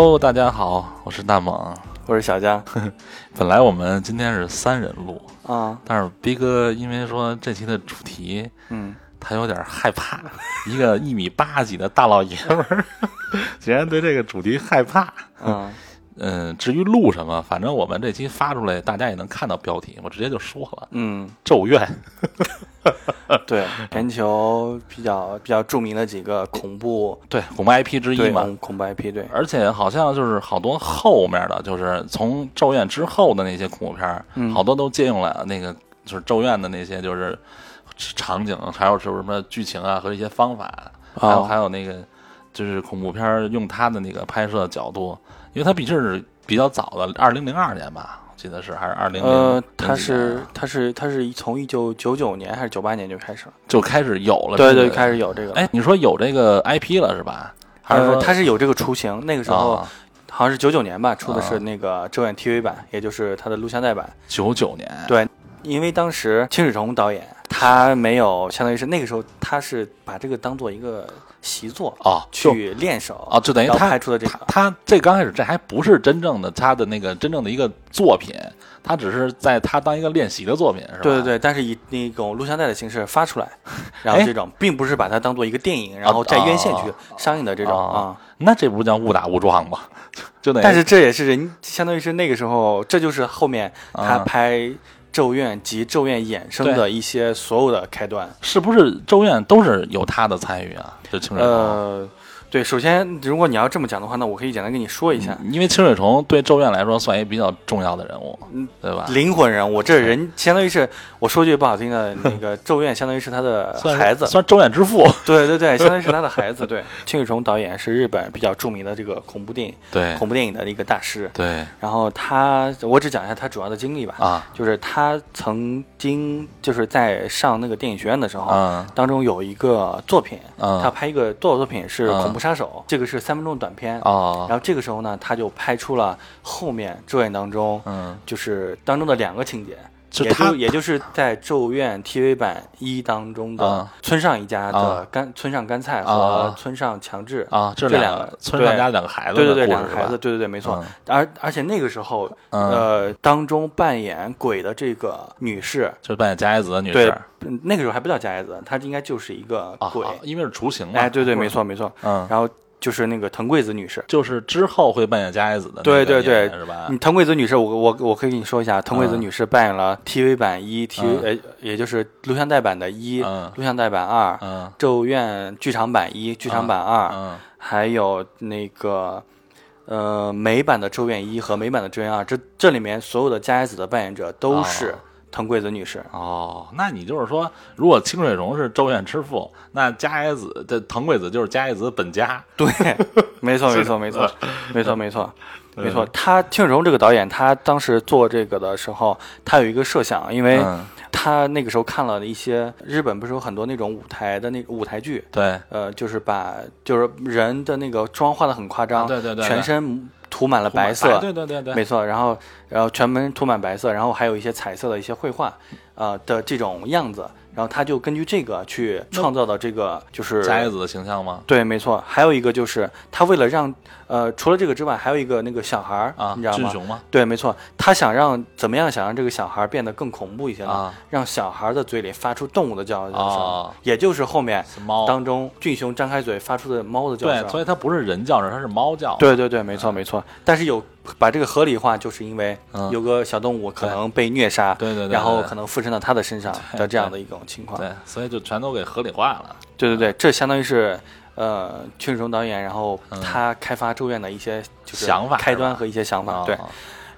Hello，大家好，我是大猛。我是小江 本来我们今天是三人录，啊，但是逼哥因为说这期的主题，嗯，他有点害怕，一个一米八几的大老爷们儿，竟然对这个主题害怕。嗯，嗯，至于录什么，反正我们这期发出来，大家也能看到标题，我直接就说了，嗯，《咒怨 》。对，全球比较比较著名的几个恐怖对，恐怖 IP 之一嘛。恐恐怖 IP 对，而且好像就是好多后面的，就是从《咒怨》之后的那些恐怖片，嗯好多都借用了那个就是《咒怨》的那些就是场景，还有就是什么剧情啊和一些方法，还有哦还有那个就是恐怖片用它的那个拍摄角度，因为它毕竟是比较早的，二零零二年吧，我记得是还是二零零呃，它是它是它是从一九九九年还是九八年就开始了，就开始有了、对对，开。始有这个，哎，你说有这个 IP 了是吧？还是呃，说它是有这个雏形，那个时候啊好像是九九年吧，出的啊是那个《咒怨》TV 版，也就是它的录像带版，九九年？对因为当时清水崇导演他没有，相当于是那个时候他是把这个当做一个习作啊，去练手，啊，就等于他拍出的这个他他这刚开始这还不是真正的他的那个真正的一个作品，他只是在他当一个练习的作品，是吧？对对对，但是以那种录像带的形式发出来，然后哎这种并不是把它当做一个电影，然后在院线去上映的这种哦啊。那这不叫误打误撞吗？就等于但是这也是人，相当于是那个时候，这就是后面他啊拍《咒怨》及《咒怨》衍生的一些所有的开端。是不是咒怨都是有他的参与啊？这清水虫。呃，对，首先如果你要这么讲的话，那我可以简单跟你说一下。嗯因为清水虫对咒怨来说算一比较重要的人物，嗯对吧？灵魂人物，这人相当于是我说句不好听的，那个咒怨相当于是他的孩子，算咒怨之父。对对对，相当于是他的孩子。对，青羽崇导演是日本比较著名的这个恐怖电影对恐怖电影的一个大师。对然后他，我只讲一下他主要的经历吧。啊就是他曾经就是在上那个电影学院的时候，嗯当中有一个作品，嗯他拍一个作作品是嗯《恐怖杀手》，这个是三分钟短片。哦然后这个时候呢，他就拍出了后面《咒怨》当中，嗯，就是当中的两个情节，就他也就也就是在《咒怨》TV 版一当中的啊村上一家的啊干村上干菜和啊村上强制啊，这两个村上家两个孩子对对对，两个孩子，对对对，没错。嗯而而且那个时候，嗯呃，当中扮演鬼的这个女士，就是扮演加耶子的女士，嗯那个时候还不叫加叶子，她应该就是一个鬼。因为是雏形嘛。哎，对对，没。错没错。嗯，然后就是那个藤贵子女士。就是之后会扮演加爱子的对对对。是吧？嗯，藤贵子女士，我我我可以跟你说一下，藤贵子嗯。女士扮演了 TV 版一、TV 嗯。呃，也就是录像带版的一、嗯。录像带版二、嗯咒怨剧场版一、剧场版二、嗯。还有那个呃美版的咒怨一和美版的咒怨二，这这里面所有的加爱子的扮演者都是哦藤贵子女士。哦，那你就是说，如果清水荣是咒怨之父，那加耶子这藤贵子就是加耶子本家。对，没错，没错，没错，没错，没错，没错。嗯他清水荣这个导演，他当时做这个的时候，他有一个设想，因为嗯，他那个时候看了一些日本不是有很多那种舞台的那个舞台剧，对，呃，就是把就是人的那个妆化的很夸张，对对对全身涂满了白色，对对对对，没错，然后然后全门涂满白色，然后还有一些彩色的一些绘画，呃的这种样子，然后他就根据这个去创造的这个就是加叶子的形象吗？对，没错，还有一个就是他为了让呃，除了这个之外，还有一个那个小孩儿啊，你知道吗？俊雄吗？对，没错，他想让怎么样想让这个小孩儿变得更恐怖一些呢？啊，让小孩儿的嘴里发出动物的叫叫声，哦也就是后面。当中俊雄张开嘴发出的猫的叫声。对，所以它不是人叫声，它是猫叫。对对对，没错没错。但是有把这个合理化，就是因为嗯有个小动物可能被虐杀，对对对对然后可能附身到他的身上的这样的一种情况。对，所以就全都给合理化了。对对对，这相当于是呃，邱水忠导演，然后嗯他开发《咒怨》的一些就是想法开端和一些想法。对，哦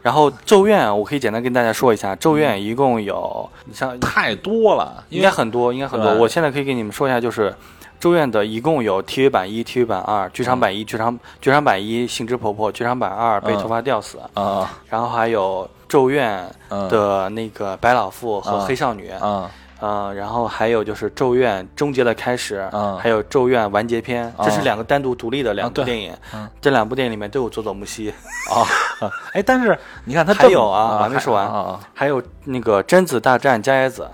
然后《咒怨》我可以简单跟大家说一下，《咒怨》一共有，你像太多了，应该很多，应该很多。我现在可以给你们说一下，就是《咒怨》的一共有 TV 版一、TV 版二、剧场版一、剧场剧场版一杏之婆婆、剧场版二被嗯头发吊死，啊然后还有《咒怨》嗯的那个白老妇和嗯黑少女，嗯。嗯，然后还有就是《咒怨》终结的开始，嗯。还有《咒怨》完结篇，这是嗯两个单独独立的两部电影。嗯。这两部电影里面都有佐佐木希，哦，哎，但是你看他还有啊我还没说完。啊啊，还有那个贞子大战加耶子，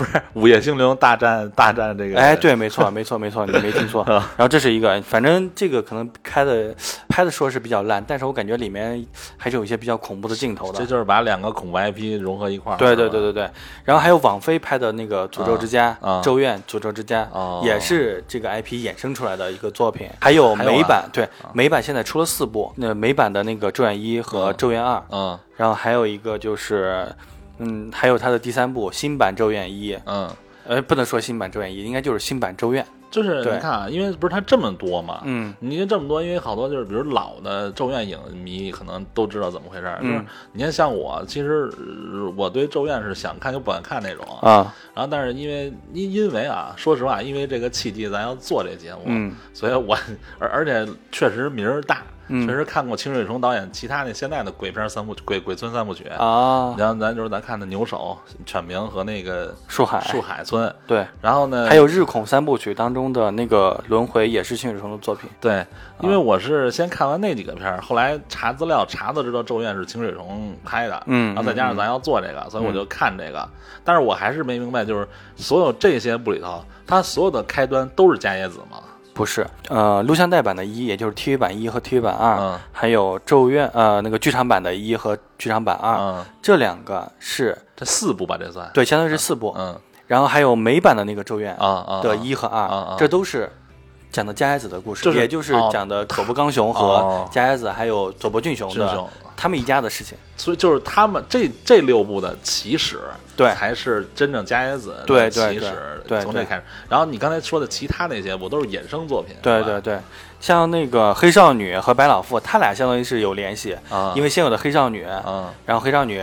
不是《午夜凶铃》大战大战这个，哎，，对，没错，没错，没错，你没听错。然后这是一个，反正这个可能开的拍的说是比较烂，但是我感觉里面还是有一些比较恐怖的镜头的。这就是把两个恐怖 IP 融合一块儿。对对对对对，然后还有网飞拍的那个《诅咒之家》咒怨》《诅咒之家》哦也是这个 IP 衍生出来的一个作品。还有美版，对美版现在出了四部，那美版的那个《咒怨一》和《嗯咒怨二》，嗯然后还有一个就是，嗯，还有他的第三部新版《咒怨一》，嗯，呃，不能说新版《咒怨一》，应该就是新版《咒怨》。就是你看啊，因为不是它这么多嘛，嗯你看这么多，因为好多就是比如老的咒怨影迷可能都知道怎么回事儿。就是嗯你看像我，其实呃我对咒怨是想看就不敢看那种。啊，然后但是因为因因为啊，说实话，因为这个契机，咱要做这节目，嗯所以我而而且确实名儿大，嗯确实看过清水崇导演其他那现在的鬼片三部鬼鬼村三部曲。啊，然后咱就是咱看的牛首、犬鸣和那个树海，树海村，对，然后呢，还有日恐三部曲当中的那个轮回也是清水崇的作品。对，因为我是先看完那几个片儿，后来查资料查都知道《咒怨》是清水崇拍的，嗯然后再加上咱要做这个，所以我就看这个。但是我还是没明白，就是所有这些部里头，它所有的开端都是加椰子吗？不是，呃，录像带版的一，也就是 TV 版一和 TV 版二、嗯。还有咒怨，呃，那个剧场版的一和剧场版二、嗯，这两个是这四部吧，这算。对，相当于是四部。嗯。然后还有美版的那个咒怨啊啊的一和二、这都是讲的加野子的故事，就是也就是哦。讲的佐伯刚雄和哦。加野子还有佐伯俊雄的他们一家的事情。所以就是他们这这六部的起始，对。才是真正加野子的对起始，对对从这开始。然后你刚才说的其他那些我都是衍生作品，对对对，像那个黑少女和白老妇，他俩相当于是有联系，啊，因为先有的黑少女，嗯然后黑少女，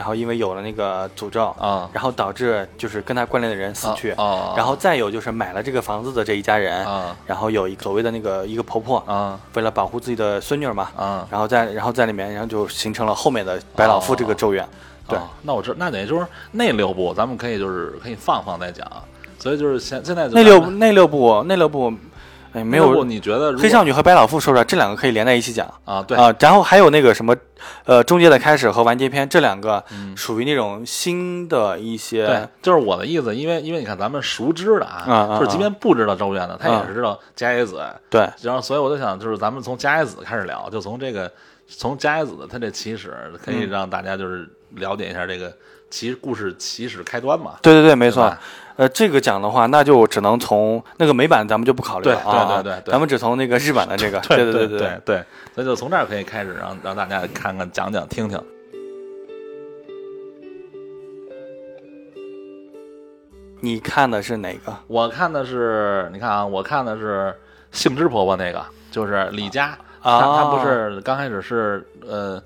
然后因为有了那个诅咒，啊。然后导致就是跟他关联的人死去，啊，然后再有就是买了这个房子的这一家人，啊。然后有一个所谓的那个一个婆婆，啊。为了保护自己的孙女嘛，啊，然后在然后在里面，然后就形成了后面的白老妇这个咒怨。对。哦那我知那等于就是那六部，咱们可以就是可以放放再讲。所以就是现现在就那六咱们那六部那六部，哎，没有你觉得黑少女和白老妇说出来，这两个可以连在一起讲啊？对啊。然后还有那个什么，呃，终结的开始和完结篇这两个嗯属于那种新的一些对些，，就是我的意思，因为因为你看咱们熟知的啊，就是即便不知道周元的，他啊也是知道加野子。对然后所以我就想，就是咱们从加野子开始聊，就从这个从加野子的他这起始，可以嗯让大家就是了解一下这个起故事起始开端嘛。对对对，没错。呃，这个讲的话，那就只能从那个美版咱们就不考虑了对啊，对对对对。咱们只从那个日版的这个，对对对对对，所以就从这儿可以开始，让让大家看看、讲讲、听听。你看的是哪个？我看的是，你看啊，我看的是杏枝婆婆那个，就是李佳，啊。她她不是刚开始是呃，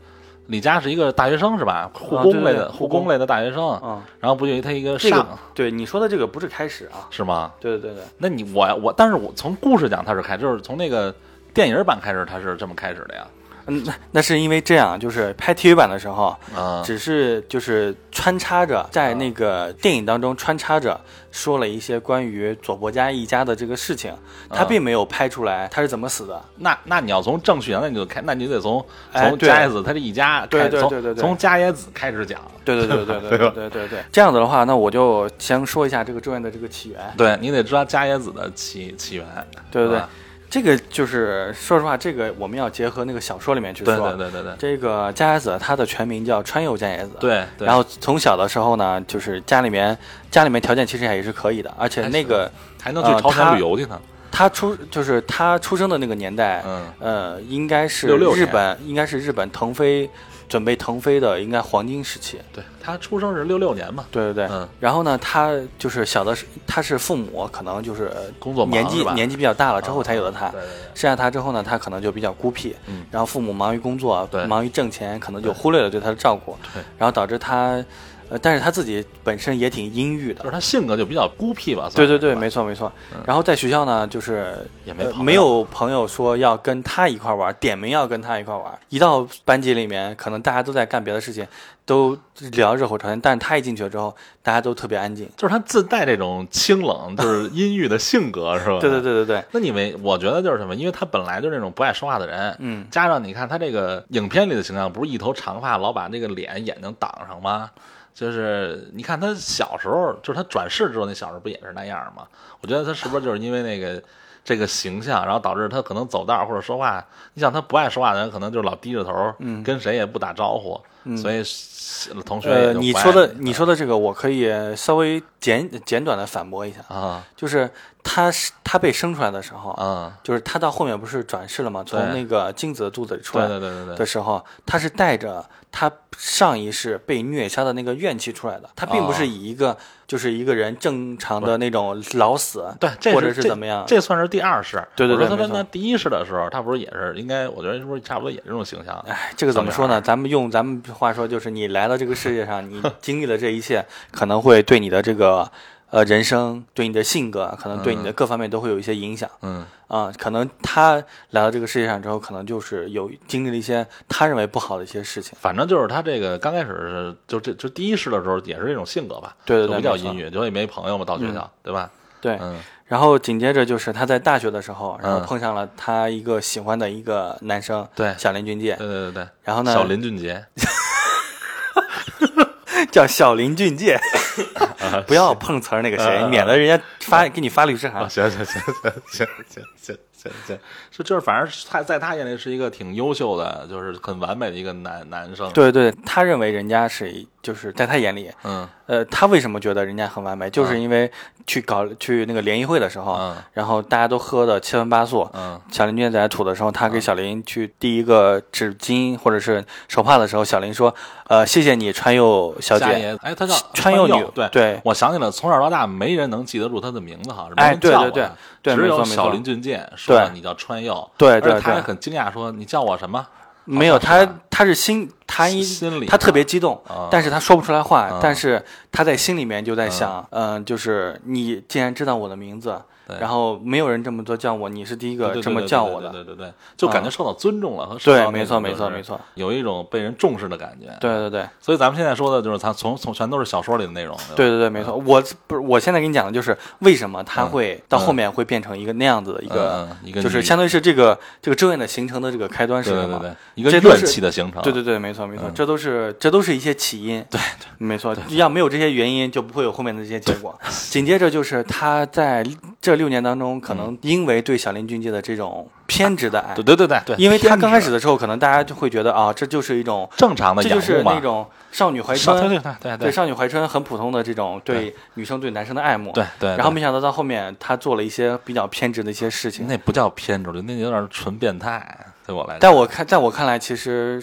李佳是一个大学生是吧？护工类的护工类的大学生，嗯，然后不就他一个上这个对你说的这个不是开始啊，是吗？对对对对，那你我我，但是我从故事讲他是开，就是从那个电影版开始，他是这么开始的呀。嗯，那那是因为这样，就是拍 TV 版的时候，啊。只是就是穿插着在那个电影当中穿插着说了一些关于佐伯家一家的这个事情，他啊。并没有拍出来他是怎么死的。那那你要从正序讲，那你就开，那你得从从加野子他这一家对对对从加野子开始讲。对对对对 对对对对这样子的话，那我就先说一下这个咒怨的这个起源。对你得知道加野子的起起源，对对对这个就是说实话，这个我们要结合那个小说里面去说。对对对对对这个加野子，他的全名叫川右加野子。。对对。然后从小的时候呢，就是家里面家里面条件其实也是可以的，而且那个还能去朝鲜旅游去呢。他出就是他出生的那个年代，嗯呃，应该是66日本应该是日本腾飞准备腾飞的应该黄金时期。对他出生是六六年嘛，对对对，嗯。然后呢，他就是小的时，他是父母可能就是工作年纪年纪比较大了之后才有的他，对对对。生下他之后呢，他可能就比较孤僻，嗯。然后父母忙于工作对，忙于挣钱，可能就忽略了对他的照顾，对。然后导致他，呃，但是他自己本身也挺阴郁的就，是他性格就比较孤僻吧。对对对，没错没错嗯。然后在学校呢，就是呃也没朋友没有朋友说要跟他一块儿玩，点名要跟他一块儿玩。一到班级里面，可能大家都在干别的事情，都聊热火朝天，但是他一进去之后，大家都特别安静。就是他自带这种清冷，就是阴郁的性格，是吧？对对。对对对，那你们？我觉得就是什么？因为他本来就是那种不爱说话的人，嗯，加上你看他这个影片里的形象，不是一头长发，老把那个脸眼睛挡上吗？就是你看他小时候，就是他转世之后，那小时候不也是那样吗？我觉得他是不是就是因为那个这个形象，然后导致他可能走道或者说话，你想他不爱说话的人，可能就是老低着头，嗯。跟谁也不打招呼，嗯。所以同学呃，你说的你你说的这个，我可以稍微简简短的反驳一下，啊。就是他是他被生出来的时候，啊，就是他到后面不是转世了吗？从那个精子的肚子里出对来对对对对。的时候，他是带着他上一世被虐杀的那个怨气出来的，他并不哦是以一个就是一个人正常的那种老死，对，这或者是是怎么样这算是第二世。对对对那第一世的时候，他不是也是应该？我觉得是不是差不多也是这种形象？哎，这个怎么说呢？咱们用咱们话说，就是你来到这个世界上，你经历了这一切，可能会对你的这个呃人生，对你的性格，可能对你的各方面都会有一些影响嗯。啊、可能他来到这个世界上之后，可能就是有经历了一些他认为不好的一些事情。反正就是他这个刚开始是就这就第一世的时候也是这种性格吧，对对对就比较阴郁，就也没朋友嘛，到学校对吧？对，嗯。然后紧接着就是他在大学的时候，然后嗯。碰上了他一个喜欢的一个男生，对。小林俊杰，对对对对。然后呢，小林俊杰，叫小林俊介，不要碰瓷儿那个谁，啊免得人家发给你发律师函啊，。行行行行行行行行行，是就是反正是他在他眼里是一个挺优秀的，就是很完美的一个男男生。，对对，他认为人家是就是在他眼里，嗯呃，他为什么觉得人家很完美，就是嗯因为去搞去那个联谊会的时候，嗯然后大家都喝的七荤八素。嗯小林君在吐的时候，他给小林去递一个纸巾或者是手帕的时候，小林说：“呃，谢谢你，川佑小姐。哎，他叫川佑女对对我想起了，从小到大没人能记得住他的名字，好像是没哎人叫过对对只有小林俊介说你叫川佑，对对他还很惊讶说你叫我什么？没有，他他是心，他一心里。他特别激动，啊。但是他说不出来话，啊。但是他在心里面就在想，嗯、就是你既然知道我的名字，对然后没有人这么做叫我，你是第一个这么叫我的，对对对对，就感觉受到尊重了和受对没错没错没错，有一种被人重视的感觉。对对对所以咱们现在说的就是他从从全都是小说里的内容。吧对对对，没错。我不是我现在跟你讲的就是为什么他嗯会到后面会变成一个那样子的一个，一个就是相当于是这个这个咒怨的形成的这个开端是什么？对对对对，一个怨气的形成。对对对，没错没错，嗯这都是这都是一些起因。对对，没错，要没有这些原因，就不会有后面的这些结果。紧接着就是他在这六年当中，可能因为对小林俊介的这种偏执的爱对，对对对对，因为他刚开始的时候，可能大家就会觉得啊，这就是一种，正常的这就是那种少女怀春，对对对对少女怀春很普通的这种对女生对男生的爱慕。对对，然后没想到到后面，他做了一些比较偏执的一些事情。那不叫偏执，那有点纯变态，对我来讲。在我看，在我看来，其实，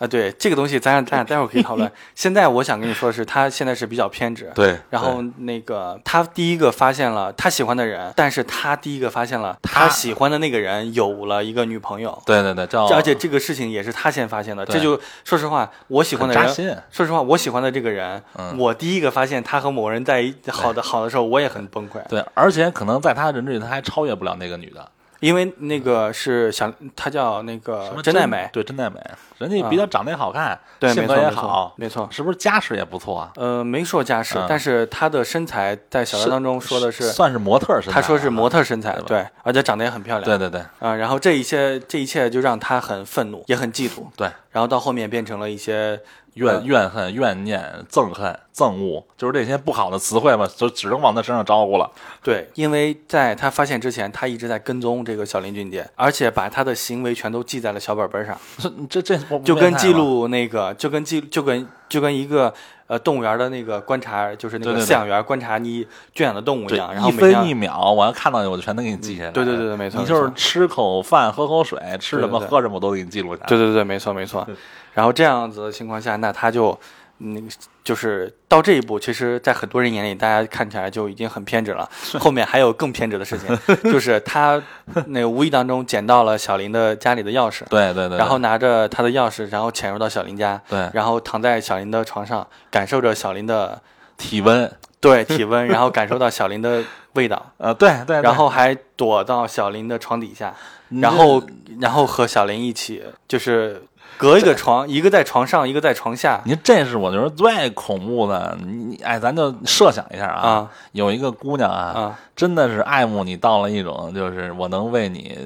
啊，对这个东西咱俩，咱俩待会儿可以讨论。现在我想跟你说的是，他现在是比较偏执。对，然后那个他第一个发现了他喜欢的人，但是他第一个发现了他他喜欢的那个人有了一个女朋友，对对对这，而且这个事情也是他先发现的。这就说实话，我喜欢的人。说实话，我喜欢的这个人，嗯我第一个发现他和某人在一好的好的时候，我也很崩溃，对，而且可能在他认知里，他还超越不了那个女的，因为那个是想，他叫那什个么真奈美，对真奈美，人家比较长得也好看，对，性格也好，没错。是不是家世也不错啊？呃，没说家世，嗯。但是他的身材在小说当中说的是，算是模特身材啊，他说是模特身材对，对，而且长得也很漂亮，对对对。啊、然后这一切这一切就让他很愤怒，也很嫉妒，对，然后到后面变成了一些怨怨恨、怨念、憎恨、憎恶，就是这些不好的词汇嘛，就只能往他身上招呼了。对，因为在他发现之前，他一直在跟踪这个小林俊杰，而且把他的行为全都记在了小本本上，这这这就跟记录那个，就跟记就跟就跟一个呃动物园的那个观察，就是那个饲养员观察你圈养的动物一样，然后一分一秒，我要看到你，我就全都给你记下来。对对对对没错你就是吃口饭、喝口水、吃什么、喝什么，我都给你记录下来。对对对，没错没错。然后这样子的情况下，那他就，嗯，就是到这一步，其实，在很多人眼里，大家看起来就已经很偏执了。后面还有更偏执的事情，就是他那个无意当中捡到了小林的家里的钥匙，对对对，然后拿着他的钥匙，然后潜入到小林家，对。然后躺在小林的床上，感受着小林的体温，对 体温，然后感受到小林的味道，呃，对对，对。然后还躲到小林的床底下，然后然后和小林一起，就是隔一个床，一个在床上，一个在床下您这是我觉得最恐怖的。你你哎，咱就设想一下啊，啊有一个姑娘啊，啊，真的是爱慕你到了一种，就是我能为你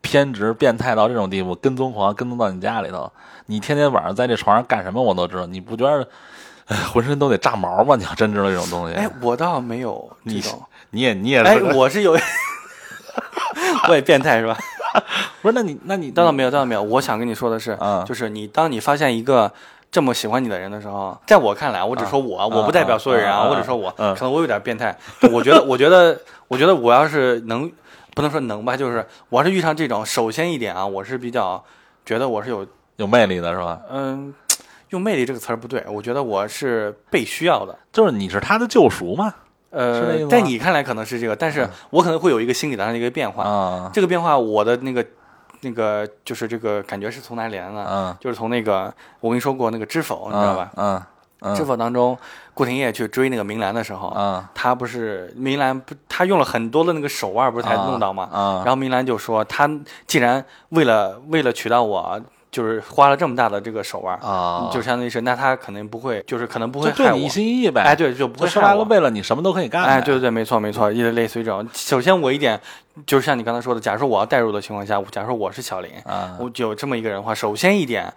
偏执、变态到这种地步，跟踪狂跟踪到你家里头，你天天晚上在这床上干什么我都知道，你不觉得哎 浑身都得炸毛吧？你要真知道这种东西，哎，我倒没有这你种。你也你也哎我是有，我也变态是吧？不是？那你那你当然没有，当然没有。我想跟你说的是，嗯就是你当你发现一个这么喜欢你的人的时候，在我看来，我只说我，我不代表所有人啊，我只说我，嗯可能我有点变态。我觉得，我觉得，我觉得我要是能，不能说能吧，就是我要是遇上这种，首先一点啊，我是比较觉得我是有，有魅力的是吧？嗯，用魅力这个词儿不对，我觉得我是被需要的。就是你是他的救赎嘛？呃，在你看来可能是这个，但是我可能会有一个心理上的一个变化。啊，这个变化，我的那个那个就是这个感觉是从哪里来的就是从那个我跟你说过那个《知否》，你知道吧？知否》当中，顾廷烨去追那个明兰的时候，嗯他不是明兰不，他用了很多的那个手腕，不是才弄到吗？啊然后明兰就说，他既然为了为了娶到我，就是花了这么大的这个手腕，啊，就相当于是，那他肯定不会，就是可能不会就对你一。心一意呗。哎，，对，就不会说白了。为了你什么都可以干呗。哎，对对对，没错没错，也类似于这种。首先我一点就是像你刚才说的，假如说我要代入的情况下，假如说我是小林，啊，我有这么一个人的话，首先一点，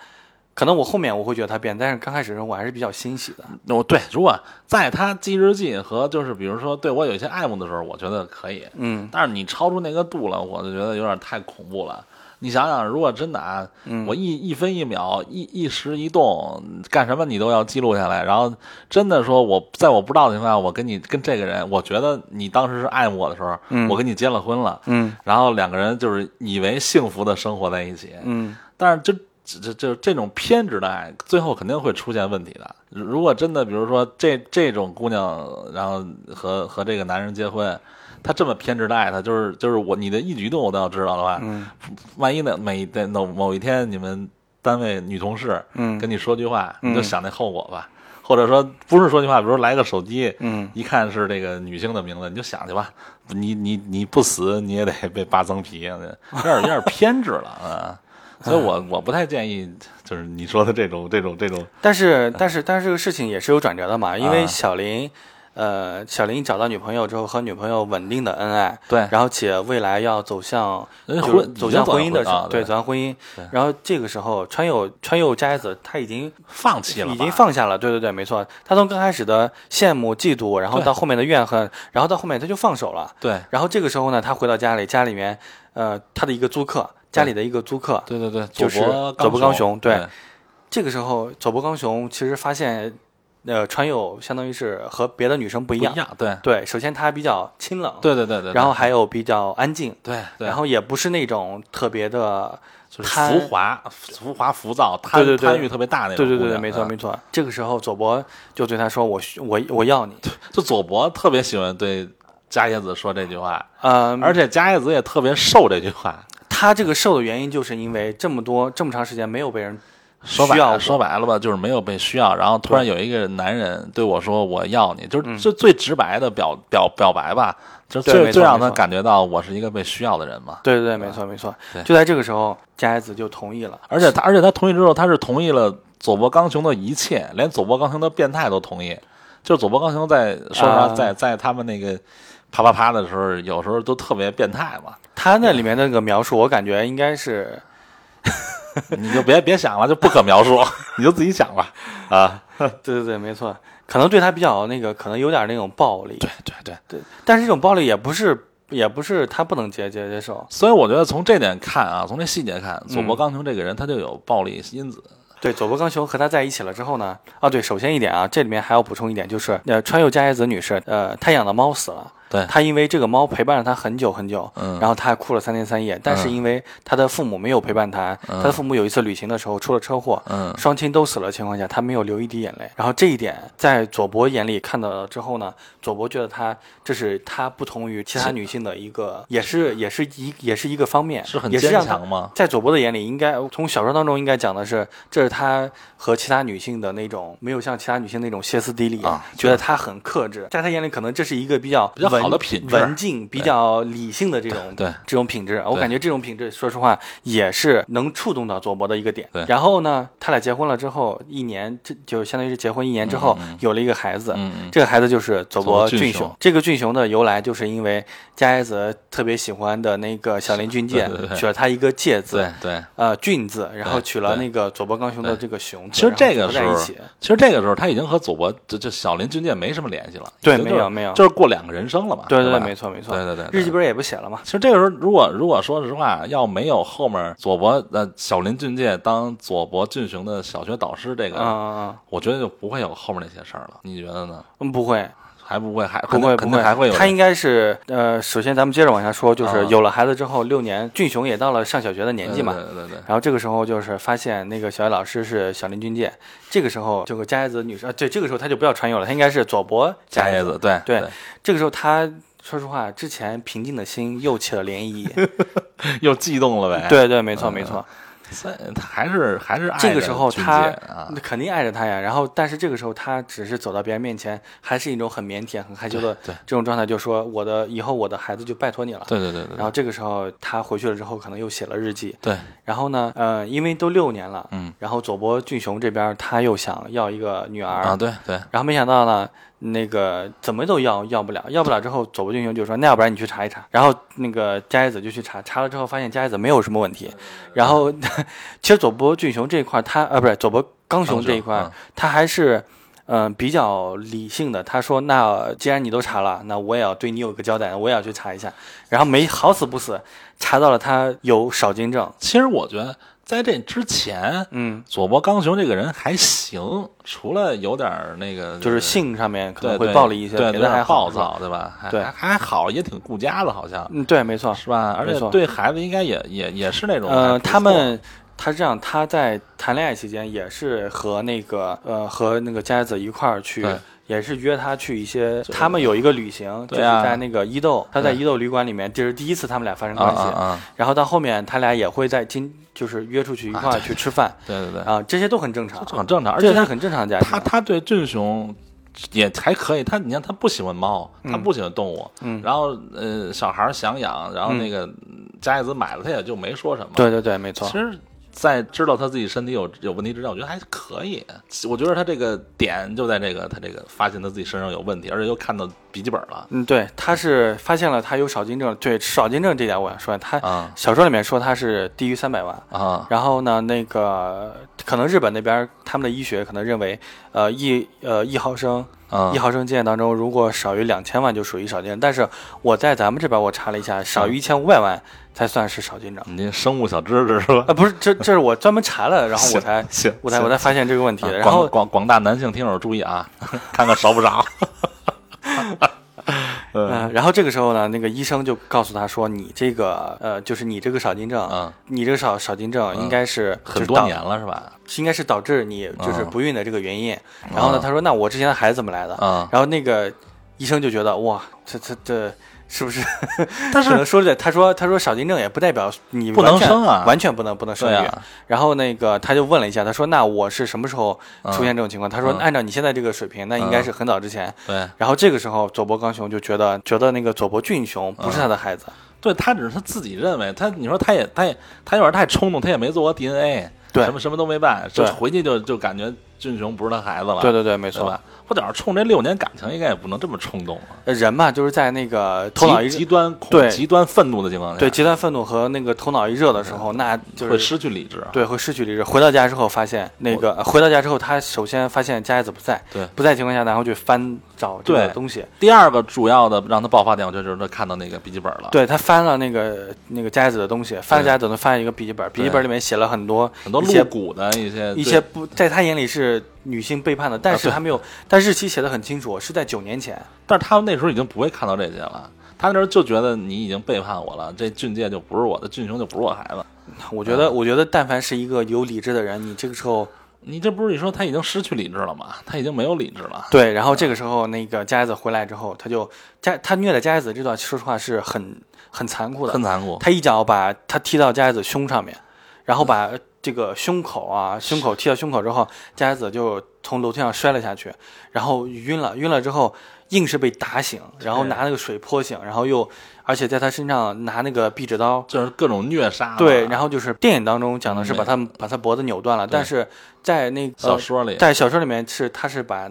可能我后面我会觉得他变，但是刚开始的时候我还是比较欣喜的。那我对，如果在他记日记和就是比如说对我有一些爱慕的时候，我觉得可以。嗯但是你超出那个度了，我就觉得有点太恐怖了。你想想，如果真的啊，嗯，我一一分一秒、一一时一动，干什么你都要记录下来。然后真的说我在我不知道的情况下，我跟你跟这个人，我觉得你当时是爱我的时候，嗯我跟你结了婚了，嗯。然后两个人就是以为幸福的生活在一起，嗯。但是就这这这这种偏执的爱，最后肯定会出现问题的。如果真的，比如说这这种姑娘，然后和和这个男人结婚，她这么偏执的爱他，就是就是我你的一举一动我都要知道的话，嗯万一呢每在某某一天你们单位女同事嗯跟你说句话，嗯你就想那后果吧。或者说不是说句话，比如来个手机，嗯一看是这个女性的名字，你就想去吧，你你你不死你也得被扒层皮，有点有点偏执了啊。所以我我不太建议，就是你说的这种这种这种，但是但是但是这个事情也是有转折的嘛，因为啊小林，呃，小林找到女朋友之后和女朋友稳定的恩爱，对，然后且未来要走向走向婚姻的时候，对对，走向婚姻。然后这个时候，川佑川佑斋子他已经放弃了，已经放下了，对对对，没错。他从刚开始的羡慕、嫉妒，然后到后面的怨恨，然后到后面他就放手了。对然后这个时候呢，他回到家里，家里面，呃，他的一个租客，家里的一个租客，对对对，就是佐伯佐伯刚雄对。对。这个时候佐伯刚雄其实发现，呃，川友相当于是和别的女生不一样。对。对，首先他比较清冷，对对对对，然后还有比较安静，对对，然后也不是那种特别的，就是浮华浮华浮躁，贪对对对。贪欲特别大那种，对对对对，没错嗯。没错。这个时候佐伯就对他说：“我需我我要你。就佐伯特别喜欢对伽椰子说这句话，”嗯，而且伽椰子也特别受这句话。他这个瘦的原因，就是因为这么多这么长时间没有被人说白了，说白了吧，就是没有被需要，然后突然有一个男人对我说我要你，就是最最直白的表表表白吧，就对最最让他感觉到我是一个被需要的人嘛。对对对，没错没错。就在这个时候，加椰子就同意了。而且他而且他同意之后，他是同意了佐伯刚雄的一切，连佐伯刚雄的变态都同意。就是佐伯刚雄在说实话，啊在在他们那个啪啪啪的时候，有时候都特别变态嘛。他那里面那个描述，我感觉应该是 你就别别想了，就不可描述，你就自己想吧。啊，对对对，没错，可能对他比较那个，可能有点那种暴力。对对对。对，但是这种暴力也不是也不是他不能接接接受。所以我觉得从这点看啊，从这细节看，佐嗯伯刚雄这个人他就有暴力因子。对，佐伯刚雄和他在一起了之后呢，啊，对，首先一点啊，这里面还要补充一点，就是呃，川佑佳叶子女士，呃，她养的猫死了，对。他因为这个猫陪伴了他很久很久，嗯。然后他还哭了三天三夜，但是嗯。因为他的父母没有陪伴他，嗯。她的父母有一次旅行的时候出了车祸，嗯。双亲都死了的情况下，他没有流一滴眼泪，然后这一点在佐伯眼里看到了之后呢，佐伯觉得他这是他不同于其他女性的一个，也是也是一也是一个方面，是很坚强吗？在佐伯的眼里，应该从小说当中应该讲的是，这是他和其他女性的那种没有像其他女性那种歇斯底里，啊觉得他很克制，在他眼里可能这是一个比较比较好的品质文静、比较理性的这种对这种品质。我感觉这种品质，说实话也是能触动到佐伯的一个点对。然后呢，他俩结婚了之后，一年这就相当于是结婚一年之后有了一个孩子。这个孩子就是佐伯俊雄雄。这个俊雄的由来，就是因为加耶子特别喜欢的那个小林俊介对对对取了他一个介字，对对。呃，俊字，然后对取了那个佐伯刚雄的这个雄字，其实这个时候其实这个时候他已经和佐伯这这小林俊介没什么联系了。对没有没有就是过两个人生了嘛。对对，对没错没错。对对对对日记本也不写了嘛。其实这个时候，如果如果说实话，要没有后面佐伯呃小林俊介当佐伯俊雄的小学导师这个，嗯嗯我觉得就不会有后面那些事儿了。你觉得呢？嗯，不会还不会，还不会不肯定还会有。他应该是呃，首先咱们接着往下说，就是啊有了孩子之后六年，俊雄也到了上小学的年纪嘛。对对对对然后这个时候就是发现那个小学老师是小林俊介，这个时候这个加叶子女士啊，对，这个时候他就不要传友了，他应该是佐伯耶加叶子，对对这个时候他说实话，之前平静的心又起了涟漪。又悸动了呗。，对对，没错没错。他还是还是爱这个时候他啊，肯定爱着他呀。然后，但是这个时候他只是走到别人面前，还是一种很腼腆、很害羞的对这种状态，就说我的以后我的孩子就拜托你了。对对对对然后这个时候他回去了之后，可能又写了日记。对，然后呢，呃，因为都六年了，嗯，然后佐伯俊雄这边他又想要一个女儿，啊，对对然后没想到呢，那个怎么都要要不了，要不了之后，佐伯俊雄就说那要不然你去查一查，然后那个加耶子就去查，查了之后发现加耶子没有什么问题，然后 其实佐伯俊雄这一块他呃不是佐伯刚雄这一块，嗯他还是。嗯，比较理性的，他说：“那既然你都查了，那我也要对你有个交代，我也要去查一下。”然后没好死不死查到了他有少精症，其实我觉得在这之前，嗯，佐伯刚雄这个人还行，除了有点儿那个就是性上面可能会对对暴力一些，对，别有点的还暴，躁，对吧？还对。还还好，也挺顾家的，好像。嗯，对，没错，是吧？而且对孩子应该也也也是那种还呃，他们他这样，他在谈恋爱期间也是和那个呃和那个佳子一块儿去对。也是约他去一些，他们有一个旅行，就是在那个伊豆，他在伊豆旅馆里面，这是第一次他们俩发生啊关系。然后到后面，他俩也会在今就是约出去一块儿去吃饭。对对对，啊，这些都很正常，这很正常，而且他很正常的家庭。他他对俊雄也还可以，他你看他不喜欢猫，他不喜欢动物，嗯。然后呃小孩儿想养，然后嗯。那个加叶子买了，他也就没说什么。对对对，没错。其。实，在知道他自己身体有有问题之前，我觉得还可以。我觉得他这个点就在这个，他这个发现他自己身上有问题，而且又看到笔记本了嗯，对，他是发现了他有少精症。对少精症这点，我想说，他啊小说里面说他是低于三百万。啊然后呢，那个可能日本那边他们的医学可能认为，呃一呃一毫升啊一！毫升经验当中，如果少于两千万就属于少精症。但是我在咱们这边我查了一下，少于一千五百万才算是少精症。你这生物小知识是吧？啊，不是，这这是我专门查了，然后我才行，我才我才发现这个问题啊。然后广广广大男性听友注意啊，看看少不少。嗯嗯，然后这个时候呢，那个医生就告诉他说，你这个呃，就是你这个少精症，嗯，你这个少少精症应该是、很多年了是吧？应该是导致你就是嗯不孕的这个原因。然后呢，嗯他说，那我之前的孩子怎么来的？啊，然后那个医生就觉得，哇，这这这是不是？但 可能说对，他说他说少精症也不代表你不能生啊完全不能不能生育。啊，然后那个他就问了一下，他说，那我是什么时候嗯出现这种情况？他说，嗯按照你现在这个水平，那应该是很早之前。对然后这个时候，佐伯刚雄就觉得觉得那个佐伯俊雄不是他的孩子。对，他只是他自己认为，他你说他也他也他有点太冲动，他也没做过 DNA，对什么什么都没办，就回去就就感觉俊雄不是他孩子了，对对对，没错。对吧？或者是冲这六年感情，应该也不能这么冲动啊。呃人嘛，就是在那个头脑一极极端恐对极端愤怒的情况下，对极端愤怒和那个头脑一热的时候，那就是会失去理智。对，会失去理智。回到家之后，发现那个呃回到家之后，他首先发现佳叶子不在，对不在情况下，然后去翻找这个对东西。第二个主要的让他爆发点，我觉得就是他看到那个笔记本了，对他翻了那个那个佳叶子的东西，翻了对佳叶子他翻了一个笔记本，笔记本里面写了很多很多露骨的一些一些不在他眼里是女性背叛的，但是对他没有，但日期写的很清楚，是在九年前。但是他们那时候已经不会看到这些了，他那时候就觉得你已经背叛我了，这俊介就不是我的，俊雄就不是我孩子。我觉得，我觉得但凡是一个有理智的人，你这个时候你这不是你说他已经失去理智了吗？他已经没有理智了。对，然后这个时候那个佳子回来之后，他就佳他虐待佳子这段，说实话是很很残酷的，很残酷，他一脚把他踢到佳子胸上面，然后把这个胸口啊胸口踢到胸口之后，佳叶子就从楼梯上摔了下去，然后晕了，晕了之后硬是被打醒，然后拿那个水泼醒，然后又而且在他身上拿那个壁纸刀。就是各种虐杀。对，然后就是电影当中讲的是嗯把他把他脖子扭断了，但是在那个小说里，在小说里面是他是把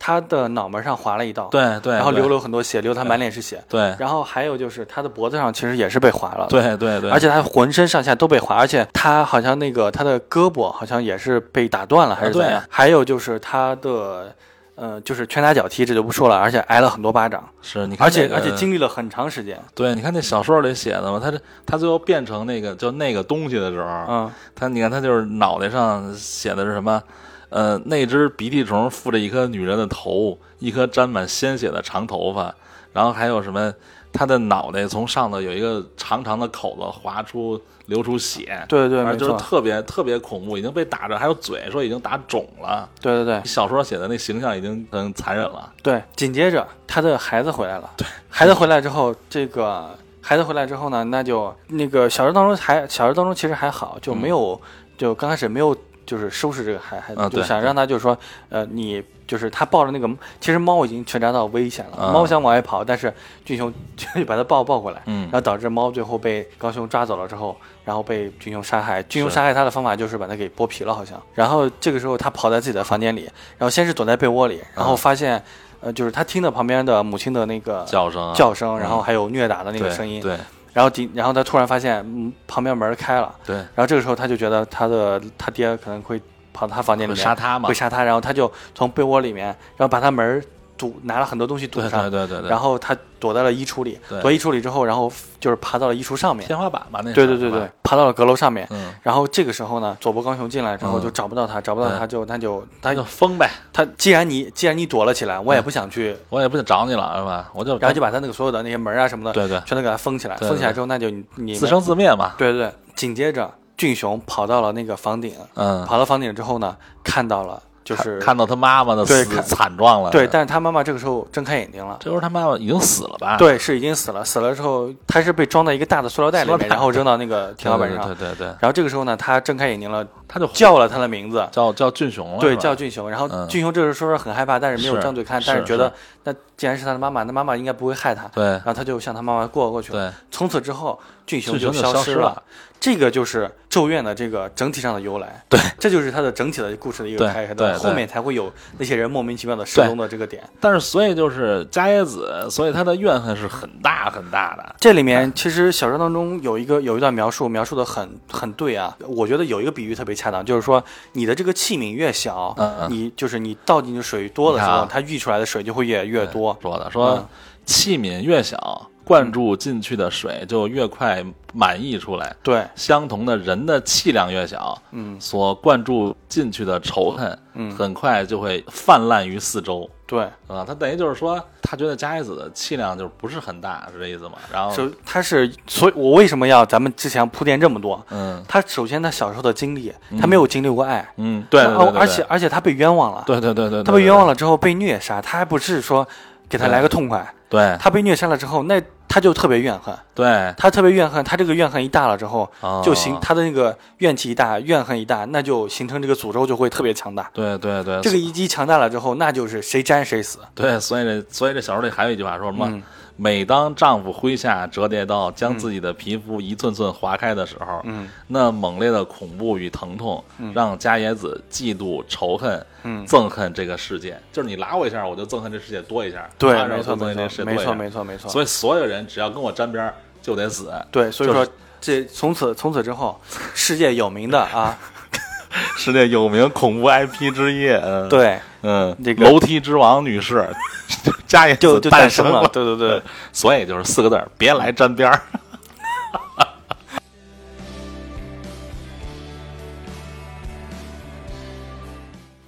他的脑门上划了一刀，对对，然后流了很多血，流他满脸是血。对然后还有就是他的脖子上其实也是被划了，，对对对，而且他浑身上下都被划，而且他好像那个他的胳膊好像也是被打断了还是怎样？还有就是他的。呃，就是拳打脚踢，这就不说了，而且挨了很多巴掌，是你看而且、而且经历了很长时间。对，你看那小说里写的嘛，他这他最后变成那个就那个东西的时候，嗯，他你看他就是脑袋上写的是什么？呃，那只鼻涕虫附着一颗女人的头，一颗沾满鲜血的长头发，然后还有什么？他的脑袋从上头有一个长长的口子，划出流出血，对对，就是，特别特别恐怖，已经被打着，还有嘴说已经打肿了。对对对小说写的那形象已经很残忍了。对。紧接着他的孩子回来了，对，孩子回来之后，这个孩子回来之后呢，那就那个小说当中还小说当中其实还好，就没有、就刚开始没有就是收拾这个孩孩子，嗯就想让他就是说，呃，你就是他抱着那个，其实猫已经全扎到危险了，嗯猫想往外跑，但是俊雄 就把它抱抱过来，嗯。然后导致猫最后被高雄抓走了之后，然后被俊雄杀害。俊雄杀害他的方法就是把他给剥皮了，好像。然后这个时候他跑在自己的房间里，然后先是躲在被窝里，然后嗯发现，呃，就是他听到旁边的母亲的那个叫声啊，叫声，然后嗯。还有虐打的那个声音，对然后，然后他突然发现，旁边门开了，对，然后这个时候他就觉得他的他爹可能会跑到他房间里面杀他嘛会？杀他，然后他就从被窝里面，然后把他门堵，拿了很多东西堵上，对对对对，然后他躲在了衣橱里，对躲衣橱里之后，然后就是爬到了衣橱上面，天花板吧，那对对对对，爬到了阁楼上面。嗯，然后这个时候呢，佐伯刚雄进来之后嗯就找不到他，找不到他就他就他就封呗，他既然你既然你躲了起来，我也不想去，我也不想找你了，是吧？我就然后就把他那个所有的那些门啊什么的对对全都给他封起来，封起来之后那就你你自生自灭嘛，对对对，紧接着俊雄跑到了那个房顶，嗯，跑到房顶之后呢，看到了就是看看到他妈妈的死对惨状了，对，但是他妈妈这个时候睁开眼睛了。这时候他妈妈已经死了吧？对，是已经死了。死了之后，他是被装在一个大的塑料袋里面，然后扔到那个对，天花板上。对对对对，然后这个时候呢，他睁开眼睛了，他就叫了他的名字，叫叫俊雄了，对，叫俊雄。然后嗯俊雄这个时候是很害怕，但是没有是张嘴看，但是觉得那既然是他的妈妈，那妈妈应该不会害他。对然后他就向他妈妈过过去了。对，从此之后，俊雄就消了失了。这个就是《咒怨》的这个整体上的由来。对，这就是它的整体的故事的一个开始，对对后面才会有那些人莫名其妙的失踪的这个点。但是所以就是伽椰子，所以他的怨恨是很大很大的，这里面其实小说当中有一个有一段描述，描述的很很对啊。我觉得有一个比喻特别恰当，就是说你的这个器皿越小，嗯嗯你就是你倒进去水多的时候，它溢出来的水就会越越多。说的说嗯。器皿越小，灌注进去的水就越快满溢出来。对，相同的，人的气量越小，嗯。所灌注进去的仇恨，嗯。很快就会泛滥于四周。对，啊，他等于就是说，他觉得加一子的气量就不是很大，是这意思吗？然后，首它是，所以我为什么要咱们之前铺垫这么多？嗯。他首先他小时候的经历，他没有经历过爱，嗯，对而且而且他被冤枉了，对对对对，他被冤枉了之后被虐杀，他还不是说给他来个痛快，对。他被虐杀了之后，那他就特别怨恨，对，他特别怨恨，他这个怨恨一大了之后，哦。就形他的那个怨气一大，怨恨一大，那就形成这个诅咒就会特别强大。对对对，这个一击强大了之后，那就是谁沾谁死。对，所以这所以这小说里还有一句话说什么？嗯每当丈夫麾下折叠刀将自己的皮肤一寸寸划开的时候，嗯那猛烈的恐怖与疼痛，让加野子嫉妒、仇恨、嗯，憎恨这个世界。就是你拉我一下，我就憎恨这世界多一下；对，没错没错没错。没错没错。所以所有人只要跟我沾边儿，就得死。对，所以说就是这从此从此之后，世界有名的啊，世界有名恐怖 IP 之一，嗯，，对，嗯，这个楼梯之王女士，家也就就诞生了了。。对对对，所以就是四个字儿：别来沾边儿。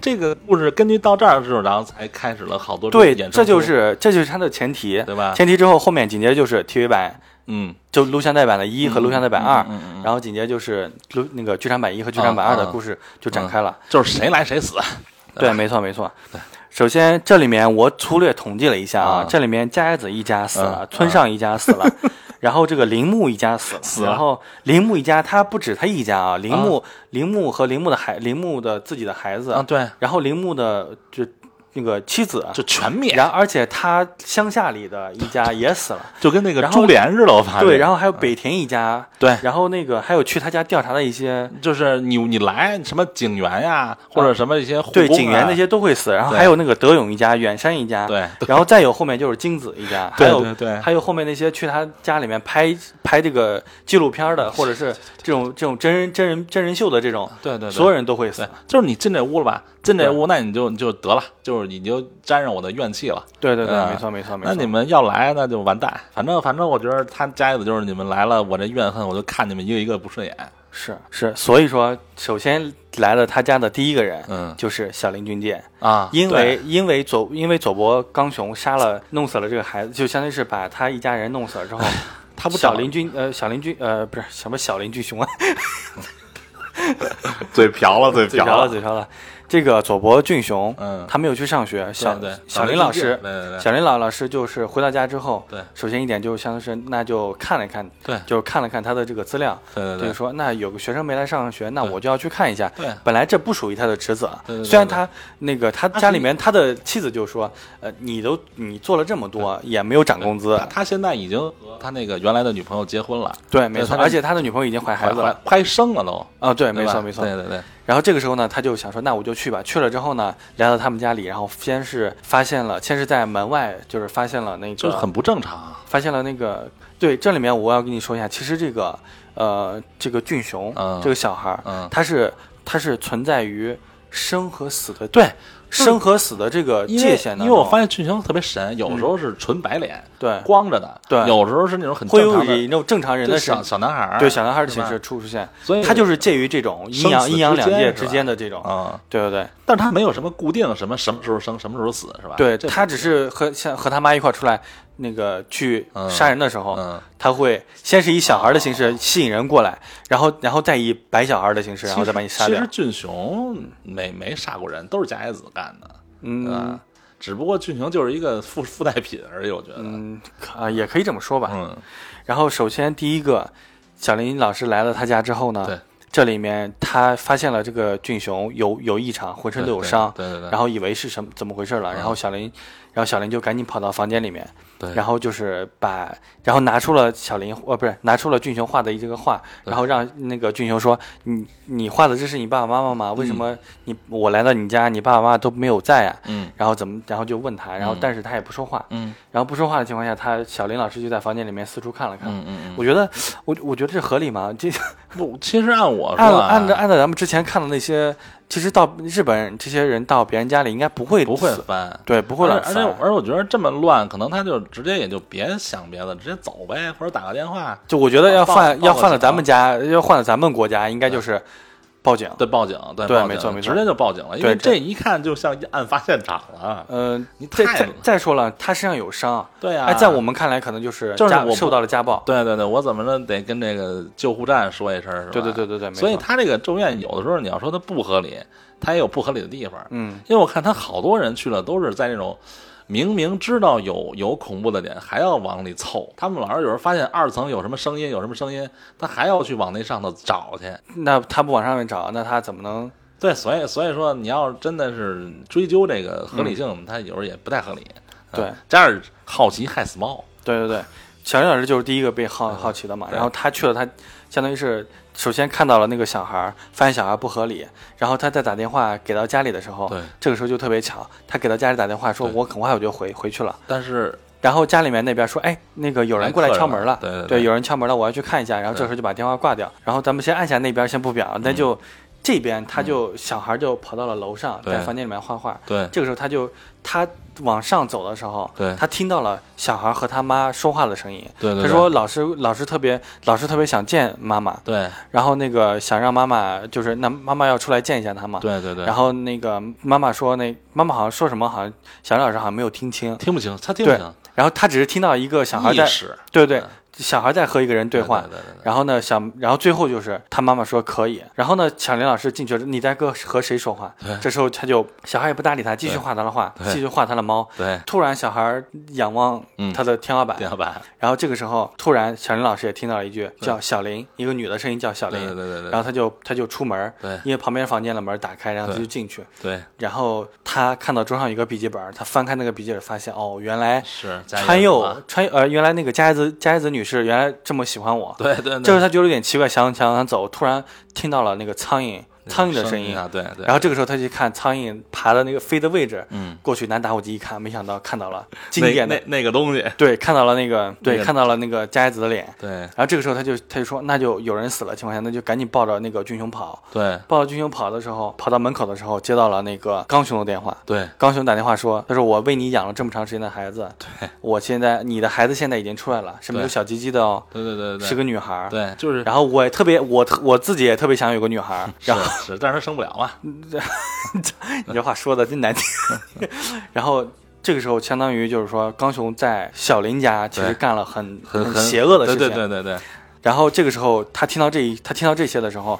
这个故事根据到这儿之后，然后才开始了好多对，这就是这就是它的前提，对吧？前提之后，后面紧接着就是 TV 版，嗯，就录像带版的一和录像带版二，然后紧接着就是录那个剧场版一和剧场版二的故事就展开了。就是谁来谁死。对，没错没错。首先这里面我粗略统计了一下啊啊，这里面加椰子一家死了嗯，村上一家死了。然后这个铃木一家死了，死了。然后铃木一家他不止他一家啊，铃木、铃木和铃木的孩铃木的自己的孩子，啊，对，然后铃木的就那个妻子，就全灭，然后而且他乡下里的一家也死了，就跟那个然后株连似的，我发现。对，然后还有北田一家，对。然后那个还有去他家调查的一些。就是你你来什么警员呀，或者什么一些护对，警员那些都会死，然后还有那个德永一家、远山一家，对。然后再有后面就是金子一家，还对有对对还有后面那些去他家里面拍拍这个纪录片的，或者是这种这种真人真人真人秀的这种，对对对，所有人都会死。，就是你进这屋了吧？进这屋，那你就你就得了，就是你就沾上我的怨气了。对对对，嗯没错没错没错。那你们要来，那就完蛋。反正反正，我觉得他家意思就是你们来了，我这怨恨我就看你们一个一个不顺眼。是是，所以说首先来了他家的第一个人，嗯就是小林军介，啊，因为因为佐因为佐伯刚雄杀了弄死了这个孩子，就相当于是把他一家人弄死了之后，他不找小林军呃小林军呃不是什么小林巨雄啊，嘴瓢了，嘴嘴瓢了嘴瓢了。这个佐伯俊雄，嗯。他没有去上学，小小林老师，小林老老师就是回到家之后，对。首先一点就相当于是那就看了看，对。就是看了看他的这个资料，对对对。就是说那有个学生没来上学，那我就要去看一下。对。本来这不属于他的职责，对对对虽然他那个他家里面他的妻子就说，呃，你都你做了这么多，也没有涨工资。他，现在已经和他那个原来的女朋友结婚了，对，没错，而且他的女朋友已经怀孩子了，快生了都。啊，对，对没错没错。对对对，然后这个时候呢，他就想说，那我就去吧。去了之后呢，来到他们家里，然后先是发现了，先是在门外就是发现了那个，就是很不正常。发现了那个，对，这里面我要跟你说一下，其实这个呃，这个俊雄、嗯这个小孩儿，嗯他是他是存在于生和死的对，生和死的这个界限当中因为我发现俊雄特别神，有时候是纯白脸，对光着的，对有时候是那种很会有那种正常人的小小男孩儿，对小男孩的形式出出现，所以他就是介于这种阴阳阴阳两界之之间的这种，啊，对对对。但是他没有什么固定什么什么时候生什么时候死是吧？对他只是和像和他妈一块儿出来那个去嗯杀人的时候，嗯，他会先是以小孩的形式吸引人过来，然后然后再以白小孩的形式，然后再把你杀掉其实。俊雄没没杀过人，都是加野子干的，嗯吧？只不过俊雄就是一个附附带品而已，我觉得。嗯啊，也可以这么说吧。嗯，然后首先第一个，小林老师来了他家之后呢，对，这里面他发现了这个俊雄有有异常，浑身都有伤，对对对，然后以为是什么怎么回事了，嗯然后小林，然后小林就赶紧跑到房间里面，对，然后就是把，然后拿出了小林，呃，不是拿出了俊雄画的这个画，然后让那个俊雄说，你你画的这是你爸爸妈妈吗？为什么你我来到你家，你爸爸妈妈都没有在啊？嗯。然后怎么，然后就问他，然后嗯。但是他也不说话，嗯。然后不说话的情况下，他小林老师就在房间里面四处看了看。嗯嗯嗯，我觉得，我我觉得这合理吗？这 不，其实按我按啊，按照按照咱们之前看的那些，其实到日本人这些人到别人家里应该不会不会死翻。对不会乱而且而且而且我觉得这么乱，可能他就直接也就别想别的，直接走呗，或者打个电话，就我觉得要换要换到咱们家，要换到咱们国家，应该就是报警。对报警，对对报警没错没错直接就报警了，因为这这一看就像案发现场了。嗯，再再你太再说了，他身上有伤，对呀、哎，在我们看来可能就是家就是我受到了家暴。对对对，我怎么着得跟这个救护站说一声，是吧？对对对对对，所以他这个住院有的时候你要说他不合理，他也有不合理的地方。嗯，因为我看他好多人去了，都是在那种明明知道有有恐怖的点，还要往里凑。他们老是有时候发现二层有什么声音，有什么声音，他还要去往那上头找去。那他不往上面找，那他怎么能？对，所以所以说，你要真的是追究这个合理性，他有时候也不太合理。嗯对嗯，加上好奇害死猫。对对对，小林老师就是第一个被好好奇的嘛。然后他去了，他相当于是首先看到了那个小孩，发现小孩不合理，然后他再打电话给到家里的时候，这个时候就特别巧，他给到家里打电话说，我很快我就回回去了。但是然后家里面那边说，哎，那个有人过来敲门了，对对对，有人敲门了，我要去看一下。然后这时候就把电话挂掉。然后咱们先按下那边先不表，那就这边他就小孩就跑到了楼上，在房间里面画画。对。这个时候他就他往上走的时候，对。他听到了小孩和他妈说话的声音。对对，他说老师老师特别老师特别想见妈妈，对。然后那个想让妈妈就是那妈妈要出来见一下他嘛。对对对，然后那个妈妈说那妈妈好像说什么好像小林老师好像没有听清，听不清，他听不清，然后他只是听到一个小孩在对对。嗯，小孩在和一个人对话，对对对对然后呢，小，然后最后就是他妈妈说可以，然后呢，小林老师进去了，你在跟和谁说话？这时候他就小孩也不搭理他，继续画他的画，继续画他的猫。对。突然，小孩仰望嗯。他的天花板，天花板，然后这个时候，突然小林老师也听到了一句叫小林，一个女的声音叫小林，对对对对对。然后他就他就出门，对。因为旁边房间的门打开，然后他就进去，对。然后他看到桌上有一个笔记本，他翻开那个笔记本，发现哦，原来是加川柚柚川呃，原来那个加叶子加叶子女士原来这么喜欢我，对对对，这时候他觉得有点奇怪，想想想走，突然听到了那个苍蝇苍蝇的声音，啊，对对，然后这个时候他去看苍蝇爬的那个飞的位置，嗯，过去拿打火机一看，没想到看到了经典的那那个东西，对，看到了那个对，那个看到了那个加叶子的脸。对然后这个时候他就他就说，那就有人死了情况下，那就赶紧抱着那个俊雄跑。对抱着俊雄跑的时候，跑到门口的时候，接到了那个刚雄的电话。对刚雄打电话说，他说我为你养了这么长时间的孩子，对我现在你的孩子现在已经出来了，是没有小鸡鸡的哦，对对对对，是个女孩。对，就是然后我也特别，我特我自己也特别想有个女孩。然后是是，但是他生不了嘛，你这话说的真难听。然后这个时候，相当于就是说，刚雄在小林家其实干了很很很邪恶的事情。对对对对对，然后这个时候，他听到这一他听到这些的时候，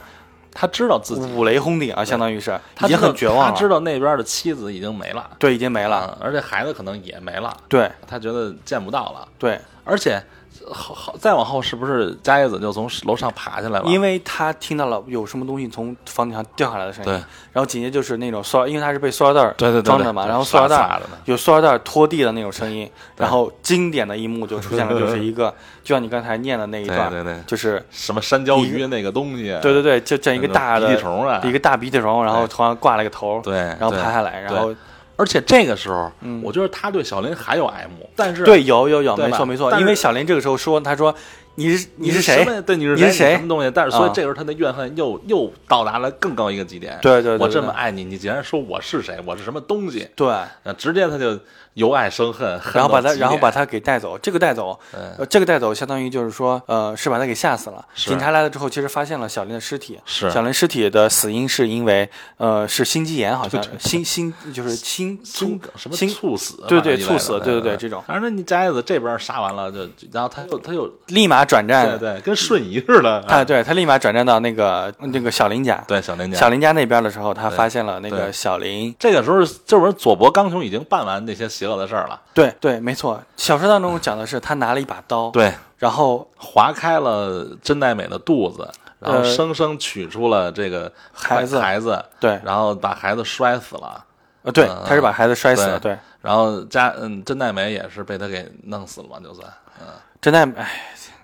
他知道自己五雷轰顶啊，相当于是已经他也很绝望了。他知道那边的妻子已经没了，对，已经没了。啊，而且孩子可能也没了，对他觉得见不到了，对，而且好好再往后是不是加叶子就从楼上爬下来了？因为他听到了有什么东西从房顶上掉下来的声音，对然后紧接着就是那种塑料，因为他是被塑料袋装着嘛，对然后塑料袋有塑料袋儿拖地的那种声音，然后经典的一幕就出现了，就是一个就像你刚才念的那一段，对对对就是什么山椒鱼那个东西，对对对，就这样一个大的鼻涕虫啊，一个大鼻涕虫，然后对头上挂了个头，对，然后对爬下来，然后而且这个时候，嗯我觉得他对小林还有爱慕，但是对，有有有，没错没错，因为小林这个时候说，他说你是你是谁？对，你是你是谁什么东西？但是所以啊这时候他的怨恨又又到达了更高一个极点。对对对对我这么爱你，你竟然说我是谁？我是什么东西？对，呃，直接他就由爱生恨，恨然后把他然后把他给带走，这个带走，嗯呃，这个带走相当于就是说，呃，是把他给吓死了。警察来了之后，其实发现了小林的尸体，是小林尸体的死因是因为呃是心肌炎，好像心心就是心心猝什么心猝死，对对猝死对对对这种反正你加叶子这边杀完了，就然后他又他又立马转战，对，跟瞬移似的。啊，对他立马转战到那个那个小林家。对小林家小林家那边的时候，他发现了那个小林，这个时候就是佐伯刚雄已经办完那些邪恶的事儿了，对对，没错。小说当中讲的是他拿了一把刀，对，然后划开了真奈美的肚子，然后呃生生取出了这个孩子孩子，对，然后把孩子摔死了，呃对嗯，他是把孩子摔死了，对对。然后加嗯真奈美也是被他给弄死了嘛，就算嗯，真奈，哎，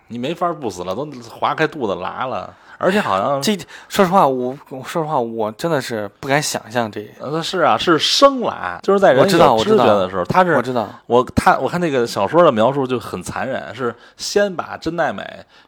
你没法不死了，都划开肚子拉了，而且好像这说实话，我我说实话，我真的是不敢想象这。呃是啊是生来，就是在人知道有知觉的时候，他是我知道，我他我看那个小说的描述就很残忍，是先把真奈美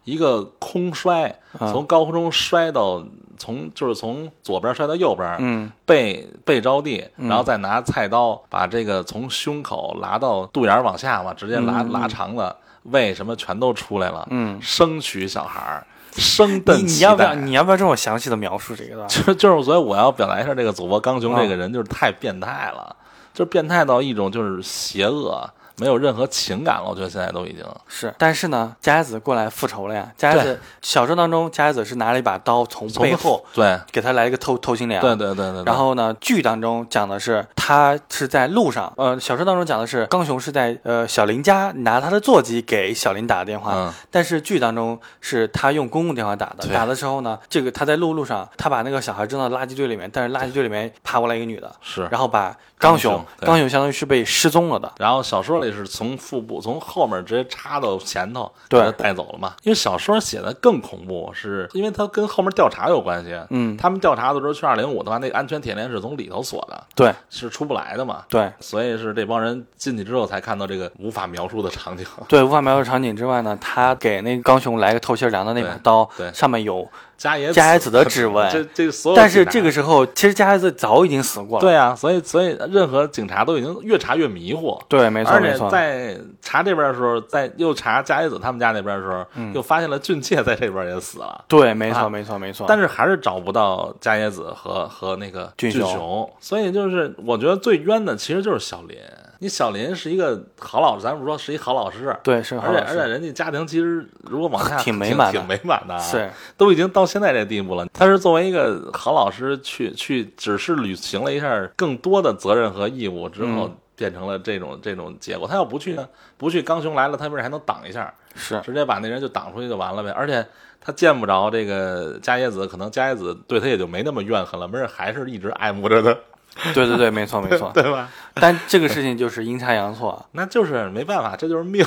一个空摔，啊。从高空中摔到从就是从左边摔到右边，嗯，背背着地，嗯。然后再拿菜刀把这个从胸口拉到肚眼儿往下嘛，直接拉、嗯。拉长了，胃什么全都出来了，嗯，生取小孩儿，生你蹬脐你要不要。你要不要这么详细的描述这个段？就就是，所以我要表达一下这个佐伯刚雄啊这个人，就是太变态了，就是变态到一种就是邪恶，没有任何情感了。我觉得现在都已经是，但是呢，加叶子过来复仇了呀。加叶子小说当中，加叶子是拿了一把刀从从背后对给他来一个透透心凉。对对对对，对然后呢，剧当中讲的是他是在路上，呃，小说当中讲的是刚雄是在呃小林家拿他的座机给小林打的电话，嗯但是剧当中是他用公共电话打的。打的时候呢，这个他在路路上，他把那个小孩扔到垃圾堆里面，但是垃圾堆里面爬过来一个女的，是。然后把刚雄刚雄相当于是被失踪了的。然后小说里是从腹部从后面直接插到前头，对带走了嘛。因为小说写的更恐怖，是因为它跟后面调查有关系。嗯，他们调查的时候去二零五的话，那个安全铁链是从里头锁的，对是出不来的嘛。对所以是这帮人进去之后才看到这个无法描述的场景。对，无法描述场景之外呢，他给那个刚雄来个透心凉的那把刀，对对上面有，加野加野子的指纹这这所有但是这个时候其实加野子早已经死过了。对啊，所以所以任何警察都已经越查越迷糊。对，没错而且在查这边的时候，在又查加野子他们家那边的时候，嗯又发现了俊介在这边也死了。对，没错，啊没错，没错。但是还是找不到加野子和和那个俊俊雄所以就是我觉得最冤的其实就是小林。你小林是一个好老师，咱不说是一好老师，对，是而且而且人家家庭其实如果往下挺美满的挺美满的啊，是都已经到现在这地步了。他是作为一个好老师去去，只是履行了一下更多的责任和义务之后，嗯变成了这种这种结果。他要不去呢，不去，刚雄来了，他不是还能挡一下，是，直接把那人就挡出去就完了呗。而且他见不着这个伽椰子，可能伽椰子对他也就没那么怨恨了，没准还是一直爱慕着他，对对对，没错没错。对吧？但这个事情就是阴差阳错，那就是没办法，这就是命，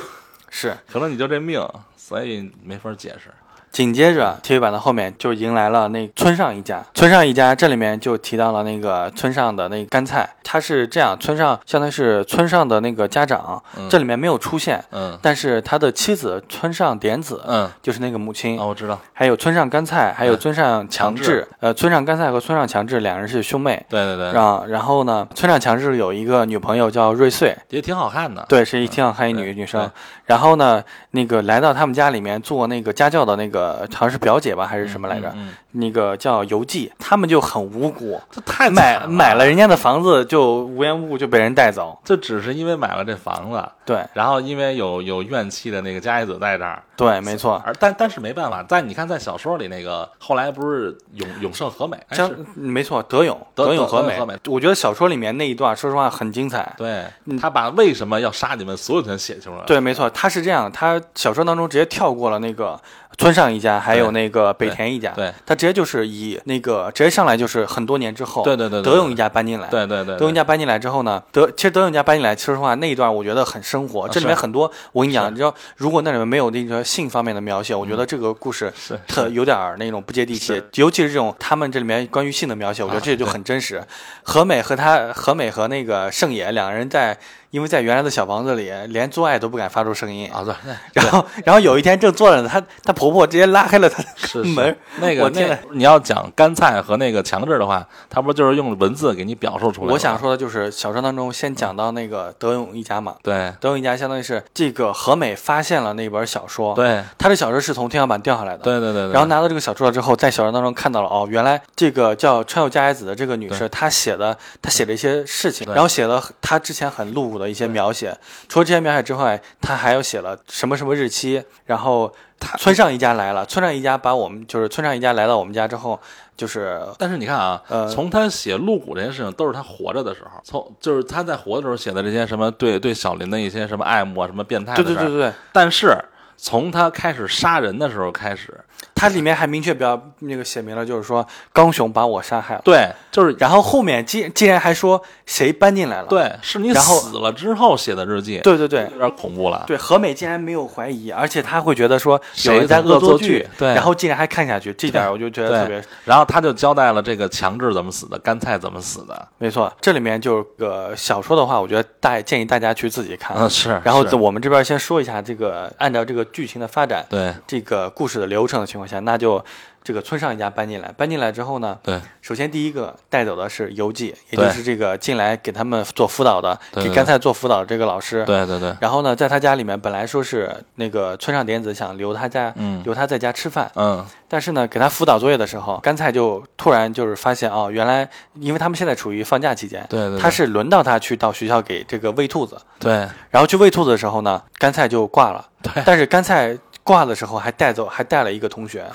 是。可能你就这命，所以没法解释。紧接着 TV 版的后面就迎来了那村上一家，村上一家这里面就提到了那个村上的那个干菜，他是这样，村上相当于是村上的那个家长，嗯这里面没有出现，嗯但是他的妻子村上典子，嗯，就是那个母亲，哦，我知道，还有村上干菜，还有村上强强志志，呃，村上干菜和村上强志两人是兄妹。对对对，啊然后呢，村上强志有一个女朋友叫瑞穗，也挺好看的。对，是一挺好看一女对女生。然后呢，那个来到他们家里面做那个家教的那个，呃好像是表姐吧，还是什么来着？嗯那个叫游记，他们就很无辜，这太买买了人家的房子，就无缘无故就被人带走。这只是因为买了这房子，对。然后因为有有怨气的那个加一子在这儿，对，没错。而但但是没办法，在你看在小说里那个后来不是永永胜和美，哎没错，德永德永和美。和美，我觉得小说里面那一段，说实话很精彩。对。他把为什么要杀你们所有全写清楚了。对，没错，他是这样，他小说当中直接跳过了那个村上一家，还有那个北田一家，对。他直接就是以那个直接上来就是很多年之后，对对对对德勇一家搬进来，对对对，德勇家搬进来之后呢，德其实德勇家搬进来，说实话那一段我觉得很生活，这里面很多我跟你讲，你知道，如果那里面没有那个性方面的描写，我觉得这个故事是特有点儿那种不接地气，尤其是这种他们这里面关于性的描写，我觉得啊这就很真实。和美和他和美和那个盛野两个人在。因为在原来的小房子里，连做爱都不敢发出声音，啊，对，然后，然后有一天正坐着呢，她她婆婆直接拉开了她的门，那个我天那你要讲干菜和那个强制的话，他不就是用文字给你表述出来？我想说的就是小说当中先讲到那个德永一家嘛，对。德永一家相当于是这个和美发现了那本小说，，对。他的小说是从天花板掉下来的，。对对对，对。然后拿到这个小说了之后，在小说当中看到了哦，原来这个叫川有佳也子的这个女士，她写的她写了一些事情，然后写了她之前很露骨的一些描写。除了这些描写之外，他还有写了什么什么日期，然后他村上一家来了，村上一家把我们就是村上一家来到我们家之后，就是但是你看啊，呃从他写露骨这件事情，都是他活着的时候，从就是他在活的时候写的这些什么对对小林的一些什么爱慕啊，什么变态的事儿对对对对对，但是从他开始杀人的时候开始，它里面还明确表那个写明了，就是说刚雄把我杀害了。对，就是然后后面竟竟然还说谁搬进来了？对，是你死了之后写的日记，对对对有点恐怖了。对，和美竟然没有怀疑，而且他会觉得说有人在在恶作剧对然后竟然还看下去，这点我就觉得特别，然后他就交代了这个强制怎么死的，干菜怎么死的。没错。这里面就是个小说的话，我觉得大建议大家去自己看。嗯，是。然后我们这边先说一下这个，按照这个剧情的发展，对这个故事的流程的情况下，那就这个村上一家搬进来，搬进来之后呢，对。首先第一个带走的是游记，也就是这个进来给他们做辅导的，给干菜做辅导的这个老师。对对对，然后呢，在他家里面，本来说是那个村上典子想留他家，嗯。留他在家吃饭，嗯。但是呢，给他辅导作业的时候，干菜就突然就是发现哦，原来因为他们现在处于放假期间，对对对。他是轮到他去到学校给这个喂兔子，对。然后去喂兔子的时候呢，干菜就挂了，对。但是干菜挂的时候还带走还带了一个同学，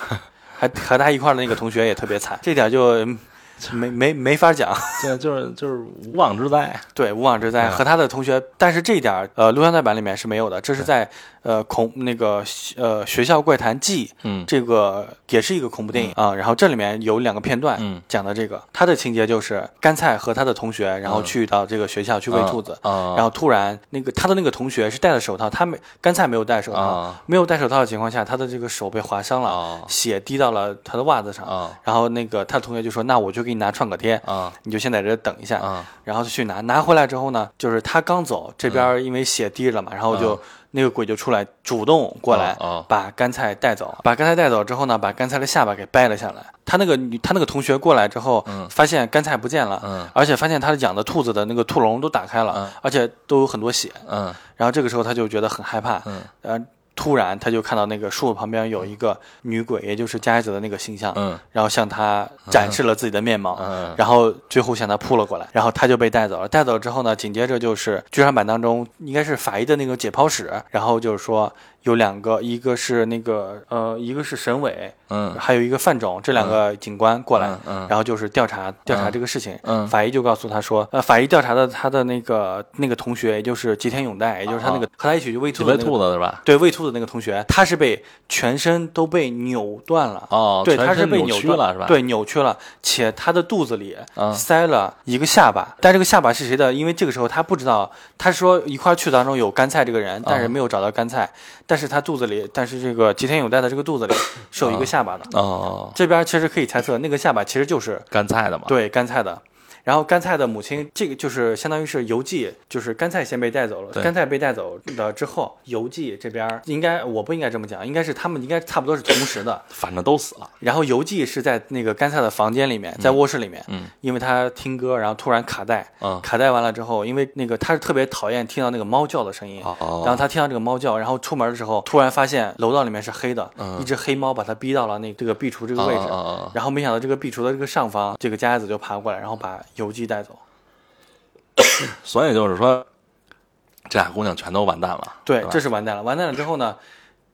还和他一块儿的那个同学也特别惨，这点就嗯没没没法讲。对就是就是无妄之灾。对，无妄之灾嗯和他的同学，但是这一点儿，呃，录像带版里面是没有的，这是在呃恐那个呃学校怪谈记嗯。这个也是一个恐怖电影啊、然后这里面有两个片段嗯。讲的这个，他的情节就是甘菜和他的同学，然后嗯。去到这个学校去喂兔子，啊，然后突然那个他的那个同学是戴了手套，他没甘菜没有戴手套，啊。没有戴手套的情况下，他的这个手被划伤了，啊。血滴到了他的袜子上，啊。然后那个他的同学就说，那我就给你拿创可贴。啊。你就先在这等一下，啊。然后就去拿，拿回来之后呢，就是他刚走，这边因为血滴了嘛，然后就、那个鬼就出来主动过来哦把干菜带走，把干菜带走之后呢，把干菜的下巴给掰了下来。他那个女他那个同学过来之后，嗯。发现干菜不见了，嗯。而且发现他养的兔子的那个兔笼都打开了，嗯。而且都有很多血。嗯。然后这个时候他就觉得很害怕，嗯。呃，突然他就看到那个树旁边有一个女鬼，也就是加一子的那个形象，嗯。然后向他展示了自己的面貌，嗯。然后最后向他扑了过来，然后他就被带走了。带走之后呢，紧接着就是剧场版当中应该是法医的那个解剖室，然后就是说有两个，一个是那个呃，一个是沈伟，嗯还有一个范总，这两个警官过来，然后就是调查调查这个事情。嗯法医就告诉他说，呃，法医调查的他的那个那个同学，也就是吉田永代，也就是他那个、和他一起去喂兔子的那个兔子是吧？对喂兔子那个同学，他是被全身都被扭断了。哦，对，他是被扭曲断了是吧？，对，扭曲了，且他的肚子里嗯塞了一个下巴，但这个下巴是谁的？因为这个时候他不知道，他说一块儿去当中有干菜这个人，但是没有找到干菜，但是他肚子里，但是这个吉田永代的这个肚子里 是有一个下巴的。哦，这边其实可以猜测，那个下巴其实就是干菜的嘛。对干菜的。然后干菜的母亲，这个就是相当于是游记，就是干菜先被带走了。对干菜被带走了之后，游记这边应该我不应该这么讲，应该是他们应该差不多是同时的。反正都死了。然后游记是在那个干菜的房间里面，在卧室里面，嗯因为他听歌，然后突然卡带，嗯卡带完了之后，因为那个他是特别讨厌听到那个猫叫的声音，哦，然后他听到这个猫叫，然后出门的时候突然发现楼道里面是黑的，嗯一只黑猫把他逼到了那这个壁橱这个位置，然后没想到这个壁橱的这个上方，这个加叶子就爬过来，然后把游记带走。所以就是说，这俩姑娘全都完蛋了。对，这是完蛋了。完蛋了之后呢，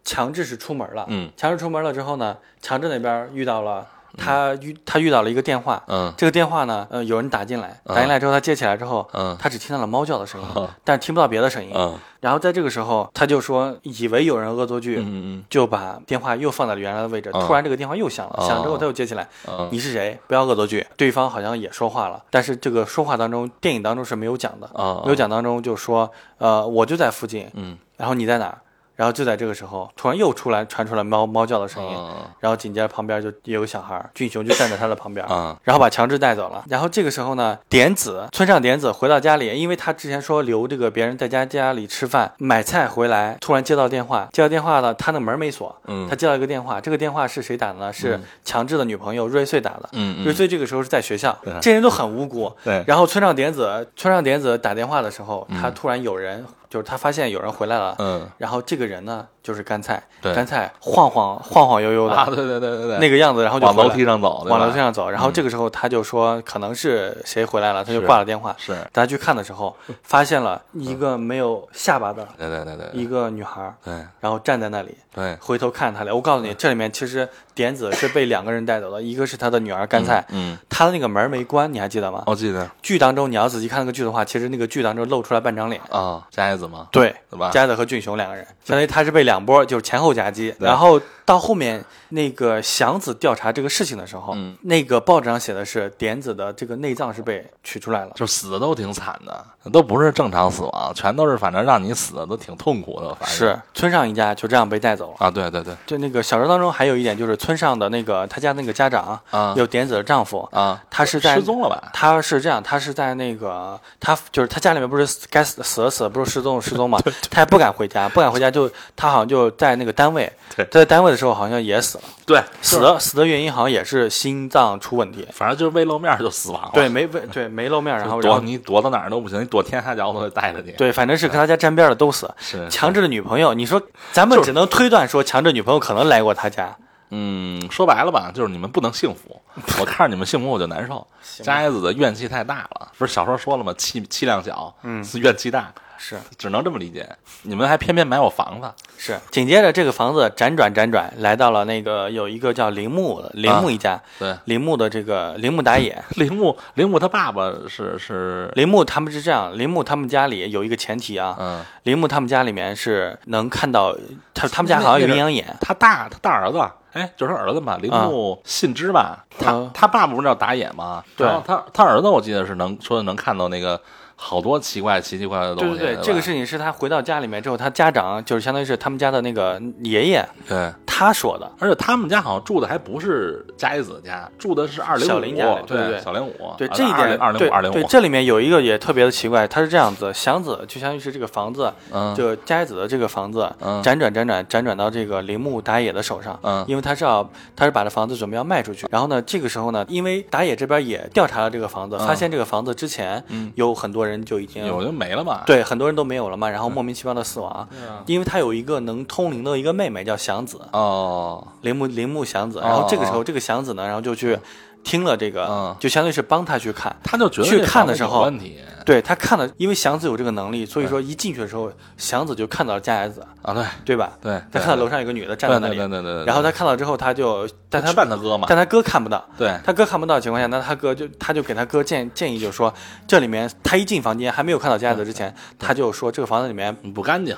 强制是出门了。嗯强制出门了之后呢，强制那边遇到了他遇他遇到了一个电话，嗯。这个电话呢，呃，有人打进来，嗯。打进来之后他接起来之后，嗯。他只听到了猫叫的声音嗯，但是听不到别的声音。嗯。然后在这个时候，他就说以为有人恶作剧，嗯嗯就把电话又放在了原来的位置。嗯。突然这个电话又响了，哦。响之后他又接起来，嗯你是谁？不要恶作剧。对方好像也说话了，但是这个说话当中，电影当中是没有讲的，嗯，没有讲当中就说，呃，我就在附近，嗯。然后你在哪儿？然后就在这个时候，突然又出来传出来猫猫叫的声音，嗯然后紧接着旁边就有个小孩儿，俊雄就站在他的旁边，嗯然后把强制带走了。然后这个时候呢，点子村上点子回到家里，因为他之前说留这个别人在家家里吃饭买菜回来，突然接到电话，接到电话呢，他那门没锁，嗯他接到一个电话，这个电话是谁打的呢？是强制的女朋友瑞穗打的。瑞穗这个时候是在学校，这人都很无辜。对然后村上点子，村上点子打电话的时候，他突然有人，就是他发现有人回来了，嗯。然后这个人呢就是干菜，对。干菜晃晃晃晃悠悠的、啊，对对对对对，那个样子，然后就往楼梯上走，往楼梯上走，然后这个时候他就说可能是谁回来了，他就挂了电话。是，大家去看的时候，发现了一个没有下巴的对对对对一个女孩，对。然后站在那里，对，回头看他俩。我告诉你，这里面其实点子是被两个人带走的，一个是他的女儿干菜，嗯，他的那个门没关，你还记得吗？我记得剧当中你要仔细看那个剧的话，其实那个剧当中露出来半张脸。啊，加叶子吗，对，对吧？加子和俊雄两个人，相当于他是被两波就是前后夹击，然后到后面那个祥子调查这个事情的时候，嗯那个报纸上写的是点子的这个内脏是被取出来了。就死的都挺惨的，都不是正常死亡，全都是反正让你死的都挺痛苦的，反正是村上一家就这样被带走了。啊，对对对就那个小说当中还有一点就是村上的那个他家那个家长啊有点子的丈夫，啊，他是在失踪了吧？他是这样，他是在那个他就是他家里面不是该死死了死了，不是失踪失踪嘛，他也不敢回家，不敢回家就他好像就在那个单位，对。他在单位的时候好像也死了，对，死的死的原因好像也是心脏出问题，反正就是未露面就死亡了。对，没对对没露面，然后然后。躲你躲到哪儿都不行，你躲天下角我都得带着你。对，反正是跟他家沾边的都死。是强制的女朋友，你说咱们只能推断说强制女朋友可能来过他家，嗯，说白了吧，就是你们不能幸福。我看着你们幸福我就难受。家叶子的怨气太大了，不是小说说了吗？气气量小，嗯，怨气大，是。只能这么理解。你们还偏偏买我房子，是。紧接着这个房子辗转辗转来到了那个有一个叫铃木的铃木一家，对，铃木的这个铃木打野，铃木铃木他爸爸是是，铃木他们是这样，铃木他们家里有一个前提啊，嗯。铃木他们家里面是能看到他他他们家好像有阴阳眼，他大他大儿子，哎，就是他儿子嘛，铃木信之吧，他啊他爸不是叫打野吗？对。然后他他儿子我记得是能说能看到那个好多奇怪奇奇怪怪的东西，对对对，吧？这个事情是他回到家里面之后，他家长就是相当于是他们家的那个爷爷对。他说的。而且他们家好像住的还不是佳一子家，住的是二零五，小林家对对对。小零五，对这一点，二零对五二零五，对这里面有一个也特别的奇怪，他是这样子，祥子就相当于是这个房子，嗯。就佳一子的这个房子，嗯。辗转辗转辗转到这个铃木打野的手上，嗯。因为他是要他是把这房子准备要卖出去，然后呢，这个时候呢，因为打野这边也调查了这个房子，嗯。发现这个房子之前嗯。有很多人就已经有就没了嘛。对很多人都没有了嘛，然后莫名其妙的死亡，因为他有一个能通灵的一个妹妹叫祥子，哦，铃木铃木祥子，哦然后这个时候这个祥子呢，然后就去听了这个，嗯。就相当于是帮他去看。他就觉得去看的时候有问题。对他看了，因为祥子有这个能力，所以说一进去的时候，祥子就看到了佳子，啊，对。对吧？对，他看到楼上有个女的站在那里，对对对然后他看到之后，他就但他劝他哥嘛，但他哥看不到，对。他哥看不到的情况下，那他哥就他就给他哥建建议，就是说这里面他一进房间还没有看到佳子之前，他就说这个房子里面不干净，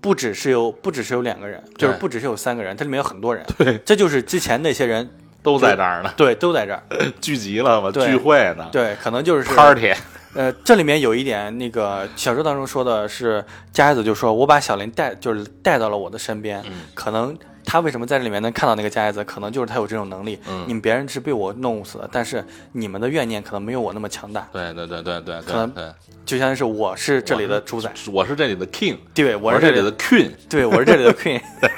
不只是有不只是有两个人，就是不只是有三个人，这里面有很多人，对，这就是之前那些人都在这儿呢，对都在这儿，聚集了嘛，对聚会呢对，可能就是，party，呃，这里面有一点，那个小说当中说的是，佳子就说我把小林带，就是带到了我的身边，嗯。可能他为什么在这里面能看到那个佳子，可能就是他有这种能力。嗯。你们别人是被我弄死的，但是你们的怨念可能没有我那么强大，对对对对对可能就相当于是我是这里的主宰，我是这里的 king，对，我我是这里的是这里的，queen，对，我是这里的 queen，对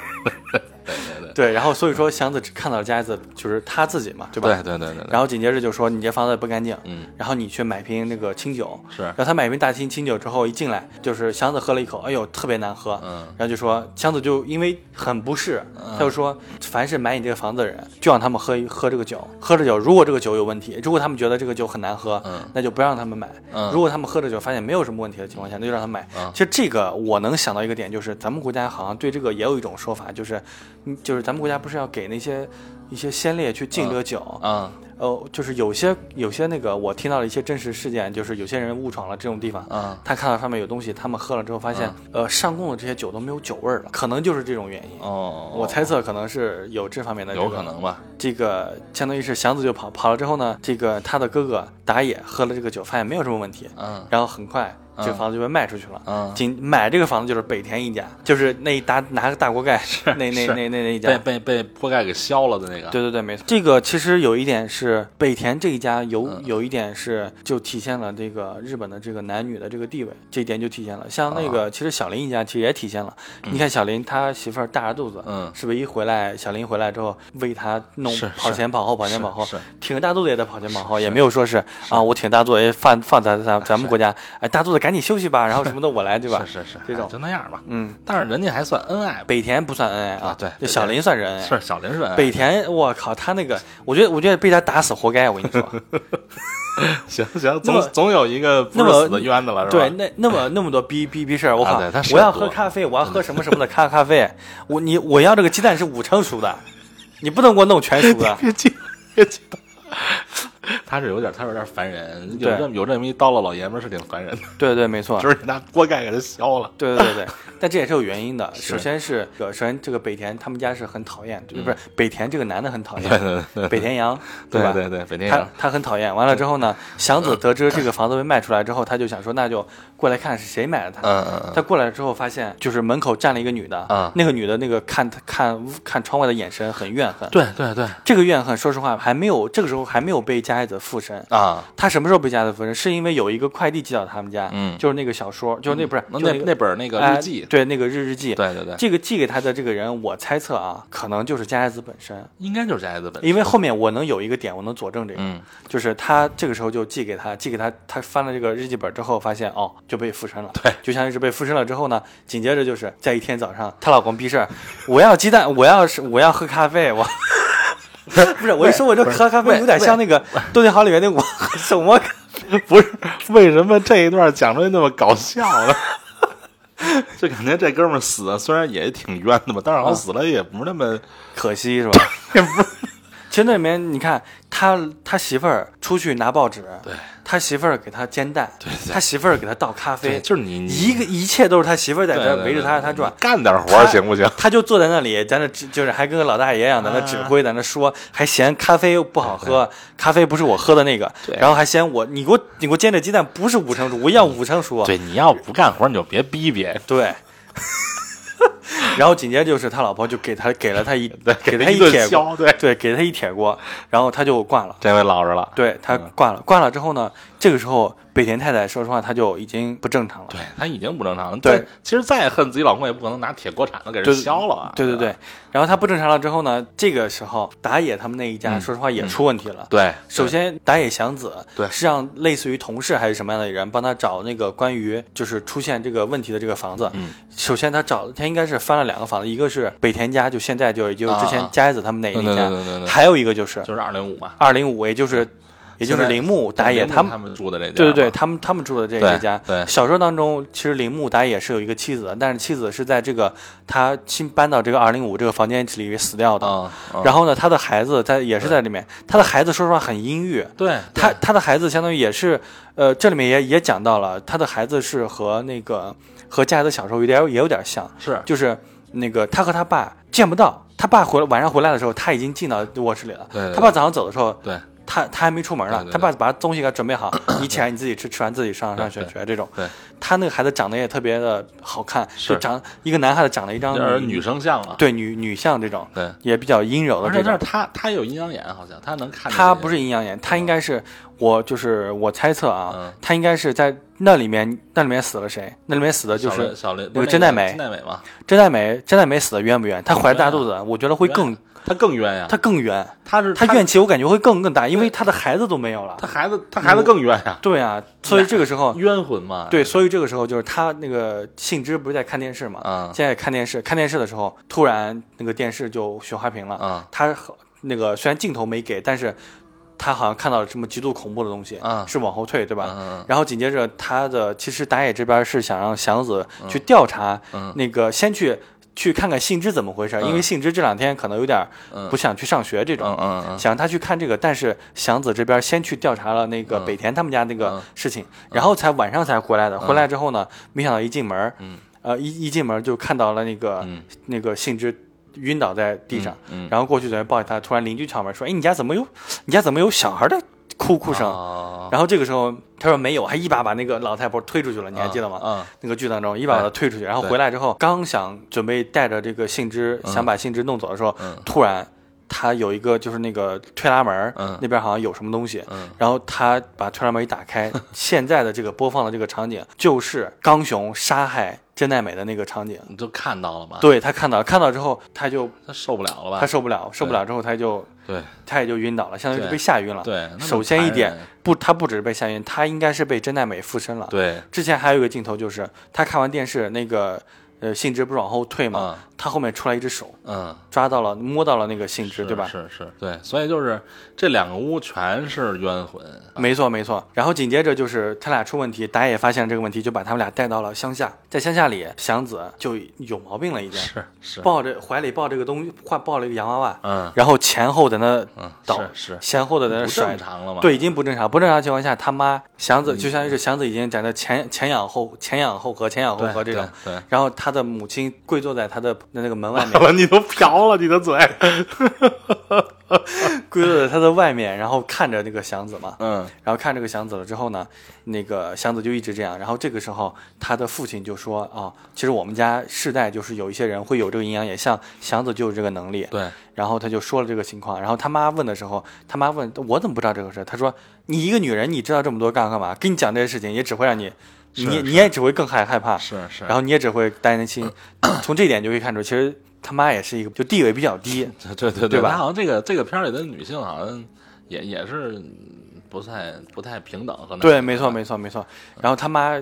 对 对，然后所以说祥子只看到了佳子，就是他自己嘛，对吧？对对对对对，然后紧接着就说你这房子不干净，嗯然后你去买瓶那个清酒，是然后他买一瓶大清清酒之后一进来，就是祥子喝了一口，哎呦特别难喝，嗯然后就说祥子就因为很不适，他就说凡是买你这个房子的人，就让他们喝一喝这个酒，喝着酒，如果这个酒有问题，如果他们觉得这个酒很难喝，嗯那就不让他们买。嗯如果他们喝着酒发现没有什么问题的情况下，那就让他买。嗯其实这个我能想到一个点，就是咱们国家好像对这个也有一种说法，就是，嗯就是咱们国家不是要给那些一些先烈去敬这个酒，啊呃，就是有些有些那个我听到了一些真实事件，就是有些人误闯了这种地方，嗯他看到上面有东西，他们喝了之后发现，呃，上供的这些酒都没有酒味儿了，可能就是这种原因。哦，我猜测可能是有这方面的、这个，有可能吧，这个相当于是祥子就跑跑了之后呢，这个他的哥哥打野喝了这个酒，发现没有什么问题，嗯然后很快这个嗯房子就被卖出去了。嗯，仅买这个房子就是北田一家，就是那一大拿个大锅盖，那那那那那一家被，被被锅盖给削了的那个，对对对，没错。这个其实有一点是北田这一家有嗯。有一点是就体现了这个日本的这个男女的这个地位，这一点就体现了。像那个其实小林一家其实也体现了。你看小林他媳妇儿大着肚子，嗯。是不是一回来小林回来之后为他弄跑前跑后跑前跑后是，挺着大肚子也在跑前跑后，也没有说是啊我挺大肚子也放放咱咱咱们国家，哎大肚子赶紧休息吧，然后什么的我来对吧？是是是，这种。哎就那样吧。嗯，但是人家还算恩爱，北田不算恩爱啊对就小林算是恩爱。是小林是恩爱，北田，我靠，他那个，我觉得，我觉得被他打死活该。我跟你说，行 行，总总有一个不那么是死的冤的了，是吧对，那那么那么多逼逼逼事儿，我我要喝咖啡，我要喝什么什么的咖咖啡，我你我要这个鸡蛋是五成熟的，你不能给我弄全熟的。别激，别激动。他是有点，他有点烦人，有这么有这么一叨唠老爷们儿是挺烦人的，对对，没错。就是你拿锅盖给他削了。对对对对，但这也是有原因的。首先是，呃首先这个北田他们家是很讨厌，不是北田这个男的很讨厌，对对北田洋，吧？对对对，北天他阳，他很讨厌。完了之后呢，祥子得知这个房子被卖出来之后，他就想说，那就过来看是谁买了它。嗯嗯嗯，他过来之后发现，就是门口站了一个女的，啊。那个女的那个看看看窗外的眼神很怨恨。对对对。这个怨恨，说实话还没有，这个时候还没有被加一子附身。啊，他什么时候被加的附身？是因为有一个快递寄到他们家，嗯。就是那个小说，就是那不是，那那那本那个哎日记，对，那个日日记。对对对，这个寄给他的这个人，我猜测啊，可能就是加害子本身，应该就是加害子本身，因为后面我能有一个点，我能佐证这个，嗯。就是他这个时候就寄给他，寄给他，他翻了这个日记本之后，发现哦就被附身了，对，就相当于是被附身了之后呢，紧接着就是在一天早上，她老公逼事儿，我要鸡蛋，我要是我要喝咖啡，我。不是，我一说我这喝咖啡有点像那个《斗地好》里面那我什么？不是为什么这一段讲出来那么搞笑呢？就感觉这哥们儿死的虽然也挺冤的吧，但是好像死了也不是那么可惜是吧？也不是其实那里面你看他他媳妇儿出去拿报纸，对他媳妇儿给他煎蛋，对对他媳妇儿给他倒咖，啡，就是你你一个一切都是他媳妇儿在对这围着他他转。干点活行不行？他就坐在那里，在那指就是还跟个老大爷一样在那指挥，在那说，还嫌咖啡不好喝，咖啡不是我喝的那个，对然后还嫌我你给我你给我煎这鸡蛋不是五成熟，我要五成熟。对，你要不干活你就别逼逼，对。然后紧接着就是他老婆就给他给了他一，给他他一铁锅，对，对，给他一铁锅，然后他就挂了。这回老实了。对他嗯挂了，挂了之后呢，这个时候北田太太说实话，她就已经不正常了。对她已经不正常了。对，其实再恨自己老公，也不可能拿铁锅铲子给人削了啊。对对对，然后她不正常了之后呢，这个时候打野他们那一家，嗯说实话也出问题了。对，首先，打野祥子对是让类似于同事还是什么样的人帮他找那个关于就是出现这个问题的这个房子。嗯，首先他找他应该是翻了两个房子，一个是北田家，就现在就也就是之前啊佳子他们那一家，对对对对对，还有一个就是就是二零五嘛，二零五，也就是也就是铃木打野他们他们住的这家，对对对，他们他们住的这对这家，对小说当中，其实铃木打野是有一个妻子的，但是妻子是在这个他新搬到这个二零五这个房间里面死掉的。然后呢，他的孩子在也是在里面，他的孩子说实话很阴郁，对他他的孩子相当于也是，呃，这里面也也讲到了，他的孩子是和那个和佳子小时候有点也有点像，是就是那个他和他爸见不到，他爸回来晚上回来的时候，他已经进到卧室里了，对对他爸早上走的时候，对他他还没出门呢，他爸把东西给他准备好，你起来你自己吃，吃完自己上上学学这种。对，他那个孩子长得也特别的好看，就长一个男孩子长了一张女生像了。对女女相这种，对，也比较阴柔的而且这种。但是他他有阴阳眼，好像他能看。他不是阴阳眼，他应该是我就是我猜测啊嗯，他应该是在那里面那里面死了谁？那里面死的就是小雷那个真奈美真奈美嘛，真奈美，真奈美死的冤不冤？她怀着大肚子，我觉得会更冤他更冤呀。他更冤，他是他怨气我感觉会更更大，因为他的孩子都没有了他。孩子他孩子更冤呀，对啊，所以这个时候冤魂嘛。对，所以这个时候就是他那个信之不是在看电视嘛？啊现在看电视，看电视的时候，突然那个电视就雪花屏了。啊他和那个虽然镜头没给，但是他好像看到了什么极度恐怖的东西，嗯是往后退，对吧？嗯然后紧接着他的其实打野这边是想让祥子去调查嗯那个，先去去看看信之怎么回事，嗯。因为信之这两天可能有点嗯。不想去上学这种。想让他去看这个，但是祥子这边先去调查了那个嗯。北田他们家那个嗯。事情，然后才晚上才回来的。回来之后呢，没想到一进门，嗯。呃，一一进门就看到了那个、嗯。那个信之晕倒在地上，嗯，然后过去准备抱起他，突然邻居敲门说：“哎，你家怎么有你家怎么有小孩的哭哭声？”啊然后这个时候他说没有，还一把把那个老太婆推出去了，你还记得吗？嗯那个剧当中一把把她推出去，然后回来之后刚想准备带着这个信之嗯。想把信之弄走的时候，嗯。突然他有一个就是那个推拉门，嗯那边好像有什么东西，嗯然后他把推拉门一打开，现在的这个播放的这个场景就是刚雄杀害真奈美的那个场景。你都看到了吗？对他看到，看到之后他就他受不了了吧？他受不了，受不了之后他就对他也就晕倒了，相当于被吓晕了。对，首先一点不，他不只是被吓晕，他应该是被真奈美附身了。对之前还有一个镜头就是他看完电视，那个呃信之不是往后退吗？嗯他后面出来一只手，嗯。抓到了摸到了那个信之，对吧？是是，对，所以就是这两个屋全是冤魂，没错没错。然后紧接着就是他俩出问题，打野发现了这个问题，就把他们俩带到了乡下。在乡下里，祥子就有毛病了，已经是是，抱着怀里抱这个东西，换抱了一个洋娃娃，嗯然后前后在那嗯，倒是是，前后的在那不甩正，常了嘛？对，已经不正常。不正常的情况下，他妈祥子就相当于是祥子已经在那前前仰后前仰后合，前仰后合这种。对，然后他的母亲跪坐在他的那个门外面你都瓢了你的嘴，跪坐在他的外面，然后看着那个祥子嘛。嗯然后看这个祥子了之后呢，那个祥子就一直这样。然后这个时候，他的父亲就说：“啊，其实我们家世代就是有一些人会有这个阴阳眼，像祥子就有这个能力。对，”然后他就说了这个情况。然后他妈问的时候，他妈问我怎么不知道这个事？他说：“你一个女人，你知道这么多干干嘛？跟你讲这些事情，也只会让你，你你也只会更害害怕，是是，然后你也只会担心。从这一点就可以看出，其实他妈也是一个就地位比较低。对对对吧他好像这个这个片里的女性好像也也是不太不太平等和男对，没错，没错，没错。然后他妈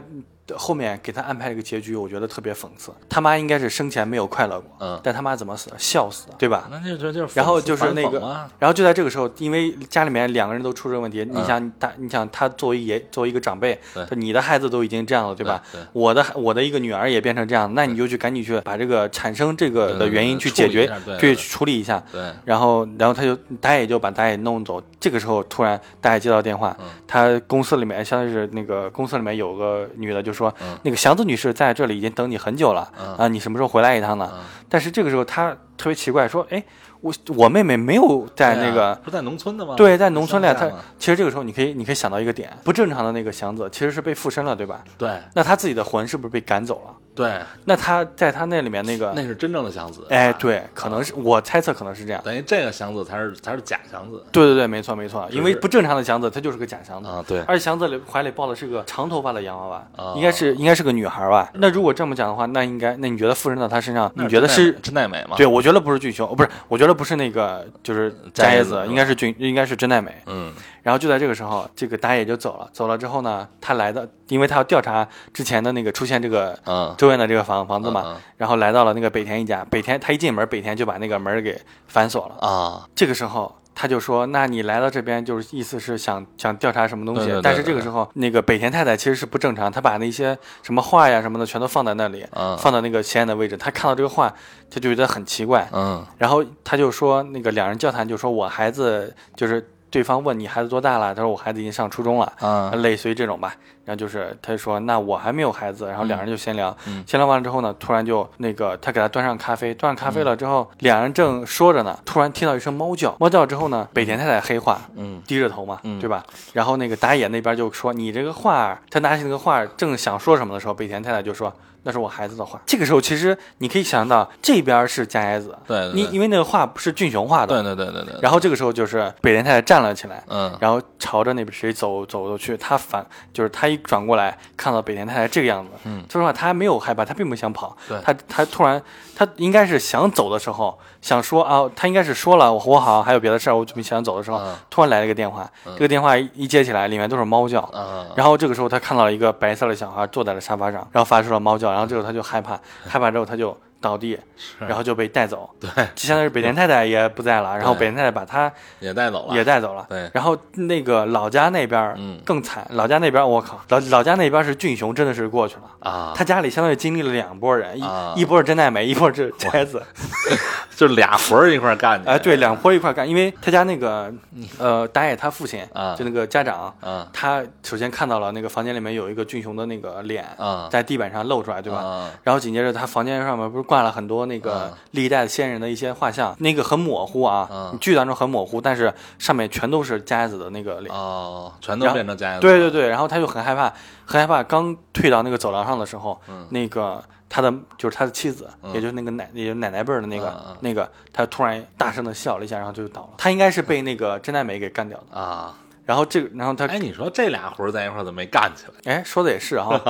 后面给他安排了一个结局，我觉得特别讽刺。他妈应该是生前没有快乐过，嗯但他妈怎么死的？笑死的，对吧？那就就就是，然后就是那个然后就在这个时候，因为家里面两个人都出这个问题，嗯你想他，你想他作为爷，作为一个长辈你的孩子都已经这样了，对吧？对对我的我的一个女儿也变成这样，那你就去赶紧去把这个产生这个的原因去解决去处理一下。对，然后，然后他就大爷就把大爷弄走。这个时候，突然大爷接到电话，嗯他公司里面，相当于是那个公司里面有个女的就说，嗯那个祥子女士在这里已经等你很久了，嗯啊，你什么时候回来一趟呢？嗯但是这个时候她特别奇怪，说，哎，我我妹妹没有在那个。不在农村的吗？对，在农村里，他乡下嘛其实这个时候你可以，你可以想到一个点，不正常的那个祥子其实是被附身了，对吧？对那她自己的魂是不是被赶走了？对，那他在他那里面那个，那是真正的祥子。哎，对，可能是我猜测可能是这样。等于这个祥子才是才是假祥子对对对，没错没错，因为不正常的祥子，他就是个假祥子。啊，对，而且祥子里怀里抱的是个长头发的洋娃娃，哦应该是应该是个女孩吧？那如果这么讲的话，那应该那你觉得附身到他身上，你觉得是？真奈美吗？对，我觉得不是俊雄，哦不是，我觉得不是那个，就是斋斋子，应该是俊，应该是真奈美。嗯然后就在这个时候，这个打野就走了，走了之后呢，他来到，因为他要调查之前的那个出现这个嗯，周院的这个房房子嘛，嗯然后来到了那个北田一家，北田他一进门，北田就把那个门给反锁了。啊，这个时候他就说：“那你来到这边，就是意思是想想调查什么东西？对对对但是这个时候，那个北田太太其实是不正常，她把那些什么画呀什么的全都放在那里，嗯放到那个显眼的位置。她看到这个画，他就觉得很奇怪，嗯然后他就说，那个两人交谈，就说我孩子就是对方问你孩子多大了，他说我孩子已经上初中了，啊。类似于这种吧。然后就是他就说那我还没有孩子，然后两人就闲聊，嗯。闲聊完了之后呢，突然就那个他给他端上咖啡，端上咖啡了之后，两人正说着呢，突然听到一声猫叫，猫叫之后呢，北田太太黑化，嗯。低着头嘛，嗯。对吧？然后那个打野那边就说：“你这个画，他拿起那个画，正想说什么的时候，北田太太就说：‘那是我孩子的画。’这个时候，其实你可以想到这边是加野子，对对对你因为那个画不是俊雄画的，对对对对对，然后这个时候就是北田太太站了起来，嗯。然后朝着那边谁走走过去，他反就是他一转过来看到北田太太这个样子，嗯。说实话他还没有害怕，他并不想跑，对。他他突然他应该是想走的时候想说啊，他应该是说了我我好像还有别的事儿，我准备想走的时候，嗯。突然来了一个电话，这个电话一一接起来里面都是猫叫。嗯，然后这个时候，他看到了一个白色的小孩坐在了沙发上，然后发出了猫叫，然后这个时候他就害怕，害怕之后他就倒地，然后就被带走。对就相当于北田太太也不在了，然后北田太太把他也带走了，也带走了。对然后那个老家那边更惨，老家那边儿我靠，老老家那边是俊雄真的是过去了。啊，他家里相当于经历了两拨人，一、啊一波是真奈美，一波是斋子，就俩活儿一块干去，哎，对，两波一块干。因为他家那个呃打野他父亲啊就那个家长，啊他首先看到了那个房间里面有一个俊雄的那个脸啊在地板上露出来，对吧？啊然后紧接着他房间上面不是挂了很多那个啊历代先人的一些画像，那个很模糊啊啊，剧当中很模糊，但是上面全都是佳子的那个脸。哦，全都变成家人，对对对，然后他就很害怕，很害怕。刚退到那个走廊上的时候，嗯那个他的就是他的妻子，嗯也就是那个奶，也就是奶奶辈儿的那个、那个，他突然大声的笑了一下，然后就倒了。他应该是被那个真奈美给干掉的。啊，然后这个，然后他哎，你说这俩活儿在一块儿怎么没干起来？哎说的也是哈，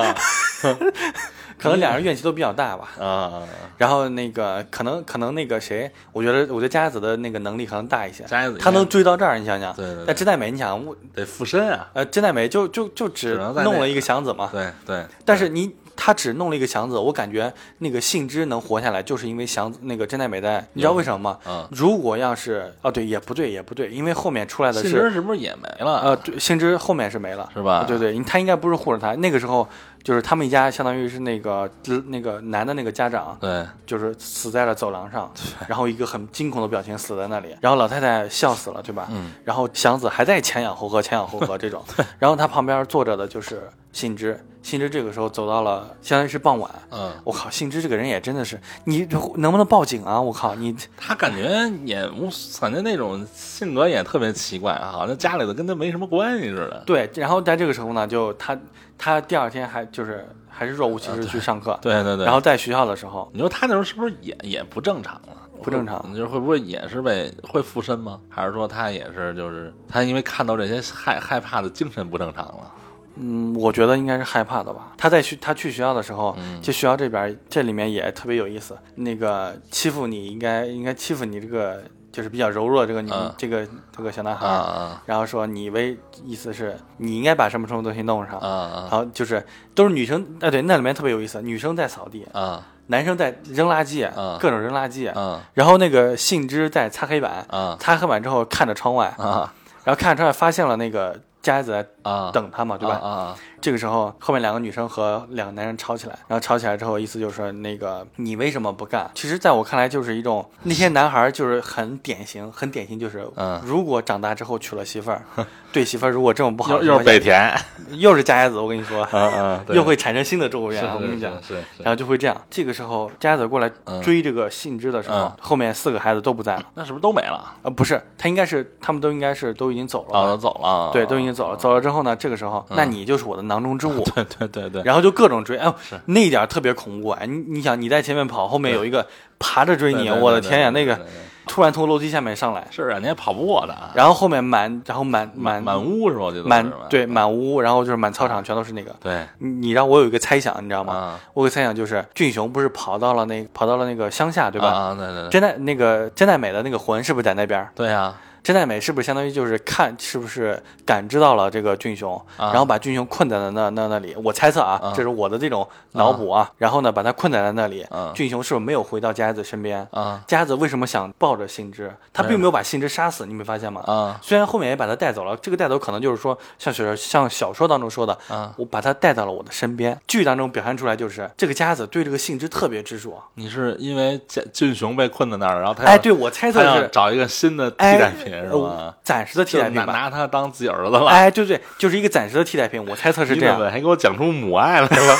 可能两人怨气都比较大吧。啊，然后那个可能可能那个谁，我觉得我觉得佳子的那个能力可能大一些，斋子他能追到这儿，你想想。对对对但真奈美，你想，我得附身啊，呃，真奈美就就就只弄了一个祥子嘛，对对，但是你他只弄了一个祥子，我感觉那个信之能活下来，就是因为祥子那个真奈美在，你知道为什么吗？嗯，如果要是哦对，也不对也不对，因为后面出来的信是之是不是也没了？呃对，信之后面是没了，是吧？对对，他应该不是护着他，那个时候就是他们一家相当于是那个那个男的那个家长，对就是死在了走廊上，然后一个很惊恐的表情死在那里，然后老太太笑死了，对吧？嗯，然后祥子还在前仰后合，前仰后合 这种，然后他旁边坐着的就是信之，信之这个时候走到了，相当于是傍晚。嗯，我靠，信之这个人也真的是，你能不能报警啊？我靠，你他感觉也无，感觉那种性格也特别奇怪啊，好像家里的跟他没什么关系似的。对，然后在这个时候呢，就他他第二天还就是还是若无其事去上课，对对对，然后在学校的时候，你说他那时候是不是也也不正常了？不正常就是会不会也是被会附身吗？还是说他也是就是他因为看到这些害害怕的精神不正常了？嗯，我觉得应该是害怕的吧。他在学他去学校的时候，嗯去学校这边这里面也特别有意思。那个欺负你应该应该欺负你这个就是比较柔弱的这个女、嗯。这个这个小男啊孩，啊然后说你为意思是你应该把什么什么东西弄上，然后就是都是女生，啊对，那里面特别有意思，女生在扫地，啊男生在扔垃圾，嗯。各种扔垃圾，啊然后那个信之在擦黑板，啊擦黑板之后看着窗外，啊然后看着窗外发现了那个佳子在啊，等他嘛，对吧？这个时候后面两个女生和两个男人吵起来，然后吵起来之后，意思就是说那个你为什么不干？其实在我看来就是一种那些男孩就是很典型，很典型就是，嗯如果长大之后娶了媳妇儿，对媳妇儿如果这么不好又又是北田，又是佳子，我跟你说，嗯嗯，对又会产生新的咒是怨，我跟你讲。是是是然后就会这样，这个时候佳子过来嗯追这个信之的时候，嗯后面四个孩子都不在了。那是不是都没了？呃，不是，他应该是他们都应该是都已经走了。啊，都走了，对，都已经走了。走了之后呢，这个时候，那你就是我的囊中之物。对对对对，然后就各种追，哎呦，那一点特别恐怖哎！你你想，你在前面跑，后面有一个爬着追你，对对对我的天呀，那个对对对对突然从楼梯下面上来，是啊，你也跑不过的啊，然后后面满，然后满满满屋是吧？我记得满对满屋，然后就是满操场全都是那个。对你你让我有一个猜想，你知道吗？啊，我有个猜想就是，俊雄不是跑到了那跑到了那个乡下，对吧？啊，对对对，真奈那个真奈美的那个魂是不是在那边？对呀，真奈美是不是相当于就是看是不是感知到了这个俊雄，啊然后把俊雄困在了那那那里？我猜测啊，啊这是我的这种脑补啊。然后呢，把他困在了那里，嗯俊雄是不是没有回到佳子身边？啊佳子为什么想抱着信之？他并没有把信之杀死，你没发现吗？啊虽然后面也把他带走了，这个带走可能就是说，像小像小说当中说的，啊，我把他带到了我的身边。剧当中表现出来就是这个佳子对这个信之特别执着。你是因为俊俊雄被困在那儿，然后他哎，对我猜测是找一个新的替哎代品是呃吧？暂时的替代品吧。拿拿他当自己儿子了，哎，对对，就是一个暂时的替代品，我猜测是这样。还给我讲出母爱来了？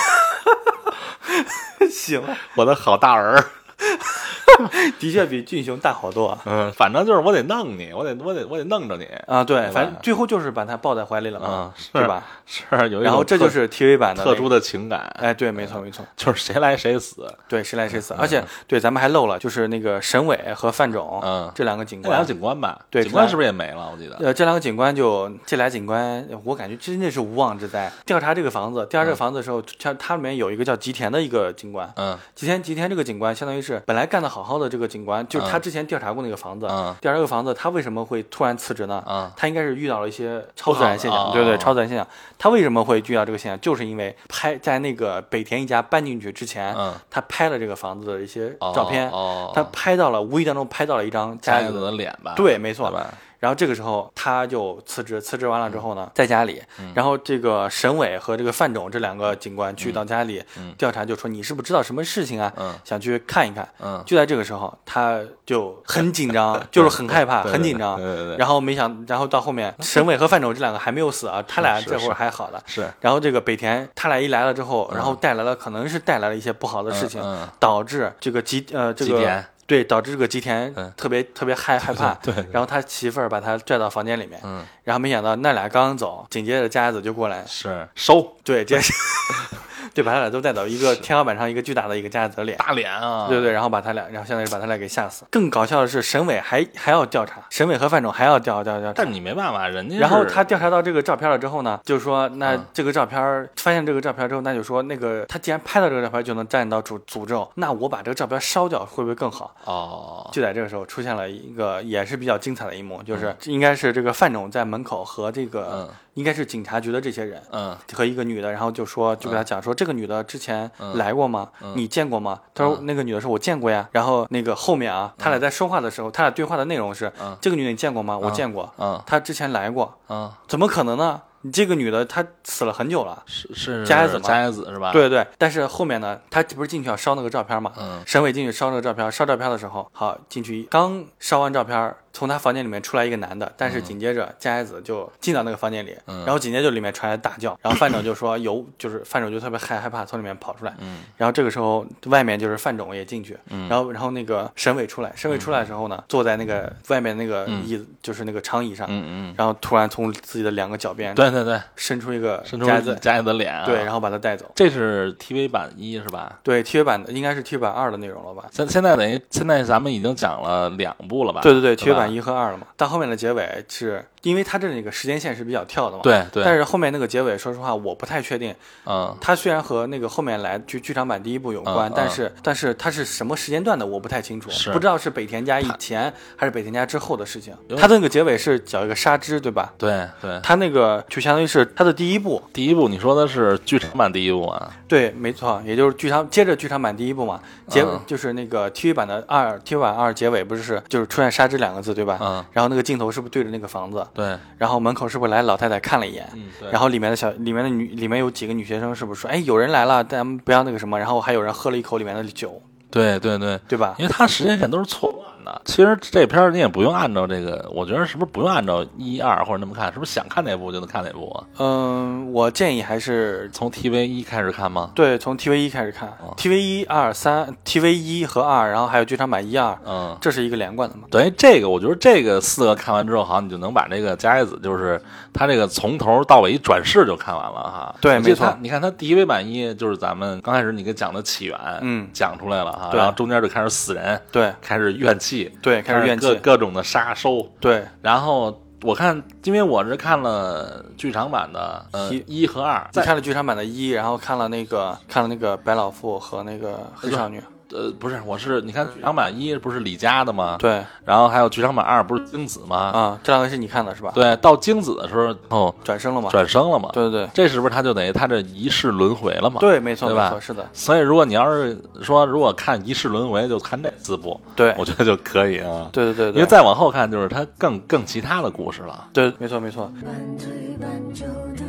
行，我的好大儿，的确比俊雄大好多啊。嗯，反正就是我得弄你，我得我得我得弄着你，啊，对，反正最后就是把他抱在怀里了嘛嗯，，是对？吧？是有一然后这就是 TV 版的。特殊的情感，哎，对，没错没错，就是谁来谁死，对，谁来谁死，而且对，咱们还漏了，就是那个沈伟和范总，嗯这两个警官两个，警官吧，对警官是不是也没了？我记得，呃，这两个警官就这俩警官，我感觉真的是无妄之灾。调查这个房子，调查这个房子的时候，像它里面有一个叫吉田的一个警官，嗯吉田吉田这个警官相当于是本来干得好好的这个警官，就是他嗯之前调查过那个房子，嗯调查这个房子，他为什么会突然辞职呢？嗯他应该是遇到了一些超自然现象，不对对，哦超自然现象。他为什么会遇到这个现象？就是因为拍在那个北田一家搬进去之前，嗯，他拍了这个房子的一些哦照片，哦，他拍到了无意当中拍到了一张佳子佳子的脸吧？对，没错。吧？然后这个时候他就辞职，辞职完了之后呢，在家里，嗯。然后这个沈伟和这个范总这两个警官去到家里嗯。调查，就说你是不是知道什么事情啊？嗯。想去看一看。嗯，就在这个时候，他就很紧张，就是很害怕，对很紧张。对对对。对，然后没想，然后到后面，沈伟和范总这两个还没有死啊，他俩这会儿还好了。是。然后这个北田他俩一来了之后，然后带来了可能是带来了一些不好的事情，导致这个极呃这个对导致这个吉田嗯。特别特别害害怕，对。对对然后他媳妇儿把他拽到房间里面，嗯。然后没想到那俩刚走，紧接着佳子就过来，是。收。对，这 对把他俩都带到一个天花板上一个巨大的一个佳子的脸。大脸啊，对对，然后把他俩，然后相当于把他俩给吓死。更搞笑的是，沈伟还还要调查，沈伟和范总还要调调调查。但你没办法，人家然后他调查到这个照片了之后呢，就说那嗯这个照片发现这个照片之后，那就说那个他既然拍到这个照片就能沾到诅诅咒，那我把这个照片烧掉会不会更好？哦，就在这个时候出现了一个也是比较精彩的一幕，嗯就是应该是这个范总在门口和这个嗯应该是警察局的这些人。嗯和一个女的，然后就说，就给他讲说，这个女的之前嗯来过吗？嗯你见过吗？他说嗯那个女的说，我见过呀。然后那个后面啊，他俩在说话的时候，他俩对话的内容是，嗯这个女的你见过吗？我嗯见过，嗯她之前来过，嗯，怎么可能呢？你这个女的她死了很久了。是是佳子吗佳子是吧？，对对，但是后面呢，她不是进去要烧那个照片嘛？嗯沈伟进去烧那个照片，烧照片的时候，好进去刚烧完照片，从他房间里面出来一个男的，但是紧接着佳子就进到那个房间里，嗯。然后紧接着里面传来大叫，然后范总就说有，就是范总就特别害害怕，从里面跑出来，嗯。然后这个时候外面就是范总也进去，嗯。然后然后那个沈伟出来，沈伟出来的时候呢，坐在那个外面那个嗯椅子，就是那个长椅上，嗯嗯，然后突然从自己的两个脚边对对对，伸出一个夹子，佳子的脸啊，对，然后把他带走。这是 TV 版一是吧？对，TV 版的应该是 TV 版二的内容了吧？现现在等于现在咱们已经讲了两部了吧？对对对，TV 版一和二了嘛。但后面的结尾是因为它这那个时间线是比较跳的嘛。。对对，但是后面那个结尾，说实话，我不太确定。嗯它虽然和那个后面来剧剧场版第一部有关，嗯但是但是它是什么时间段的，我不太清楚，是不知道是北田家以前还是北田家之后的事情它的那个结尾是讲一个纱织，对吧？对对。它那个就相当于是它的第一部，第一部你说的是剧场版第一部啊？对，没错，也就是剧场接着剧场版第一部嘛，结、嗯就是那个 TV 版的二 TV 版二结尾不是是就是出现“纱织”两个字对吧？嗯，然后那个镜头是不是对着那个房子？对，然后门口是不是来老太太看了一眼？嗯对。然后里面的小里面的女里面有几个女学生是不是说，哎，有人来了，咱们不要那个什么？然后还有人喝了一口里面的酒，对对对，对吧？因为他时间线都是错乱的。其实这片儿你也不用按照这个，我觉得是不是不用按照一二或者那么看？是不是想看哪部就能看哪部啊？嗯，我建议还是从 TV 一开始看吗？对从 TV 一开始看、哦 t v 一二三，TV 一和二，然后还有剧场版一二，嗯，这是一个连贯的嘛？等于这个，我觉得这个四个看完之后，好像你就能把这个加一子，就是他这个从头到尾一转世就看完了哈。对没错你看它 TV 版一就是咱们刚开始你给讲的起源，嗯讲出来了哈，然后中间就开始死人，对开始怨气，对，开始怨气，各种的杀收，对。然后我看，因为我是看了剧场版的呃一一和二，看了剧场版的一，然后看了那个看了那个白老妇和那个黑少女，呃不是，我是你看剧场版一不是李佳的吗？，对然后还有剧场版二不是精子吗？啊，这两个是你看的是吧？对，到精子的时候哦转生了吗？转生了吗，对对对这是不是他就等于他这一世轮回了吗？。对，没错对吧没错，是的，所以如果你要是说如果看一世轮回，就看这四部，对我觉得就可以啊。对对对对，因为再往后看就是他更更其他的故事了。对，没错没错。半推半就的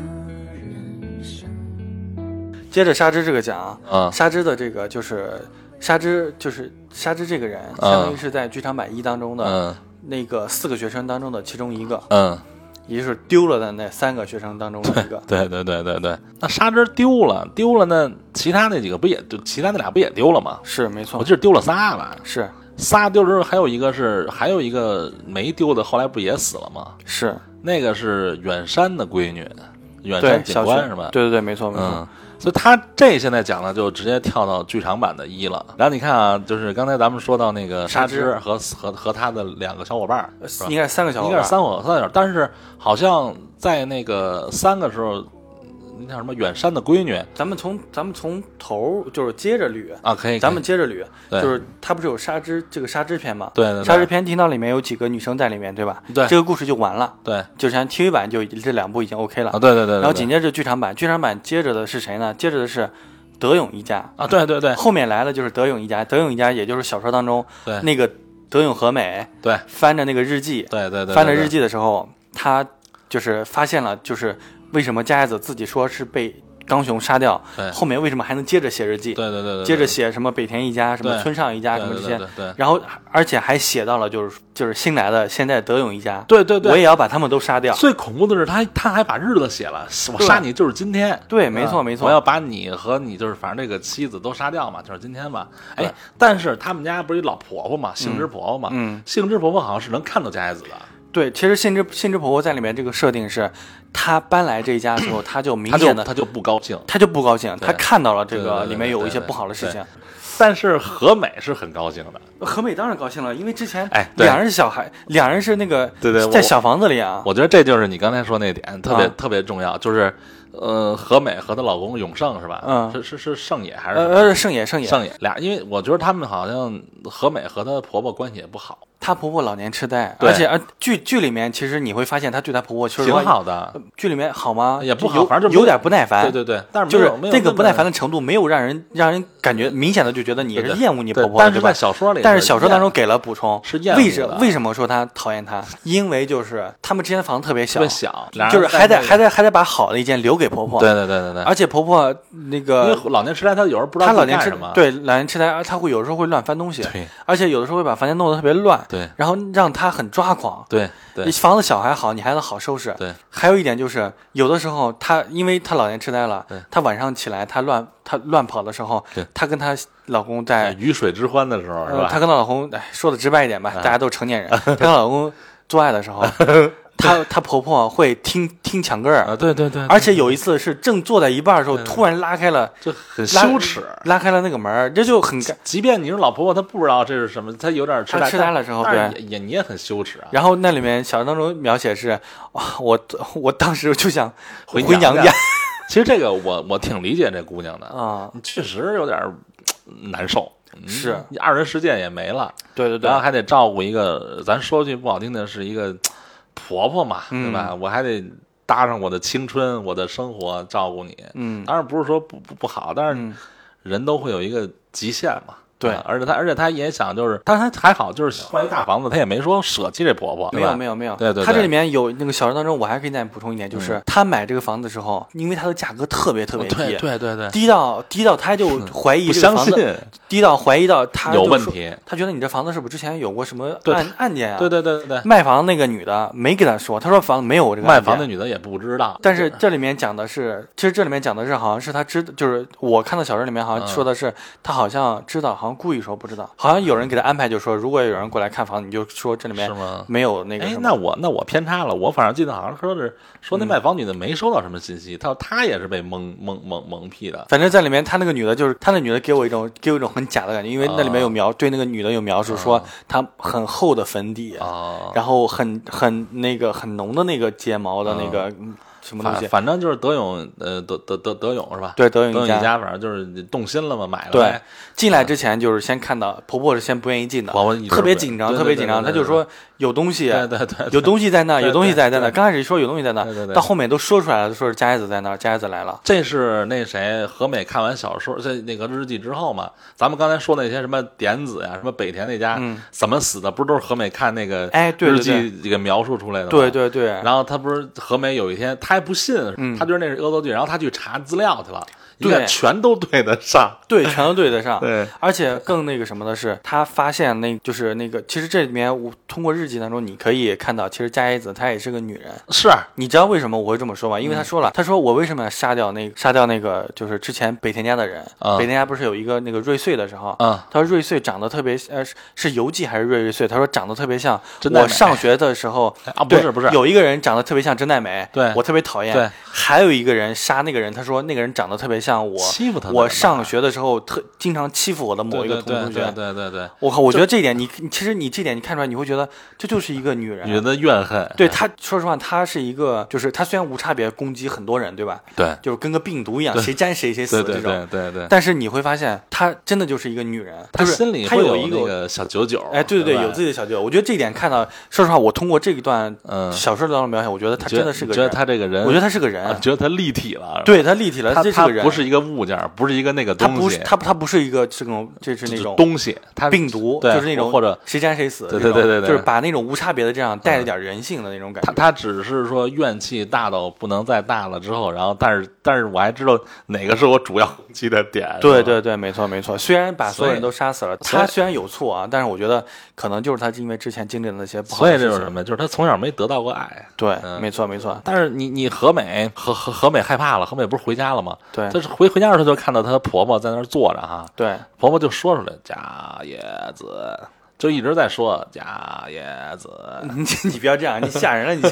人生。接着沙之这个讲啊，嗯沙之的这个就是沙之就是沙之这个人，嗯相当于是在剧场版一当中的嗯那个四个学生当中的其中一个，嗯，也就是丢了的那三个学生当中的一个。对对对对对。那沙之丢了，丢了，那其他那几个不也就其他那俩不也丢了吗？是没错我，记得丢了仨吧，是仨丢之后还有一个是还有一个没丢的，后来不也死了吗？是，那个是远山的闺女，远山警官是吧？对对对，没错没错嗯，，所以他这现在讲的就直接跳到剧场版的一了。然后你看啊，就是刚才咱们说到那个沙沙之之和和和他的两个小伙伴应该是三个小伙伴，应该是三伙三个小，但是好像在那个三个时候，那叫什么远山的闺女咱们从咱们从头就是接着捋，啊，可以，咱们接着捋，就是他不是有纱织这个纱织篇吗？对对对沙织篇听到里面有几个女生在里面，对吧？对这个故事就完了，对就像 TV 版就这两部已经 OK 了啊，。对对对，对对然后紧接着剧场版，剧场版接着的是谁呢？接着的是德勇一家，啊，对对对后面来了就是德勇一家。德勇一家也就是小说当中对那个德勇和美对翻着那个日记，对对对，翻着日，记的时候，他就是发现了，就是为什么加叶子自己说是被刚雄杀掉对，后面为什么还能接着写日记？对对对对，接着写什么北田一家、什么村上一家、什么这些，对对对然后而且还写到了就是就是新来的现在德勇一家，对对对，我也要把他们都杀掉。最恐怖的是他，他还把日子写了，我杀你就是今天。对，没错嗯没错，我要把你和你就是反正这个妻子都杀掉嘛，就是今天吧。对。哎，但是他们家不是一老婆婆嘛，杏枝婆婆嘛，嗯，杏枝婆婆好像是能看到加叶子的。对，其实杏枝杏枝婆婆在里面这个设定是，她搬来这一家的时候，她就明显的他就不高兴，他就不高兴，对。她看到了这个里面有一些不好的事情。但是和美是很高兴的。和美当然高兴了，因为之前哎对。两人是小孩，两人是那个对对在小房子里啊，我觉得这就是你刚才说那点特别、啊。特别重要，就是呃，和美和她老公永胜是吧？嗯。是是是胜野还是呃盛野盛野，胜也俩？因为我觉得他们好像和美和她婆婆关系也不好，她婆婆老年痴呆，而且呃剧剧里面其实你会发现她对她婆婆其实挺好的。剧里面好吗？也不好有反正就有有点不耐烦。对对对，但是就是没有没有那个不耐烦的的程度，没有让人让人感觉明显的就觉得你是厌恶你婆婆但是在？小说里，但是小说当中给了补充，是厌恶为什为什么说她讨厌她？因为就是他们之间的房子特别小，特别小，就是还得还得还得把好的一间留给婆婆。对对对对对，而且婆婆那因个为老年痴呆，她有时候不知道她老年痴对老年痴呆，她会有时候会乱翻东西，对而且有的时候会把房间弄得特别乱，对。然后让他很抓狂。对对。你房子小还好，你还能好收拾。对。还有一点就是，有的时候她因为她老年痴呆了对，她晚上起来她乱她乱跑的时候对，她跟她老公在鱼水之欢的时候是呃，吧？她跟她老公，哎，说的直白一点吧，嗯大家都成年人，她跟老公做爱的时候，她她婆婆会听听墙根儿，啊，对对对，而且有一次是正坐在一半的时候，突然拉开了就很羞耻。拉开了那个门儿，这就很尴。即便你是老婆婆，她不知道这是什么，她有点痴呆，她痴呆了之后对也也你也很羞耻啊。然后那里面小说当中描写是，啊，我我当时就想回回娘家家 其实这个我我挺理解这姑娘的，啊，确实有点儿难受。嗯是二人世界也没了，对对对然后还得照顾一个，咱说句不好听的，是一个婆婆嘛，对嗯吧？我还得搭上我的青春，我的生活，照顾你。嗯当然不是说不不不好，但是嗯，人都会有一个极限嘛。对而且他而且他也想就是，但是他还好，就是换一大房子，他也没说舍弃这婆婆，没有没有没有，对对对。他这里面有那个小说当中，我还可以再补充一点，就是嗯。他买这个房子的时候，因为它的价格特别特别低，对对对对，低到低到他就怀疑不这个房子，相信低到怀疑到他，有问题。他觉得你这房子是不是之前有过什么案案件啊？对对对对对，卖房那个女的没给他说，他说房子没有这个卖房的女的也不知道，但是这里面讲的是，其实这里面讲的是，好像是他知，就是我看到小说里面好像说的是，他好像知道，好像故意说不知道，好像有人给他安排，就说如果有人过来看房，你就说这里面是吗？没有那个。哎那我那我偏差了，我反正记得好像说是说嗯那卖房女的没收到什么信息，她说她也是被蒙蒙蒙蒙蔽的。反正在里面，她那个女的，就是她那女的给我一种给我一种很假的感觉，因为那里面有啊描、对那个女的有描述说她很厚的粉底，哦，然后很很那个很浓的那个睫毛的那个、嗯什么东西，反反正就是德永，呃，德德德德永是吧？对德德勇一永一家家反正就是动心了嘛，买了对。进来之前就是先看到婆婆是先不愿意进的，婆婆特别紧张，特别紧张，她就说有东西，对对对，有东西在那，有东西在在那。刚开始说有东西在那到后面都说出来了，说是佳叶子在那儿，佳叶子来了。这是那谁何美看完小说这那个日记之后嘛？咱们刚才说那些什么点子呀，什么北田那家、嗯怎么死的，不是都是何美看那个日记这个描述出来的吗？对对对，然后他不是何美有一天，他还不信，嗯他觉得那是恶作剧，然后他去查资料去了，一对全都对得上。对，全都对得上。对，而且更那个什么的是，他发现那就是那个，其实这里面我通过日记当中，你可以看到，其实佳叶子她也是个女人。是你知道为什么我会这么说吗？因嗯为他说了，他说我为什么要杀掉那个杀掉那个就是之前北田家的人？啊北田家不是有一个那个瑞穗的时候，啊，他说瑞穗长得特别呃是是游记还是瑞瑞穗？他说长得特别像真奈美我上学的时候 啊，不是不是，有一个人长得特别像真奈美，对我特别讨厌。对，还有一个人杀那个人，他说那个人长得特别像我，我上学的时候特经常欺负我的某一个同同学。对对对，我靠，我觉得这一点你你其实你这点你看出来，你会觉得这就是一个女人。女人的怨恨。对她，说实话，她是一个，就是她虽然无差别攻击很多人，对吧？对就是跟个病毒一样，谁沾谁谁死这种。对对对，但是你会发现，她真的就是一个女人，她就是心里有一个小九九。哎，对对对，有自己的小九九。我觉得这一点看到，说实话，我通过这一段嗯，小说当中描写，我觉得她真的是个觉得她。这个人，我觉得她是个人啊，觉得她立体了。，对她立体了，她这是个人，不是一个物件，不是一个那个东西，不是它，它不是一个这种，这是那种东西，它病毒，对就是那种或者谁沾谁死，对对对对对就是把那种无差别的这样带着点人性的那种感觉。他他只是说怨气大到不能再大了之后，然后但是但是我还知道哪个是我主要攻击的点。对对对，没错没错。虽然把所有人都杀死了，他虽然有错啊，但是我觉得可能就是他因为之前经历了那些不好所的事情。以这就是什么？就是他从小没得到过爱。对，嗯没错没错，但是你你何美何何何美害怕了，何美不是回家了吗？对回回家的时候就看到她婆婆在那儿坐着哈，对婆婆就说出来假叶子，就一直在说假叶子，你你不要这样，你吓人了，你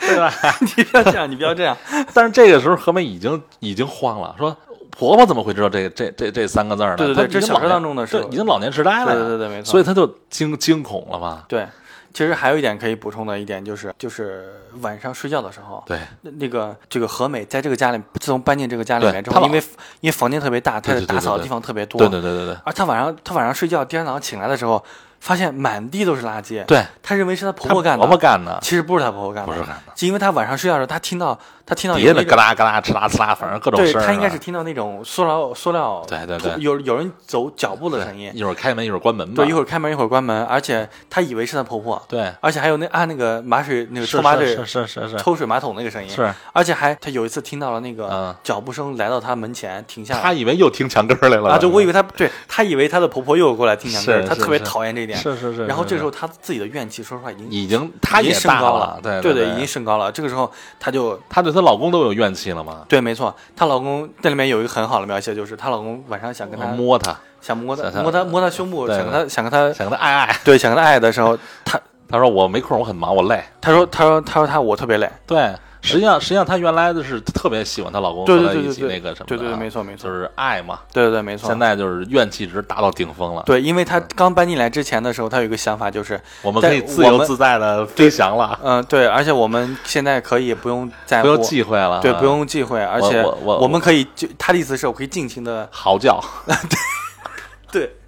对吧？你不要这样，你不要这样。但是这个时候何美已经已经慌了，说婆婆怎么会知道这这这这三个字儿呢？对对对这小说当中的时候对已经老年痴呆了，对对对对没错所以她就惊惊恐了嘛。对，其实还有一点可以补充的一点就是，就是晚上睡觉的时候，对。那那个这个何美在这个家里，自从搬进这个家里对面之后，因为因为房间特别大，她对对对对打扫的地方特别多，对对对对对。而她晚上她晚上睡觉，第二天早上醒来的时候，发现满地都是垃圾，对，她认为是她婆婆干的，婆婆干的，其实不是她婆婆干的，不是干的，是因为她晚上睡觉的时候，她听到她听到底下咯啦咯啦哧啦哧啦，反正各种对声儿。她应该是听到那种塑料塑料，对对对有有人走脚步的声音，一会儿开门一会儿关门吧。对，一会儿开门一会儿关门，而且他以为是她婆婆，对，而且还有那按那个马水那个抽马水是是是是抽水马桶那个声音，是，而且还他有一次听到了那嗯个脚步声来到他门前停下来。她以为又听墙根来了啊，对，我以为他对他以为他的婆婆又过来听墙根儿，是是她特别讨厌这一点。是是是。然后这时候他自己的怨气，说实话已经已经他已也升高了，对对对，已经升高了。这个时候他就他对她老公都有怨气了吗，对，没错，她老公这里面有一个很好的描写，就是她老公晚上想跟她摸她，想摸她摸她摸她胸部，想跟她想跟她想跟她爱爱，对想跟她爱的时候，她 她说我没空，我很忙，我累。她说她说她说她我特别累，对，实际上实际上她原来的是特别喜欢她老公对和她一起对对对对那个什么对对对没错没错就是爱嘛。对对对没错。现在就是怨气值达到顶峰了，对，因为她刚搬进来之前的时候，她有一个想法就是，我们可以自由自在的飞翔了，嗯、对，而且我们现在可以不用在不用忌讳了，对，啊不用忌讳，而且我我我们可以就她的意思是我可以尽情的嚎叫。对，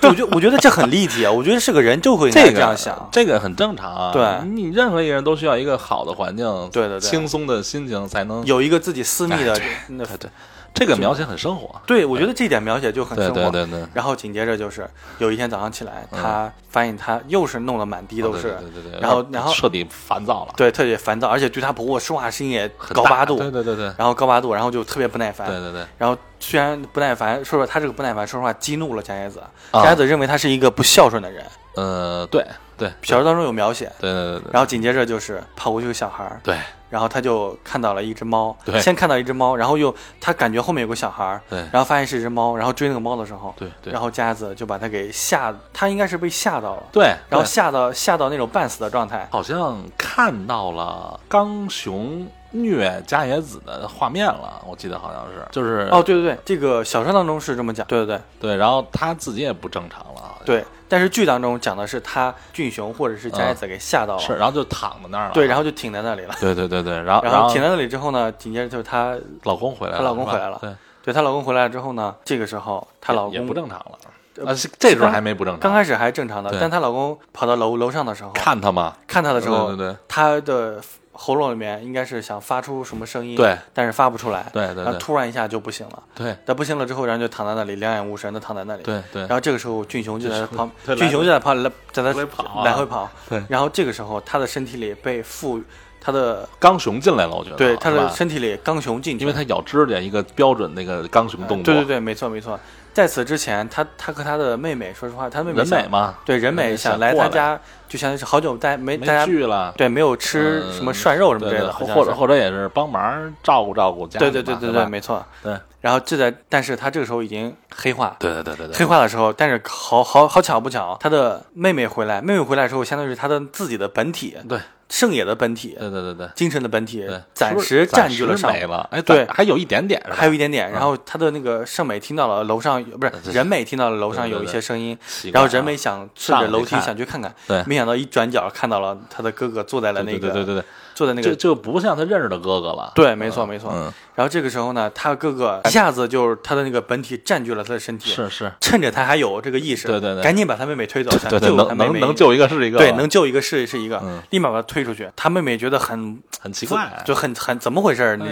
我觉我觉得这很立体啊，我觉得是个人就会这样想，这个很正常啊。对你任何一个人都需要一个好的环境，对对对轻松的心情才能。有一个自己私密的那对对，这个描写很生活。对，我觉得这点描写就很生活。对对对，然后紧接着就是有一天早上起来，嗯他发现他又是弄得满地都是，对对对对对，然后然后彻底烦躁了，对，特别烦躁，而且对他婆婆说话声音也高八度，对对对对然后高八度，然后就特别不耐烦。对对对，然后虽然不耐烦，说实话，他这个不耐烦，说实话激怒了加耶子。啊加耶子认为他是一个不孝顺的人，呃，对对小说当中有描写。对对对对，然后紧接着就是跑过去个小孩儿，对然后他就看到了一只猫，对。先看到一只猫，然后又他感觉后面有个小孩儿，对。然后发现是一只猫，然后追那个猫的时候，对对，然后佳子就把他给吓，他应该是被吓到了，对，然后吓到吓到那种半死的状态。好像看到了刚雄虐加野子的画面了，我记得好像是，就是哦，对对对，这个小说当中是这么讲，对对对对，然后他自己也不正常了，对，但是剧当中讲的是他俊雄或者是加耶子给吓到了，是，然后就躺在那儿了，对，然后就挺在那里了。对对对对，然后后然后挺在那里之后呢，紧接着就是她，老公回来了，她老公回来了。对，对她老公回来了之后呢，这个时候她老公也公不正常了，呃啊，是这时候还没不正常，刚开始还正常的，但她老公跑到楼楼上的时候，看她嘛，看她的时候，对对对。她的喉咙里面应该是想发出什么声音，对，但是发不出来，然后对。然后突然一下就不行了，对。但不行了之后，然后就躺在那里两眼无神的躺在那里，对对。然后这个时候俊雄就在他旁，俊雄就在旁来在他来回跑啊。来回跑，对。然后这个时候他的身体里被赋予他的刚熊进来了，我觉得。对他的身体里刚熊进去，因为他咬指甲一个标准那个刚熊动作，对对对，没错没错。在此之前，他他和他的妹妹，说实话，他妹妹人美嘛，对人美想想来他家，就相当于是好久大家没没大家聚了，对没有吃嗯什么涮肉什么之类的，或者或者也是帮忙照顾照顾家对里，对对对对，没错。对然后就在，但是他这个时候已经黑化，对对对对对，黑化的时候，但是好好好巧不巧，他的妹妹回来，妹妹回来之后，相当于是他的自己的本体，对圣野的本体，对对对对。精神的本体对，，暂时占据了暂上时没了，哎，对还有一点点，还有一点点，嗯然后他的那个圣美听到了楼上不是人美听到了楼上有一些声音，然后人美想顺着楼梯想去看看，对。没想到一转角看到了他的哥哥坐在了那个对对对坐在那个就就不像他认识的哥哥了，对，没错没错。嗯，然后这个时候呢，他哥哥一下子就是他的那个本体占据了他的身体，是是，趁着他还有这个意识，对对对赶紧把他妹妹推走，能能能救一个是一个，对，能救一个是是一个，嗯立马把他推出去。他妹妹觉得很很奇怪，就很很怎么回事？你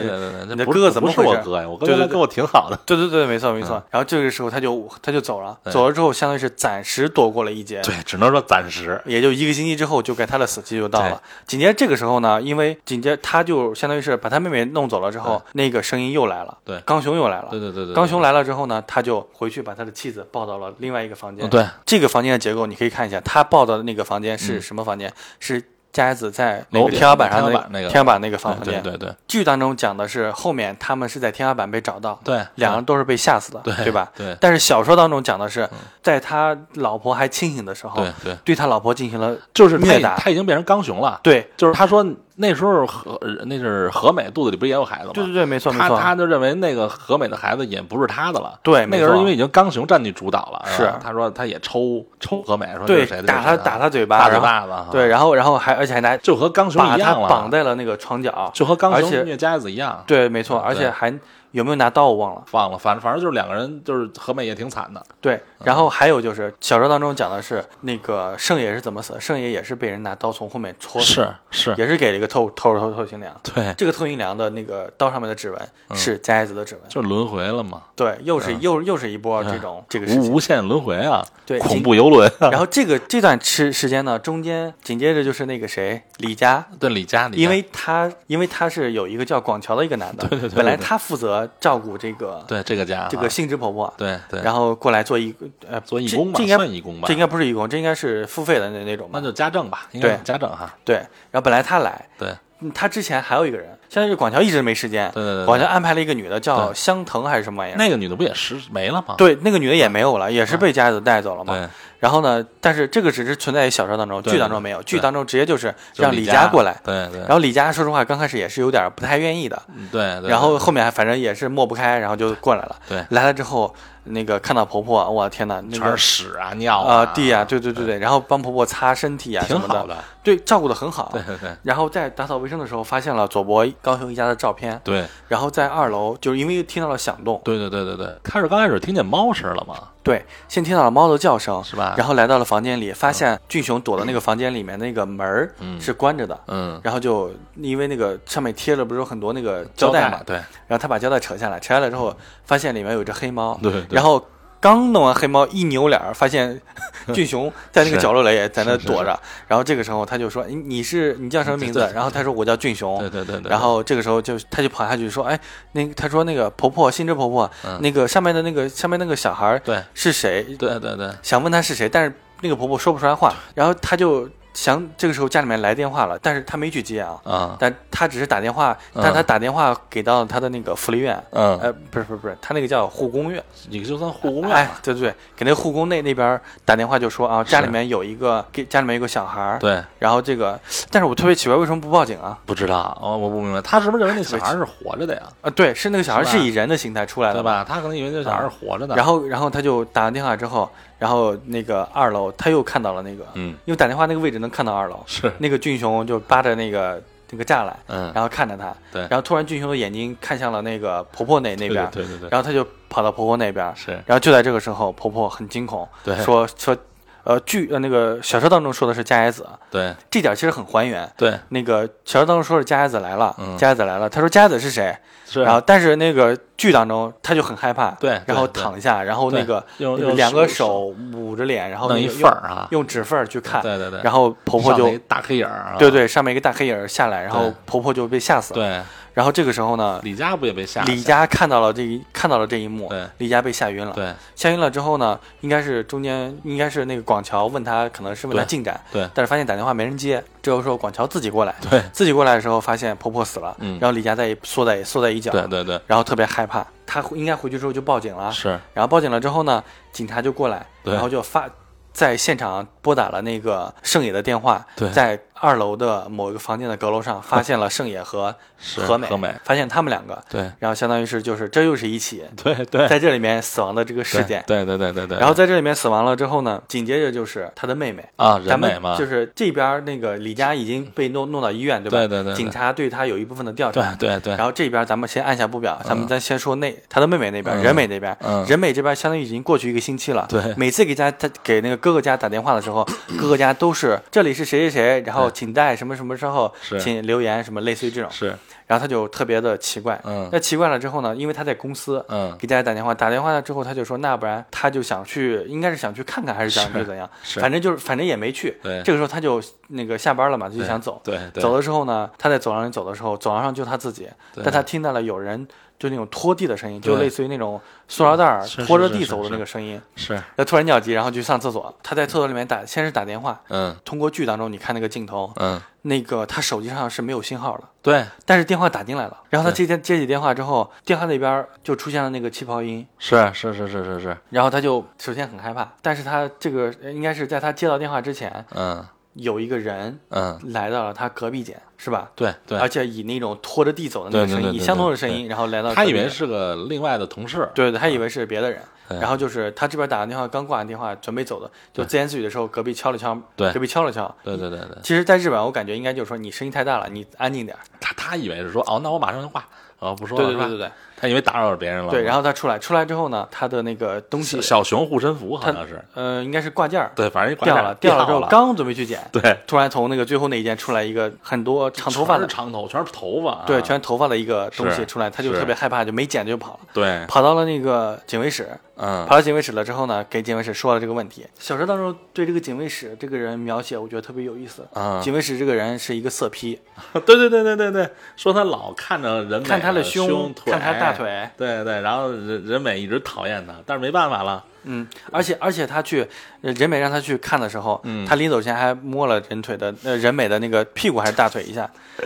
你的哥哥怎么回事？我哥呀？我哥跟我挺好的，对对对，没错没错。嗯然后这个时候他就他就走了，走了之后相当于是暂时躲过了一劫。对，只能说暂时，也就一个星期之后，就该他的死期就到了。紧接着这个时候呢，因为紧接着他就相当于是把他妹妹弄走了之后，那个声音又来了，对。刚雄又来了。对对对对，刚雄来了之后呢，他就回去把他的妻子抱到了另外一个房间。嗯，对，这个房间的结构你可以看一下，他抱到的那个房间是嗯。什么房间？是加耶子在天花板上的天花板那个。天花板那个房间。对对对。剧当中讲的是后面他们是在天花板被找到，对，两个人都是被吓死的，对吧？对。但是小说当中讲的是，在他老婆还清醒的时候，对对，对他老婆进行了就是虐打他已经变成刚雄了，对。就是他说那时候和那是和美肚子里不是也有孩子吗？对对对，没错没错，他他就认为那个和美的孩子也不是他的了。对那个时候因为已经刚雄占据主导了，是他说他也抽抽和美，说这对打他打他嘴巴，打嘴巴子，对，然后然后还而且还拿就和刚雄一样了，绑在了那个床角，就和刚雄虐家子一样。对，没错，而且还有没有拿刀我忘了。忘了，反正反正就是两个人，就是和美也挺惨的。对，然后还有就是小说当中讲的是那个圣野是怎么死的，圣野也是被人拿刀从后面戳死的，是，也是给了一个透透透透心凉。对，这个透心凉的那个刀上面的指纹嗯是加耶子的指纹，就是轮回了嘛，对，又是又又是一波这种这个。无无限轮回啊，对恐怖游轮。然后这个这段时时间呢，中间紧接着就是那个谁李佳，对李佳，因为他因为他是有一个叫广桥的一个男的，对对对本来他负责照顾这个对这个家这个杏枝婆婆，对对，然后过来做义呃做义工吧，这这应该算义工吧，这应该不是义工，这应该是付费的那那种吧。那？就家政吧，应该对。家政哈。对，然后本来他来，对。嗯他之前还有一个人，现在是广桥一直没时间，对对对，广桥安排了一个女的叫香藤还是什么玩意儿？那个女的不也是没了吗？对，那个女的也没有了，也是被家子带走了嘛。对然后呢，但是这个只是存在于小说当中，剧当中没有，剧当中直接就是让李佳过来。对对，然后李佳说实话刚开始也是有点不太愿意的，嗯对对，然后后面反正也是抹不开，然后就过来了。对。来了之后，那个看到婆婆，我天哪，那全是屎啊尿啊。地啊，对对对对，然后帮婆婆擦身体啊什么的，挺好的，对，照顾的很好。对对对。然后在打扫卫生的时候，发现了左博高雄一家的照片。对。然后在二楼，就是因为听到了响动，对对对对对，开始刚开始听见猫声了嘛，对，先听到了猫的叫声，是吧？然后来到了房间里，发现俊雄躲的那个房间里面那个门是关着的，嗯，然后就因为那个上面贴了不是有很多那个胶带嘛，对。然后他把胶带扯下来，扯下来之后发现里面有一只黑猫，对对，然后刚弄完黑猫一扭脸儿，发现 俊雄在那个角落里也在那躲着，然后这个时候他就说：“你你是你叫什么名字？对？”对然后他说：“我叫俊雄。”对对对对，然后这个时候就他就跑下去说：“哎，那他说那个婆婆，新之婆婆，嗯。那个上面的那个上面那个小孩儿对。是谁？对对对，想问他是谁，但是那个婆婆说不出来话，然后他就想这个时候家里面来电话了，但是他没去接啊，啊但他只是打电话，但他打电话给到他的那个福利院，嗯，呃，不是不是不是，他那个叫护工院，你就算护工哎院哎，，对对对，给那个护工那那边打电话就说啊，家里面有一个给家里面有个小孩儿，对，然后这个，但是我特别奇怪，为什么不报警啊？不知道，哦，我不明白，他是不是认为那小孩是活着的呀？啊，对，是那个小孩是以人的形态出来的，对吧？他可能以为那小孩是活着的，然后然后他就打完电话之后，然后那个二楼他又看到了那个，嗯，因为打电话那个位置能看到二楼，是，那个俊雄就扒着那个那个栅栏，嗯，然后看着他，对。然后突然俊雄的眼睛看向了那个婆婆那那边，对对对，然后他就跑到婆婆那边，是，然后就在这个时候，婆婆很惊恐，对。说说，呃，剧呃那个小说当中说的是加野子，对这点其实很还原。对那个小说当中说是加野子来了，嗯加野子来了，他说加野子是谁？是，然后但是那个剧当中他就很害怕，对然后躺下，然后那对个用用两个手手捂着脸，然后弄一那个份儿啊，用用指缝儿去看，对对对，然后婆婆就大黑影儿啊，对对，上面一个大黑影儿下来，然后对婆婆就被吓死了。对，然后这个时候呢，李佳不也被吓了？李佳看到了这一看到了这一幕对，李佳被吓晕了。对。吓晕了之后呢，应该是中间应该是那个广桥问他，可能是问他进展，对。但是发现打电话没人接。这个时候广桥自己过来，对。自己过来的时候发现婆婆死了，嗯。然后李佳在缩在缩在一角，对对对，然后特别害怕，他应该回去之后就报警了，是，然后报警了之后呢，警察就过来，对。然后就发在现场拨打了那个盛野的电话，对。在二楼的某一个房间的阁楼上 发现了盛野和和美，和美。发现他们两个，对。然后相当于是就是这又是一起 对对。在这里面死亡的这个事件。对对对对对，然后在这里面死亡了之后呢，紧接着就是他的妹妹。啊，人美嘛，就是这边那个李佳已经被弄弄到医院，对吧？对对对对。警察对他有一部分的调查。对对对，然后这边咱们先按下不表，咱们再先说那他的妹妹那边，嗯。人美那边，嗯。人美这边相当于已经过去一个星期了。对。每次给家他给那个哥哥家打电话的时候，哥哥家都是这里是谁谁谁，然后对请在什么什么时候请留言，什么类似于这种。是，然后他就特别的奇怪。嗯那奇怪了之后呢，因为他在公司，嗯给家里打电话，打电话了之后，他就说，那不然他就想去，应该是想去看看，还是想是去怎样？是反正就是，反正也没去。对这个时候他就那个下班了嘛，他就想走。走的时候呢，他在走廊里走的时候，走廊上就他自己，对但他听到了有人就那种拖地的声音，就类似于那种塑料袋拖着地走的那个声音。是，他突然尿急，然后去上厕所。他在厕所里面打，先是打电话，嗯。通过剧当中你看那个镜头，嗯，那个他手机上是没有信号的。对，但是电话打进来了，然后他对。接电接起电话之后，电话那边就出现了那个气泡音，是是是是是是，然后他就首先很害怕，但是他这个呃应该是在他接到电话之前，嗯有一个人嗯，来到了他隔壁间，是吧？对对。而，且以那种拖着地走的那个声音，相同的声音，然后来到他以为是个另外的同事，对对，他以为是别的人，然后就是他这边打完电话，刚挂完电话，准备走的，就自言自语的时候，隔壁敲了敲，对。隔壁敲了敲。对对对对，其实，在日本，我感觉应该就是说你声音太大了，你安静点。儿。他他以为是说哦，那我马上就挂，哦不说了，对对对他以为打扰了别人了，对。然后后他出来，出来之后呢，他的那个东西，小熊护身符好像是，呃，应该是挂件儿对，反正挂掉了，掉了之后，刚准备去捡，对，突然从那个最后那一件出来一个很多长头发的，长头，全是头发啊，对，全是头发的一个东西出来，他就特别害怕，就没捡就跑了，对，跑到了那个警卫室，嗯。跑到警卫室了之后呢，给警卫室说了这个问题。小说当中对这个警卫室这个人描写，我觉得特别有意思。啊，警卫室这个人是一个色批，对对对对对对，说他老看着人美看他的胸，腿。看他大，腿，对对，然后人人美一直讨厌他，但是没办法了，嗯，而且而且他去呃人美让他去看的时候，嗯。他临走前还摸了人腿的呃人美的那个屁股还是大腿一下，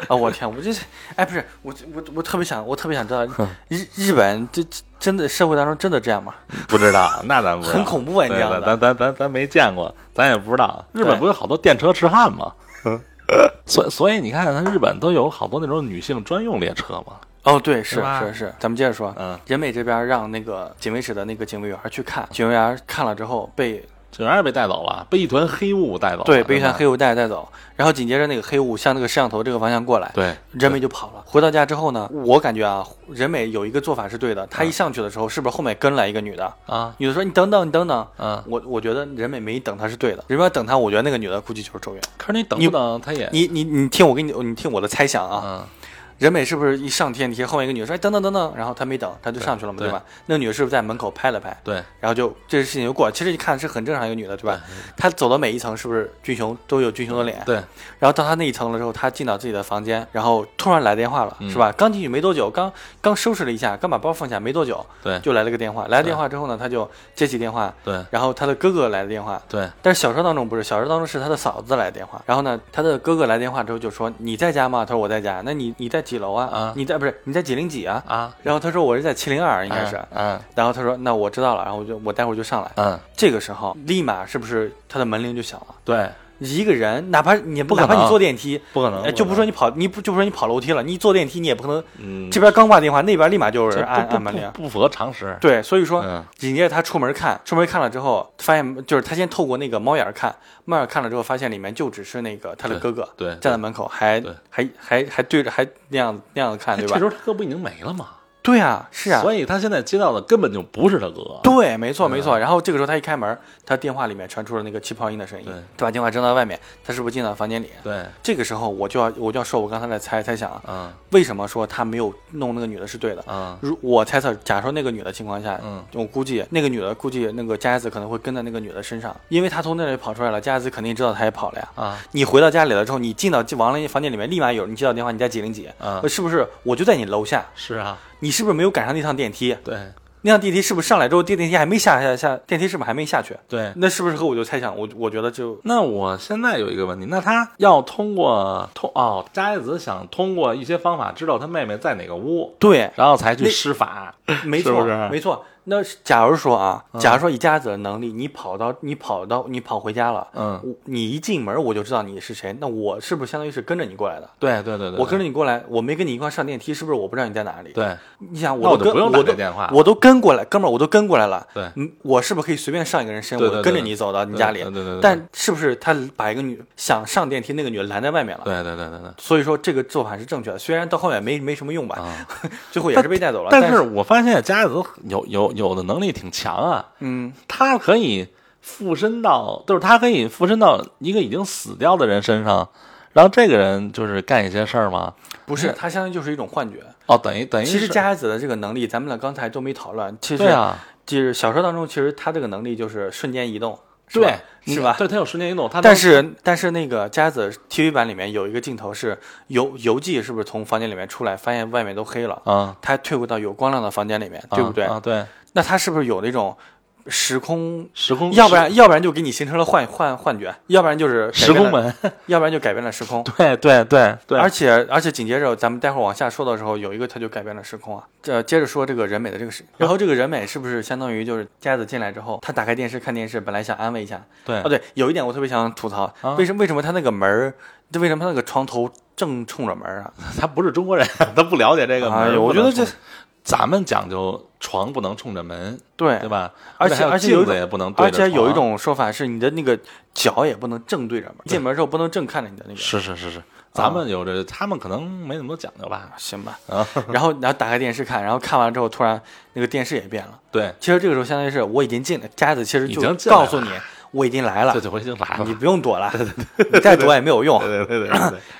啊，我天，我这是，哎，不是我我我特别想我特别想知道日日本这这真的社会当中真的这样吗？不知道，那咱不知道，很恐怖啊你对这样的咱咱咱咱没见过，咱也不知道。日本不有好多电车痴汉吗？所以所以你看，它日本都有好多那种女性专用列车嘛。哦，对，是是是是，咱们接着说。嗯，人美这边让那个警卫室的那个警卫员去看，警卫员看了之后被警员也被带走了，被一团黑雾带走了。对被一团黑雾带带走，然后紧接着那个黑雾向那个摄像头这个方向过来，对人美就跑了。回到家之后呢，我感觉啊，人美有一个做法是对的，他一上去的时候，是不是后面跟来一个女的？啊，女的说：“你等等，你等等。”嗯，我我觉得人美没等他是对的，人美要等他，我觉得那个女的估计就是周元。可是你等你不等，他也你你你听我给你你听我的猜想啊，嗯，人美是不是一上天梯，后面一个女的说：“哎，等等等等。”然后他没等，他就上去了嘛，对对吧？那个女的是不是在门口拍了拍，对然后就这事情就过了？其实你看是很正常一个女的，对吧？她走到每一层，是不是俊雄都有俊雄的脸？对，然后到她那一层了之后，她进到自己的房间，然后突然来电话了，嗯是吧？刚进去没多久，刚刚收拾了一下，刚把包放下没多久，对就来了个电话。来了电话之后呢，她就接起电话，对然后她的哥哥来了电话，对但是小说当中不是，小说当中是她的嫂子来的电话。然后呢，她的哥哥来电话之后就说：“你在家吗？”她说：“我在家。”那你你在几楼啊？啊你在不是你在几零几啊？啊，然后他说：“我是在七零二，应该是。嗯然后他说：“那我知道了。”然后我就我待会儿就上来。嗯，这个时候立马是不是他的门铃就响了？对，一个人，哪怕你不可能哪怕你坐电梯，不可能哎，就不说你跑，你不就不说你跑楼梯了，你坐电梯你也不可能嗯，这边刚挂电话，那边立马就是按按门铃。不不符合常识。对，所以说嗯紧接着他出门看，出门看了之后，发现就是他先透过那个猫眼儿看，猫眼儿看了之后，发现里面就只是那个他的哥哥，对站在门口，还还还还对着还那样那样子看，对吧哎这时？候他哥不已经没了吗？对啊，是啊，所以他现在接到的根本就不是他哥。对，没错没错。然后这个时候他一开门，他电话里面传出了那个气泡音的声音对，他把电话扔到外面，他是不是进到房间里？对，这个时候我就要我就要说，我刚才在猜猜想啊，嗯为什么说他没有弄那个女的是对的？嗯如我猜测，假如说那个女的情况下，嗯，我估计那个女的估计那个佳子可能会跟在那个女的身上，因为他从那里跑出来了，佳子肯定知道他也跑了呀。啊你回到家里了之后，你进到王林房间里面，立马有人接到电话，你在几零几？啊呃，是不是我就在你楼下？是啊，你是不是没有赶上那趟电梯？对那趟电梯是不是上来之后，电电梯还没下下下，电梯是不是还没下去？对。那是不是和我就猜想，我我觉得就那我现在有一个问题，那他要通过通哦，扎叶子想通过一些方法知道他妹妹在哪个屋，对，然后才去施法，没错，是不是没错。那假如说啊，假如说以佳子的能力，你跑到你跑到你跑回家了，嗯，我你一进门我就知道你是谁，那我是不是相当于是跟着你过来的？对对对对，我跟着你过来，我没跟你一块上电梯，是不是我不知道你在哪里？，对你想那我我都跟不用打我都这电话我都跟过来，哥们儿我都跟过来了，对嗯，我是不是可以随便上一个人身，我跟着你走到你家里？对对对对，但是不是他把一个女想上电梯那个女的拦在外面了？对对对对对。所以说这个做法是正确的，虽然到后面没没什么用吧，啊，最后也是被带走了。但但是我发现家里头有有有的能力挺强啊，嗯，他可以附身到，就是他可以附身到一个已经死掉的人身上，然后这个人就是干一些事儿吗？不是，他相当于就是一种幻觉。哦，等于等于其实是加子的这个能力，咱们俩刚才都没讨论。其实，对啊，就是小说当中，其实他这个能力就是瞬间移动，是对吧？是吧？对他有瞬间移动，他但是但是那个加子 TV 版里面有一个镜头是游游记，是不是从房间里面出来，发现外面都黑了，嗯，他退回到有光亮的房间里面，对不对？啊，啊对，那他是不是有那种时空？时空，要不然要不然就给你形成了幻幻幻觉，要不然就是时，空门，要不然就改变了时空。对对对对，而且而且紧接着咱们待会儿往下说的时候，有一个他就改变了时空啊。这接着说这个人美的这个事，然后这个人美是不是相当于就是佳子进来之后，他打开电视看电视，本来想安慰一下，对哦对，有一点我特别想吐槽，啊为什么为什么他那个门儿，为什么他那个床头正冲着门啊？他不是中国人，他不了解这个门。哎呦，我觉得这咱们讲究床不能冲着门，对对吧？而且而且有一种镜子也不能对而且有一种说法是你的那个脚也不能正对着门，进门之后不能正看着你的那个。是是是是，咱们有这，他们可能没那么多讲究吧？行吧，啊，然后然后打开电视看，然后看完之后突然那个电视也变了。对，其实这个时候相当于是我已经进了，佳子其实就告诉你我已经来了我已经来了你。不用躲了，你再躲也没有用。对对对，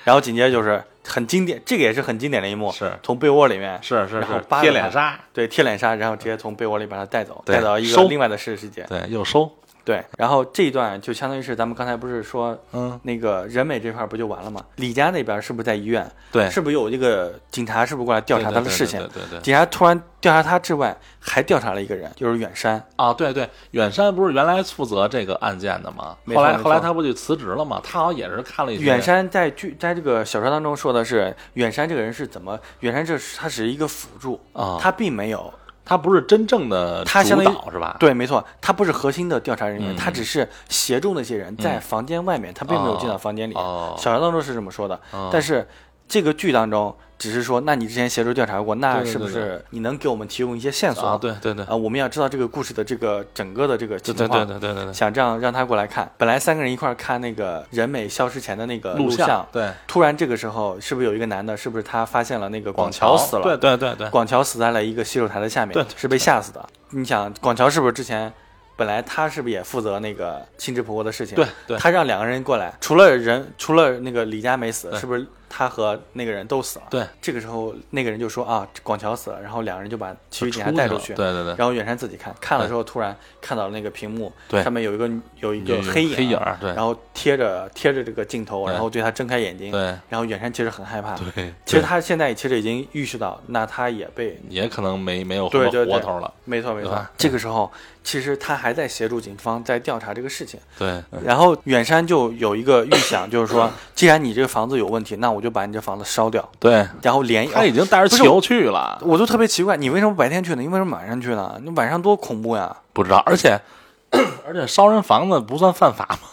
然后紧接着就是很经典，这个也是很经典的一幕，是。从被窝里面是是然后是，贴脸杀，对贴脸杀，然后直接从被窝里把他带走，带到一个另外的世世界。对，又收，对，然后这一段就相当于是咱们刚才不是说嗯，那个人美这块儿不就完了吗？李家那边是不是在医院？对，是不是有这个警察是不是过来调查他的事情？对对对对对。警察突然调查他之外，还调查了一个人，就是远山。啊，对对，远山不是原来负责这个案件的吗？后来后来他不就辞职了吗？他好像也是看了一些远山在剧在这个小说当中说的是，远山这个人是怎么？远山这是他只是一个辅助啊他并没有他不是真正的主他相当于是吧？对，没错，他不是核心的调查人员，嗯他只是协助那些人在房间外面，他并没有进到房间里。哦小说当中是这么说的，哦但是这个剧当中只是说，那你之前协助调查过，那是不是你能给我们提供一些线索？啊，对对对啊，我们要知道这个故事的这个整个的这个情况。对对对对对对，想这样让他过来看，本来三个人一块儿看那个人美消失前的那个录像，对突然这个时候是不是有一个男的？是不是他发现了那个广桥桥死了？对对对对，广桥死在了一个洗手台的下面，是被吓死的。你想，广桥是不是之前本来他是不是也负责那个亲侄婆婆的事情？对对他让两个人过来，除了人，除了那个李佳没死，是不是他和那个人都死了？对，这个时候那个人就说啊，广桥死了，然后两个人就把其余警察带出去。对对对，然后远山自己看，看了之后突然看到了那个屏幕，对。上面有一个有一个黑影，黑影对。然后贴着贴着这个镜头，然后对他睁开眼睛，对。然后远山其实很害怕，对，其实他现在其实已经预示到，那他也被也可能没没有活头了，没错没错，这个时候其实他还在协助警方在调查这个事情。对。然后远山就有一个预想，就是说，既然你这个房子有问题，那我就把你这房子烧掉，对，然后连他已经带着汽油去了，我就特别奇怪，你为什么白天去呢？你为什么晚上去呢？你晚上多恐怖呀！不知道，而且 而且烧人房子不算犯法吗？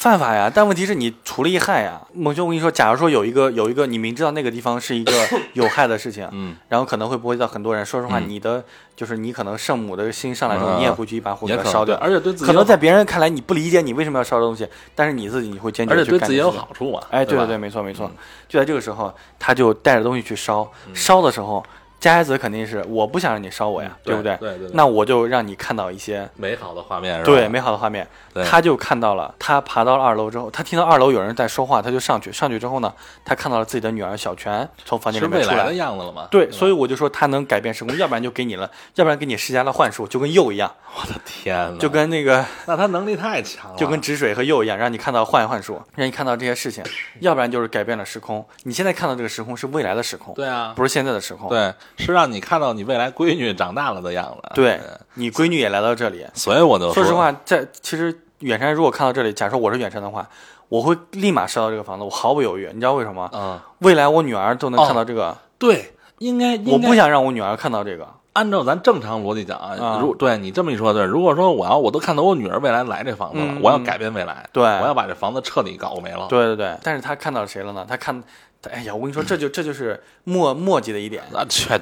犯法呀，但问题是你除了一害呀。猛兄，我跟你说，假如说有一个有一个你明知道那个地方是一个 有害的事情，嗯，然后可能会波及到很多人。说实话，嗯你的就是你可能圣母的心上来之后，嗯你也会去一把火给它烧掉。而且对自己可能在别人看来你不理解你为什么要烧这东西，但是你自己你会坚决而且对自己有好处啊，哎，对对对，没错没错嗯。就在这个时候，他就带着东西去烧，烧的时候，加耶子肯定是我不想让你烧我呀，对不对？对对对那我就让你看到一些美好的画面是吧？对美好的画面。他就看到了，他爬到了二楼之后，他听到二楼有人在说话，他就上去。上去之后呢，他看到了自己的女儿小泉从房间里面出来来的。样子了嘛？对，所以我就说他能改变时空，要不然就给你了，要不然给你施加了幻术，就跟鼬一样，我的天呐，就跟那个那他能力太强了，就跟止水和鼬一样，让你看到幻幻术，让你看到这些事情，要不然就是改变了时空。你现在看到这个时空是未来的时空，对啊，不是现在的时空。对，是让你看到你未来闺女长大了的样子。对，你闺女也来到这里。所以我就说实，话，在其实远山如果看到这里，假如说我是远山的话，我会立马烧到这个房子，我毫不犹豫。你知道为什么？嗯，未来我女儿都能看到这个，对，应该我不想让我女儿看到这个。按照咱正常逻辑讲啊啊，如对你这么一说，对，如果说我要我都看到我女儿未来来这房子了嗯，我要改变未来，对我要把这房子彻底搞没了。对对对，但是他看到谁了呢？他看，哎呀，我跟你说，这就这就是墨墨迹的一点。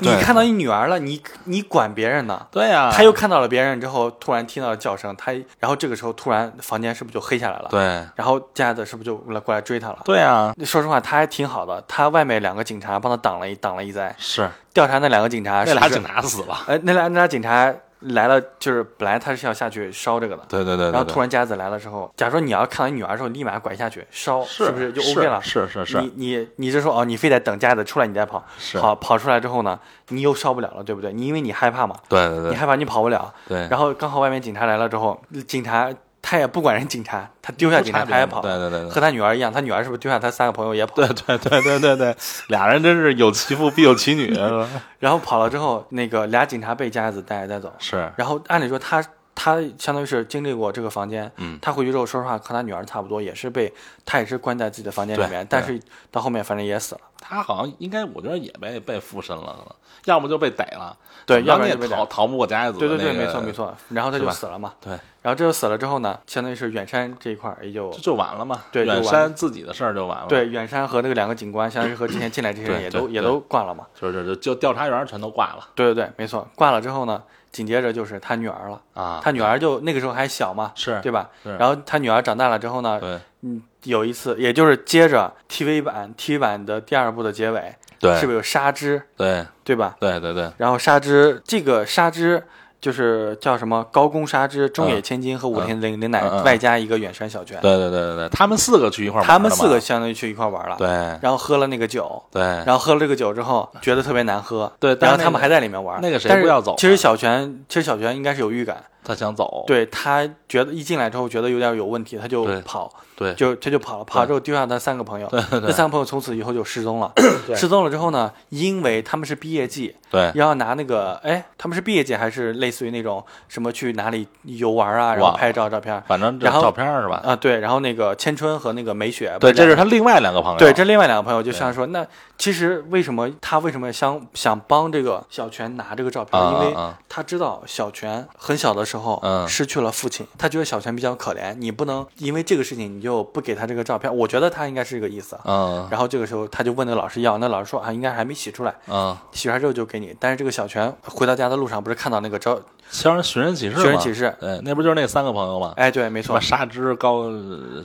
你，看到你女儿了，你你管别人呢？对呀，他又看到了别人之后，突然听到了叫声，他然后这个时候突然房间是不是就黑下来了？对然后家子是不是就过来过来追他了？对啊，说实话，他还挺好的，他外面两个警察帮他挡了一挡了一灾。是调查那两个警察是不是那俩警察死了。哎，那俩那俩警察来了，就是本来他是要下去烧这个的，对对对，对然后突然佳子来了之后，假如说你要看到你女儿的时候，立马拐下去烧，是不是就 OK 了？是是是。你你你是说哦，你非得等佳子出来你再跑，是，跑跑出来之后呢，你又烧不了了，对不对？你因为你害怕嘛，对对对。你害怕你跑不了，对，然后刚好外面警察来了之后，警察他也不管人警察，他丢下警察他也跑，对对对对。和他女儿一样，他女儿是不是丢下他三个朋友也跑？对对对对对对，俩人真是有其父必有其女，然后跑了之后，那个俩警察被佳子带带走，是，然后按理说他他相当于是经历过这个房间，嗯，他回去之后，说实话和他女儿差不多，也是被他也是关在自己的房间里面，但是到后面反正也死了，他好像应该，我觉得也被被附身了，要么就被逮了，对，怎么也要不然就被逮。逃逃不过家子。对对对，没错没，错，然后他就死了嘛。对，然后这就死了之后呢，相当于是远山这一块也就这就完了嘛。对远山自己的事儿就完了。，对远山和那个两个警官，相当于和之前进来这些人也都也都挂了嘛。就是就就调查员全都挂了对对对，没错，挂了之后呢，紧接着就是他女儿了。啊。他女儿就那个时候还小嘛，是对吧？然后他女儿长大了之后呢，嗯，有一次，也就是接着 TV 版 TV 版的第二部的结尾，对是不是有纱织，对对吧？对对对然后纱织这个纱织就是叫什么高宫沙织、中野千金和武田绫绫乃嗯嗯，外加一个远山小泉，对对对对对，他们四个去一块儿玩他们四个相当于去一块玩了。对。然后喝了那个酒，对。然后喝了这个酒之后，觉得特别难喝，对然后他们还在里面玩。那个谁不要走其实啊小泉，其实小泉应该是有预感，他想走，对他觉得一进来之后觉得有点有问题，他就跑，对就他就跑了，跑了之后丢下他三个朋友，那三个朋友从此以后就失踪了。失踪了之后呢，因为他们是毕业季，对要拿那个，哎，他们是毕业季还是类似于那种什么去哪里游玩啊，然后拍照照片反正然后照片是吧？啊？对，然后那个千春和那个美雪，对，这是他另外两个朋友。对，这另外两个朋友就像说，那其实为什么他为什么想想帮这个小泉拿这个照片？啊因为他知道小泉很小的时候嗯失去了父亲，他觉得小泉比较可怜，你不能因为这个事情你就不给他这个照片。我觉得他应该是这个意思。啊嗯然后这个时候他就问那个老师要，那老师说啊，应该还没洗出来，嗯，洗出来之后就给你。但是这个小泉回到家的路上，不是看到那个照，肖人寻人启事嘛，寻人启事对，那不就是那三个朋友吗？哎，对，没错沙之高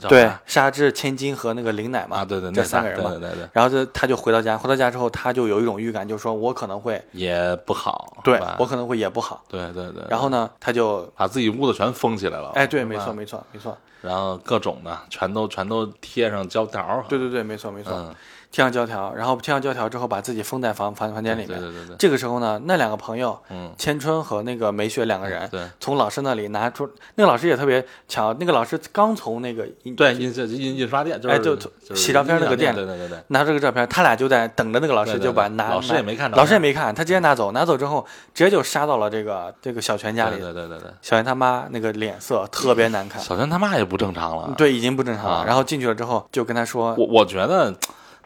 对啥，沙之、千金和那个林乃嘛，啊，对对，这那三个人嘛对。对对对，然后就他就回到家，回到家之后，他就有一种预感，就是说我可能会，也不好，对我可能会也不好。对对对。然后呢，他就，把自己屋子全封起来了，哎，对，没错，。没错，没错，然后各种的全都全都贴上胶条，对对对，没错没错，嗯，贴上胶条，然后贴上胶条之后，把自己封在房房房间里面。对对对对，这个时候呢，那两个朋友，嗯，千春和那个梅雪两个人，对从老师那里拿出，那个老师也特别巧，那个老师刚从那个印对，印印印印刷店就是哎就就是洗照片那个店对对对对，拿这个照片，他俩就在等着那个老师就把拿，对老师也没看着老师也没看，他直接拿走，拿走之后直接就杀到了这个这个小泉家里。对对对对对，小泉他妈那个脸色特别难看，小泉他妈也不正常了，对，已经不正常了。啊。然后进去了之后就跟他说，我我觉得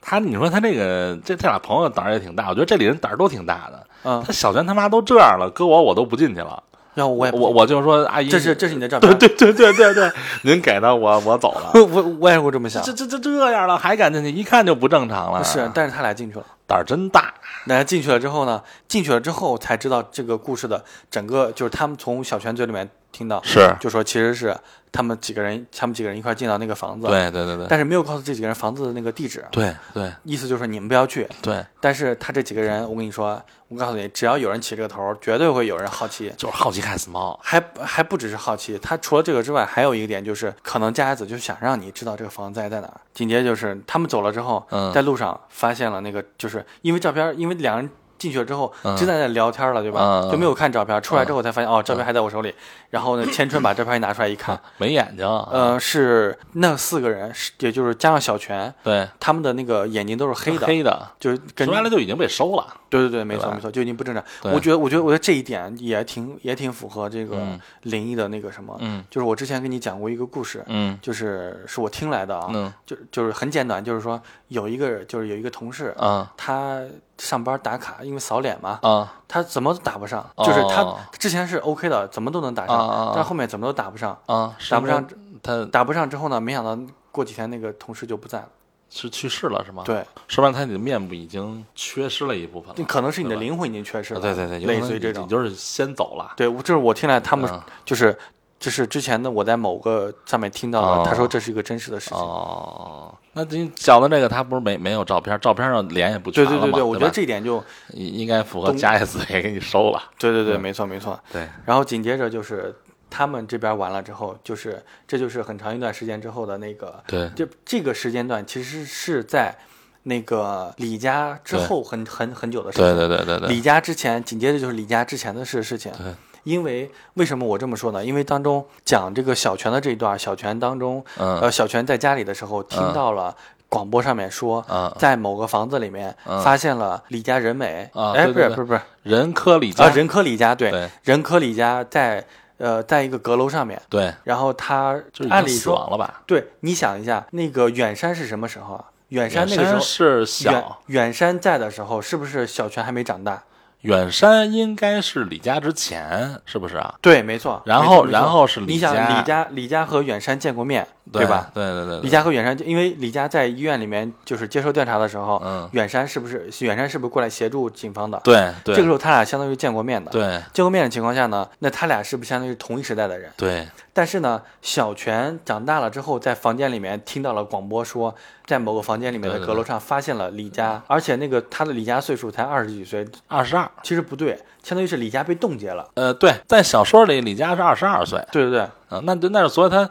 他，你说他这个这这俩朋友胆儿也挺大，我觉得这里人胆儿都挺大的。嗯，他小泉他妈都这样了，搁我我都不进去了。要我也我我就说阿姨，这是这是你的照片，对对对对对对，您给的我我走了。我我我也会这么想这，这这这样了还敢进去，一看就不正常了。是，但是他俩进去了。胆儿真大。那进去了之后呢？进去了之后才知道这个故事的整个，就是他们从小泉嘴里面听到，是就说其实是他们几个人，他们几个人一块进到那个房子，，对对对对但是没有告诉这几个人房子的那个地址，对对意思就是说你们不要去。对，但是他这几个人，我跟你说，我告诉你，只要有人起这个头，绝对会有人好奇。就是好奇害死猫。还还不只是好奇，他除了这个之外，还有一个点就是，可能加海子就想让你知道这个房子在在哪儿。紧接着就是他们走了之后，嗯在路上发现了那个，就是因为照片，因为两人进去了之后，就在那聊天了，对吧？嗯嗯。就没有看照片。出来之后才发现，哦，照片还在我手里。然后呢，千春把照片一拿出来一看，啊没眼睛。呃，是那四个人，是也就是加上小泉，对，他们的那个眼睛都是黑的，黑的，就是跟说白了就已经被收了。对对对，没错没错，就已经不正常。我觉得，我觉得，我觉得这一点也挺也挺符合这个嗯。灵异的那个什么，嗯。就是我之前跟你讲过一个故事，嗯。就是是我听来的啊，嗯。就就是很简短，就是说有一个就是有一个同事，啊他上班打卡，因为扫脸嘛，啊他怎么都打不上，哦就是他之前是 OK 的，怎么都能打上，但是后面怎么都打不上，啊！打不上他打不上之后呢，没想到过几天那个同事就不在了，是去世了是吗？，对，说白了他你的面部已经缺失了一部分了。可能是你的灵魂已经缺失了，啊对对对，类似于这种，你就是先走了。对，就是我听来他们嗯就是。这是之前的我在某个上面听到的，哦他说这是一个真实的事情。哦，那您讲的这个他不是没没有照片，照片上脸也不全了嘛？对对对对，我觉得这一点就应应该符合东加叶子也给你收了。对 对对，嗯没错没错。对，然后紧接着就是他们这边完了之后，就是这就是很长一段时间之后的那个，对这这个时间段其实是在那个李家之后很很很久的事情。对对对对对，李家之前，紧接着就是李家之前的事事情。对。因为为什么我这么说呢？因为当中讲这个小泉的这一段，小泉当中，嗯。呃，小泉在家里的时候听到了广播上面说，嗯。在某个房子里面嗯。发现了李家人美。哎，不是不是不是。人科李啊，家，仁科李家对，对。仁科李家在呃在一个阁楼上面，对，然后他按理说，亡了吧？对你想一下，那个远山是什么时候啊？远山那个时候是远小，远山在的时候，是不是小泉还没长大？远山应该是李家之前，是不是啊？对，没错。然后然后是李家李家李家和远山见过面，对吧？？对对对，李佳和远山，因为李佳在医院里面就是接受调查的时候，嗯远山是不是远山是不是过来协助警方的？对对，这个时候他俩相当于见过面的。对见过面的情况下呢，那他俩是不是相当于同一时代的人？对但是呢，小泉长大了之后，在房间里面听到了广播说，在某个房间里面的阁楼上发现了李佳，而且那个他的李佳岁数才二十几岁，二十二。其实不对，相当于是李佳被冻结了。呃，对，在小说里李佳是二十二岁，对对对，嗯，那那是所以他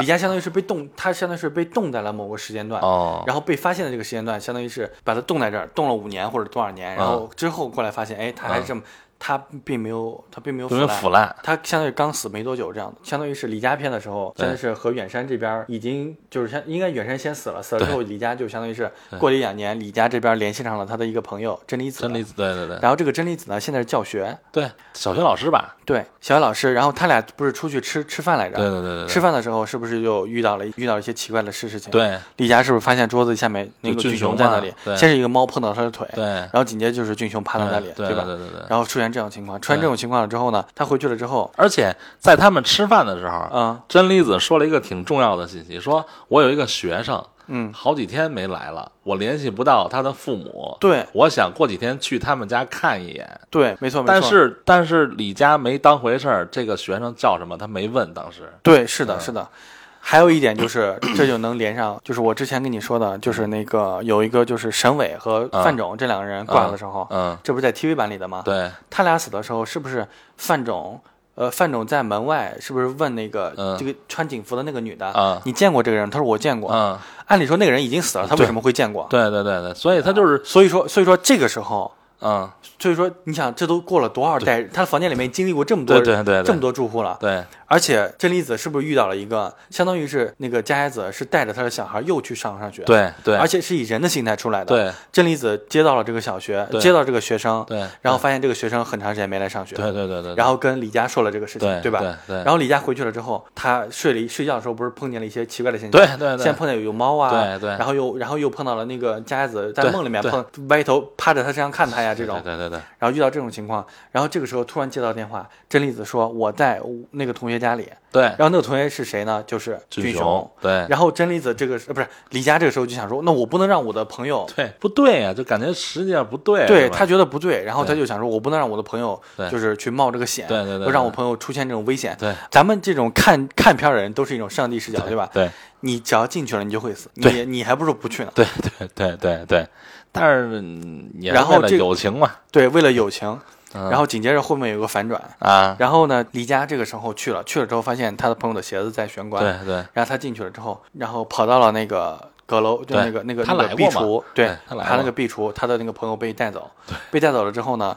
李佳相当于是被冻，他相当于是被冻在了某个时间段。哦，然后被发现的这个时间段，相当于是把他冻在这儿，冻了五年或者多少年，然后之后过来发现，哎，他还是这么，他并没有他并没有腐烂？他相当于刚死没多久这样的，相当于是李家片的时候，对真的是和远山这边已经就是像应该远山先死了，死了之后李家就相当于是过了一两年，李家这边联系上了他的一个朋友真理子，真理子，对对对然后这个真理子呢现在是教学，对，小学老师吧？对小学老师，然后他俩不是出去吃吃饭来着？对对对对吃饭的时候是不是就遇到了遇到了一些奇怪的事事情？，对李家是不是发现桌子下面那个就俊雄在那里？对先是一个猫碰到他的腿，对然后紧接着就是俊雄趴在那里，对吧？对对对。然后出现这种情况，出现这种情况了之后呢，他回去了之后，而且在他们吃饭的时候，嗯真理子说了一个挺重要的信息，说我有一个学生，嗯，好几天没来了，我联系不到他的父母，对我想过几天去他们家看一眼。对，没错没错。但是但是李家没当回事儿，这个学生叫什么他没问，当时对，是的，嗯是的。还有一点就是，这就能连上，就是我之前跟你说的，就是那个有一个就是沈伟和范总这两个人挂的时候，嗯，这不是在 TV 版里的吗？对，他俩死的时候，是不是范总？呃，范总在门外是不是问那个、嗯这个穿警服的那个女的，啊你见过这个人？他说我见过。嗯，按理说那个人已经死了，他为什么会见过？对对对对，所以他就是所以说，所以说这个时候，嗯，所以说你想，这都过了多少代？他房间里面经历过这么多对对对对这么多住户了，对而且真理子是不是遇到了一个，相当于是那个加耶子是带着他的小孩又去上上学，，对对，而且是以人的形态出来的。，对。真理子接到了这个小学，接到这个学生，对，然后发现这个学生很长时间没来上学，对对对对，然后跟李佳说了这个事情，对吧？对对。然后李佳回去了之后，他睡了一睡觉的时候，不是碰见了一些奇怪的现象，对对对。先碰见有猫啊，对对。然后又然后又碰到了那个加耶子在梦里面碰歪头趴在他身上看他呀这种，对对对对。然后遇到这种情况，然后这个时候突然接到电话，真理子说我在那个同学家里，对，然后那个同学是谁呢？就是俊雄。对然后真理子这个呃不是李佳这个时候就想说，那我不能让我的朋友。对不对呀，就感觉实际上不对，对他觉得不对，然后他就想说，我不能让我的朋友对就是去冒这个险，对对对不让我朋友出现这种危险。对咱们这种看看片的人都是一种上帝视角，对吧？对你只要进去了，你就会死，你对你还不如不去呢。对对对对对，但是嗯也是为了然后这友情嘛，对，为了友情，嗯。然后紧接着后面有个反转，啊，然后呢，离家这个时候去了，去了之后发现他的朋友的鞋子在玄关，对对。然后他进去了之后，然后跑到了那个阁楼，就那个那个那个壁橱，对对他那过。个壁橱，他的那个朋友被带走，被带走了之后呢，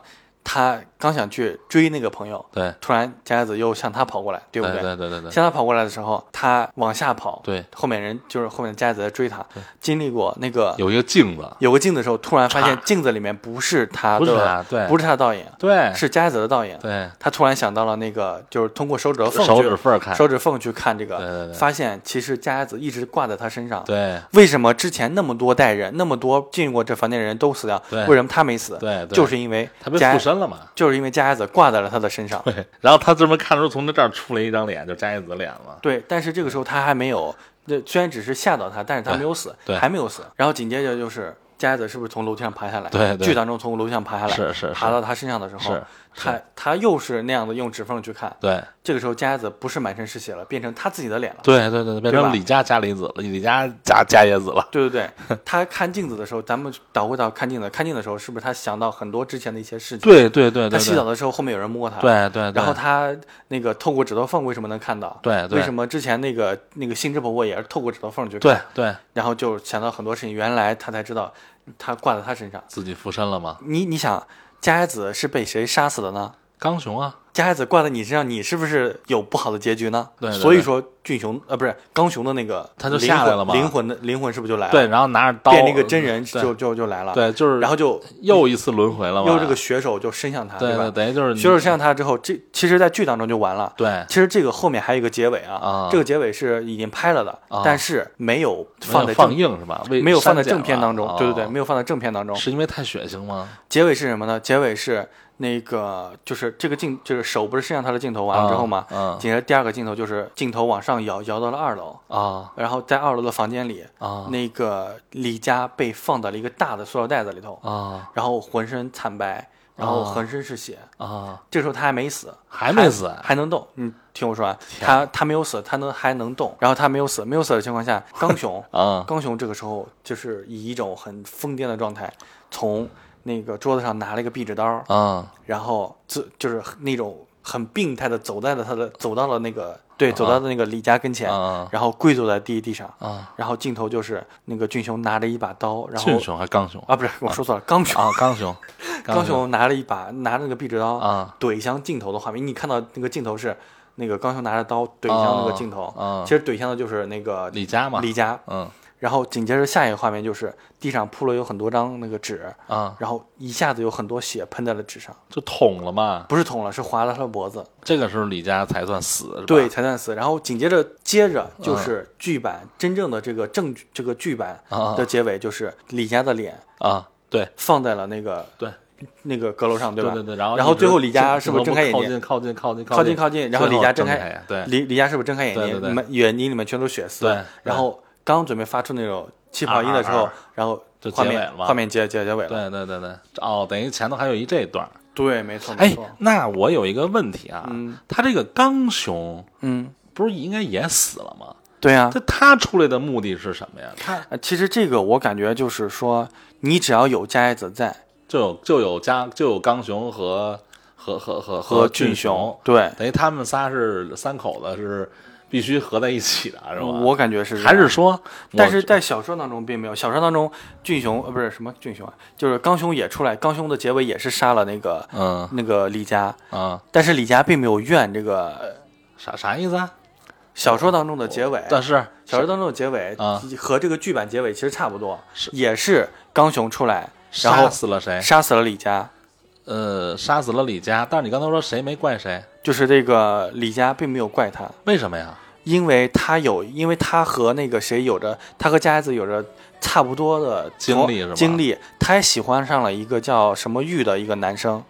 他刚想去追那个朋友，对。突然佳子又向他跑过来，对不对？对对对对。向他跑过来的时候，他往下跑，对，后面人就是后面的佳子在追他，经历过那个有一个镜子，有个镜子的时候，突然发现镜子里面不是他不是的，他，对，不是他的倒影，对。是佳子的倒影。对。他突然想到了那个，就是通过手指头缝手去指缝看，手指缝去看这个，发现其实佳子一直挂在他身上。对为什么之前那么多代人，那么多进过这房间的人都死掉，对。为什么他没死？对，对。就是因为他被佳附身了嘛，就是因为佳子挂在了他的身上。对，然后他这么看出从他这儿出来一张脸，就佳佳子脸了，对，但是这个时候他还没有，那虽然只是吓到他，但是他没有死，对还没有死。然后紧接着就是佳子是不是从楼梯上爬下来？对对剧当中从楼梯上爬下来，是是是爬到他身上的时候是，他他又是那样的用指缝去看。对这个时候佳子不是满身是血了，变成他自己的脸了。对对对，变成李家家里子了，李家家家叶子了，对对对，他看镜子的时候，咱们倒回到看镜子，看镜子的时候，是不是他想到很多之前的一些事情？，对对对对他洗澡的时候后面有人摸他，，对对，然后他那个透过指头缝为什么能看到？对对为什么之前那个那个星之婆婆也是透过指头缝去看？对对然后就想到很多事情，原来他才知道他挂在他身上。自己附身了吗？你你想，佳子是被谁杀死的呢？刚雄啊，加害子挂在你身上，你是不是有不好的结局呢？对对对所以说俊雄呃不是刚雄的那个他就下来了嘛灵魂的灵魂是不是就来了？对，，然后拿着刀变了一个真人对就就就来了。对，就是然后就又一次轮回了嘛，又这个血手就伸向他，吧？对吧，等于就是你血手伸向他之后，这其实，在剧当中就完了。对其实这个后面还有一个结尾啊，啊这个结尾是已经拍了的，啊但是没有放放在放映是吧？没有放在正片当中了，对对对，哦没有放在正片当中。是因为太血腥吗？结尾是什么呢？结尾是那个就是这个镜，就是手不是伸向他的镜头完了之后嘛，嗯。紧接着第二个镜头就是镜头往上摇，摇到了二楼，啊。然后在二楼的房间里，啊。那个李佳被放到了一个大的塑料袋子里头，啊。然后浑身惨白，然后啊。浑身是血。啊！这时候他还没死，还没死。还能动。你听我说完，他他没有死，他能还能动。然后他没有死，没有死的情况下，刚雄啊。刚雄这个时候就是以一种很疯癫的状态，从那个桌子上拿了一个壁纸刀，啊。然后自就是那种很病态的走在了他的走到了那个对走到了那个李家跟前，啊。然后跪坐在地地上，啊，然后镜头就是那个俊雄拿着一把刀，然后俊雄还刚雄啊不是我说错了，刚雄啊，刚雄，刚雄拿了一把拿着那个壁纸刀啊怼向镜头的画面，你看到那个镜头是那个刚雄拿着刀怼向那个镜头，啊其实怼向的就是那个李佳嘛，李佳，嗯然后紧接着下一个画面就是地上铺了有很多张那个纸，啊，然后一下子有很多血喷在了纸上，就捅了嘛，不是捅了，是划了他的脖子，这个时候李佳才算死，对，才算死。然后紧接着接着嗯就是剧版、真正的这个正剧这个剧版啊的结尾，就是李佳的脸啊，对。放在了那个对。那个阁楼上，吧？对对对，然后然后最后李佳是不是睁开眼睛？靠近靠近靠近靠近。靠近，然后李佳睁开，对。李李佳是不是睁开眼睛？对对对。眼睛里面全都是血丝。对对。然后刚准备发出那种气泡音的时候然后就结尾了嘛画面结结结尾了。对对对对，哦，等于前头还有一这段。对，没错没哎错。，那我有一个问题啊，嗯他这个刚雄嗯，不是应该也死了吗？对呀。这他出来的目的是什么呀？他呃其实这个我感觉就是说，你只要有加叶子在就有就有家就有刚雄和和和和和俊俊雄，，对，等于他们仨是三口子是必须合在一起的，是吧？我感觉是还是说，但是在小说当中并没有，小说当中俊雄呃不是什么俊雄啊，就是刚雄也出来，刚雄的结尾也是杀了那个嗯。那个李家，啊。但是李家并没有怨这个啥啥意思啊？小说当中的结尾，但是。小说当中的结尾啊。和这个剧版结尾其实差不多，是。也是刚雄出来，然杀后死了谁？杀死了李家，呃，杀死了李佳。但是你刚才说谁没怪谁？就是这个李佳并没有怪他，为什么呀？因为他有，因为他和那个谁有着，他和佳子有着差不多的经历是吧经历，他也喜欢上了一个叫什么玉的一个男生，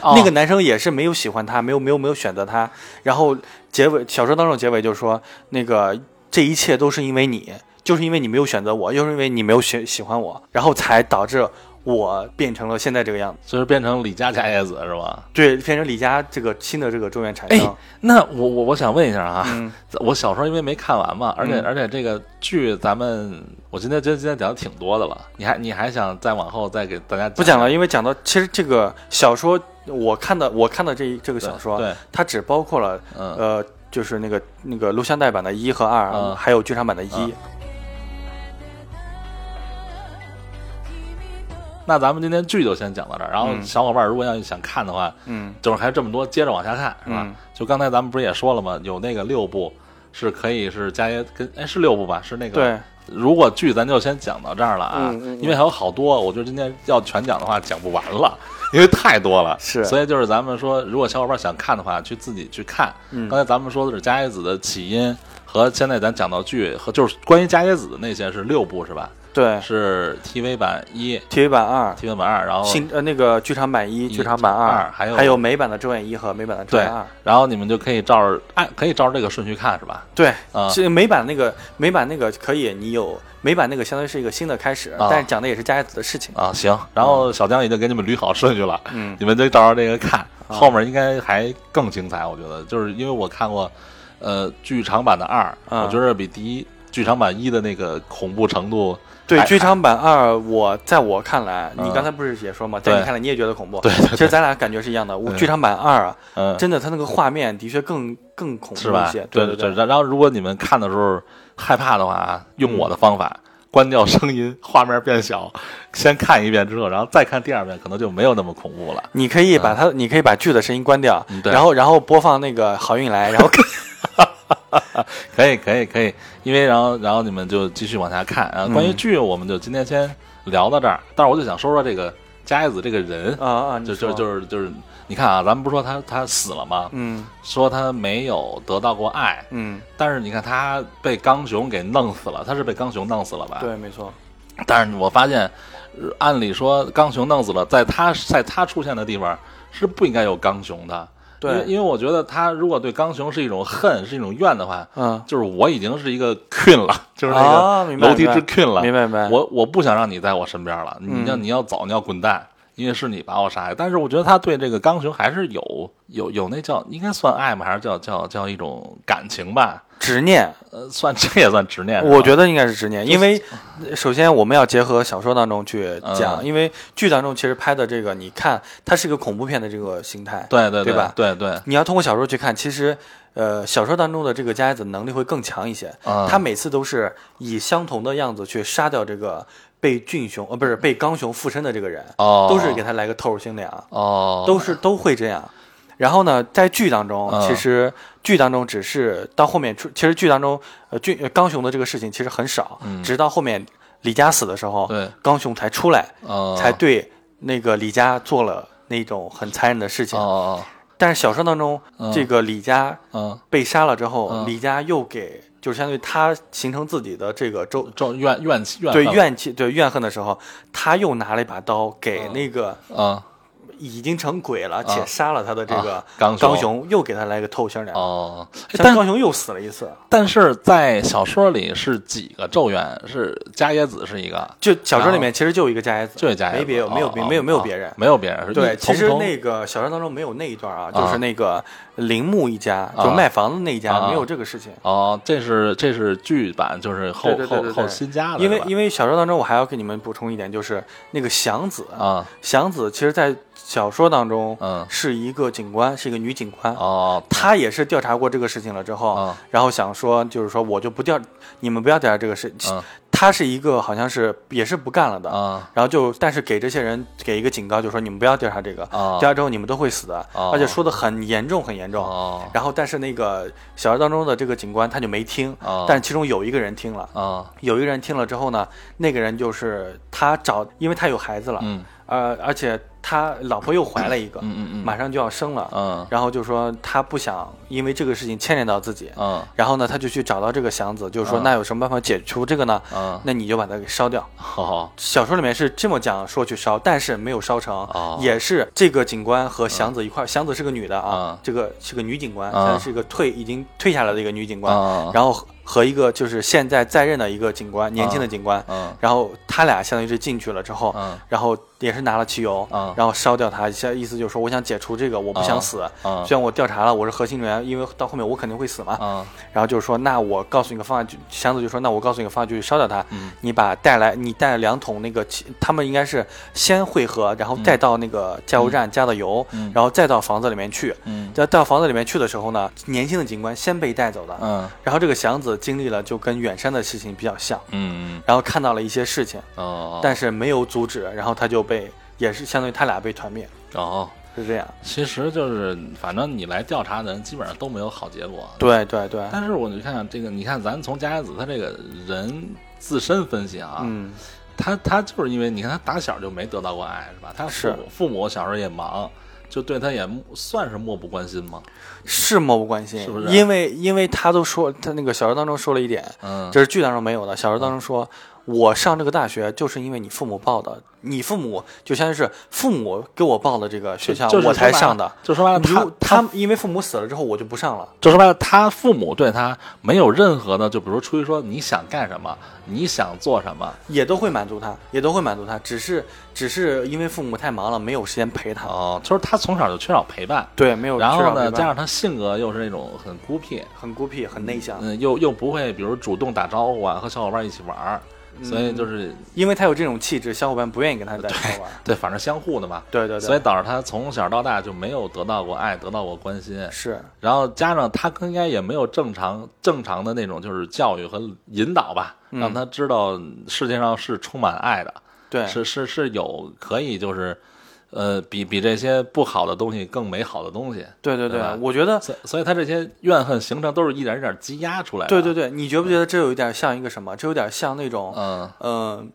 哦那个男生也是没有喜欢他，没有没有没有选择他。然后结尾小说当中结尾就是说，那个这一切都是因为你，就是因为你没有选择我，又是因为你没有选喜欢我，然后才导致我变成了现在这个样子。就是变成李家家业子是吧？对，变成李家这个新的这个中原产哎生。，那我我我想问一下啊，嗯我小时候因为没看完嘛，而且、嗯而且这个剧咱们我今天觉得今天讲的挺多的了，你还你还想再往后再给大家不讲了，因为讲到其实这个小说，我看的我看的这一这个小说，对，它只包括了嗯，呃，就是那个那个录像带版的一和二、嗯还有剧场版的一。那咱们今天剧就先讲到这儿，然后嗯小伙伴如果要想看的话，嗯就是还有这么多，接着往下看是吧？嗯就刚才咱们不是也说了吗？有那个六部是可以是加耶跟哎是六部吧？是那个对，如果剧咱就先讲到这儿了啊，嗯嗯嗯因为还有好多，我觉得今天要全讲的话讲不完了，因为太多了。是所以就是咱们说，如果小伙伴想看的话，去自己去看。嗯刚才咱们说的是加耶子的起因，和现在咱讲到剧和就是关于加耶子的那些是六部是吧？对是 TV 版一，TV 版二。，TV 版二，然后新呃那个剧场版一、剧场版二还有还有美版的《咒怨一》和美版的《咒对怨二》。，然后你们就可以照着按可以照着这个顺序看是吧？对，啊是美版那个美版那个可以，你有美版那个相当于是一个新的开始，啊但是讲的也是加叶子的事情。啊，行，然后小江已经给你们捋好顺序了，嗯你们就照着这个看，啊后面应该还更精彩，我觉得，就是因为我看过，呃，剧场版的二，啊我觉得比第一剧场版一的那个恐怖程度，对，剧场版二，我在我看来，你嗯刚才不是也说吗？在对你看来你也觉得恐怖。对对其实咱俩感觉是一样的。剧场版二啊，嗯，真的，它那个画面的确更更恐怖一些。？对对对，然然后如果你们看的时候害怕的话啊，用我的方法。关掉声音，画面变小，先看一遍之后，然后再看第二遍，可能就没有那么恐怖了。你可以把它，你可以把剧的声音关掉然后然后播放那个好运来，然后 可以，可以，可以，因为然后然后你们就继续往下看啊。关于嗯剧，我们就今天先聊到这儿。但是我就想说说这个加叶子这个人，啊啊，就就就是就是，你看啊，咱们不说他他死了吗？嗯说他没有得到过爱，嗯，但是你看他被刚雄给弄死了，他是被刚雄弄死了吧？。对，没错，但是我发现，呃按理说刚雄弄死了，在他在他出现的地方是不应该有刚雄的。因为对，因为我觉得他如果对刚雄是一种恨，是一种怨的话，嗯，就是我已经是一个 queen 了，就是那啊，个楼梯之 queen 了。明白明白，我我不想让你在我身边了，你要嗯你要走，你要滚蛋，因为是你把我杀害。但是我觉得他对这个钢雄还是有有有那叫应该算爱吗？还是叫叫叫一种感情吧？执念，呃，算 这也算执念。我觉得应该是执念，因为呃首先我们要结合小说当中去讲，嗯因为剧当中其实拍的这个，你看它是一个恐怖片的这个形态，对对对吧对对，你要通过小说去看，其实呃小说当中的这个加耶子能力会更强一些，嗯他每次都是以相同的样子去杀掉这个被俊雄呃不是被刚雄附身的这个人，哦，都是给他来个透视星凉，哦，都是都会这样。然后呢，在剧当中，嗯。其实剧当中只是到后面出，其实剧当中，呃，俊呃刚雄的这个事情其实很少，嗯。直到后面李佳死的时候，对，刚雄才出来，哦，才对那个李佳做了那种很残忍的事情。哦但是小说当中，嗯。这个李家哦，嗯，被杀了之后，嗯。李家又给就是相当于他形成自己的这个周周怨怨气怨恨。对怨气对怨恨的时候，他又拿了一把刀给嗯。那个啊已经成鬼了且杀了他的这个啊刚雄刚雄，又给他来个透心凉。哦，像但刚雄又死了一次，但是在小说里是几个咒怨？是伽椰子是一个，就小说里面其实就一个伽椰子，就伽椰子，没别有没有没有没有哦别人。没有别人。是对，其实那个小说当中没有那一段啊，啊就是那个铃木一家，啊。就卖房子那一家啊。没有这个事情。哦，这是这是剧版，就是后后后新加的，因为因为小说当中，我还要给你们补充一点，就是那个祥子，啊。祥子其实在小说当中嗯。是一个警官，是一个女警官。哦她也是调查过这个事情了之后，啊然后想说，就是说我就不调，你们不要调查这个事。嗯。她是一个好像是也是不干了的，啊然后就但是给这些人给一个警告，就说你们不要调查这个，啊调查之后你们都会死的，哦。而且说的很严重很严重。哦。然后但是那个小说当中的这个警官他就没听，哦。但其中有一个人听了，啊有一个人听了之后呢，那个人就是他找，因为他有孩子了，嗯。呃，而且他老婆又怀了一个，嗯嗯嗯，马上就要生了，嗯。然后就说他不想因为这个事情牵连到自己，嗯。然后呢，他就去找到这个祥子，就是说嗯。那有什么办法解除这个呢？嗯，那你就把它给烧掉。好。小说里面是这么讲，说去烧，但是没有烧成，哦。也是这个警官和祥子一块儿，祥子是个女的啊，嗯。这个是个女警官，嗯。现在是一个退已经退下来的一个女警官，啊然后和和一个就是现在在任的一个警官，年轻的警官，嗯然后他俩相当于是进去了之后，嗯然后也是拿了汽油，嗯然后烧掉他，意思就是说我想解除这个，我不想死。嗯虽然我调查了，我是核心人员，因为到后面我肯定会死嘛。嗯然后就是说，那我告诉你个方案，就祥子就说，那我告诉你个方案，就是烧掉他。嗯你把带来，你带两桶那个汽，他们应该是先汇合，然后再到那个加油站加的油，嗯然后再到房子里面去。嗯在到房子里面去的时候呢，年轻的警官先被带走的。嗯然后这个祥子经历了就跟远山的事情比较像，嗯然后看到了一些事情，哦，但是没有阻止，然后他就被也是相当于他俩被团灭，哦，是这样。其实就是反正你来调查的人基本上都没有好结果。对对对，但是我就看这个，你看咱从加耶子他这个人自身分析啊，嗯，他他就是因为你看他打小就没得到过爱是吧？他父是。母父母小时候也忙，就对他也算是漠不关心吗？是漠不关心，是不是因为因为他都说他那个小说当中说了一点，嗯，这是剧当中没有的。小说当中说，我上这个大学就是因为你父母报的，你父母就相当于是父母给我报的这个学校，就是我才上的。就说白了，他如他因为父母死了之后，我就不上了。就说白了，他父母对他没有任何的，就比如出于说你想干什么，你想做什么，也都会满足他，也都会满足他，只是只是因为父母太忙了，没有时间陪他。哦，就是他从小就缺少陪伴，对，没有。然后呢，加上他性格又是那种很孤僻，很孤僻，很内向，嗯，又又不会，比如主动打招呼啊，和小伙伴一起玩儿，所以就是因为他有这种气质，小伙伴不愿意跟他在一块玩。对，反正相互的嘛，对对对，所以导致他从小到大就没有得到过爱，得到过关心，是然后加上他应该也没有正常正常的那种就是教育和引导吧，嗯让他知道世界上是充满爱的，对，是是是有可以就是，呃，比比这些不好的东西更美好的东西，对对对吧？我觉得所以他这些怨恨形成都是一点一点积压出来的，对对对，你觉不觉得这有一点像一个什么？这有点像那种，嗯。嗯、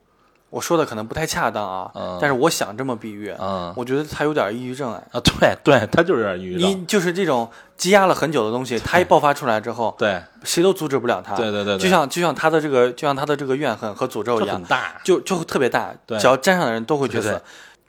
我说的可能不太恰当啊，嗯。但是我想这么比喻，嗯。我觉得他有点抑郁症哎。啊，对对，他就是有点抑郁症，你就是这种积压了很久的东西，他一爆发出来之后，对。谁都阻止不了他。对对对对，就像就像他的这个，就像他的这个怨恨和诅咒一样大，就就特别大，对。只要沾上的人都会觉得。对对就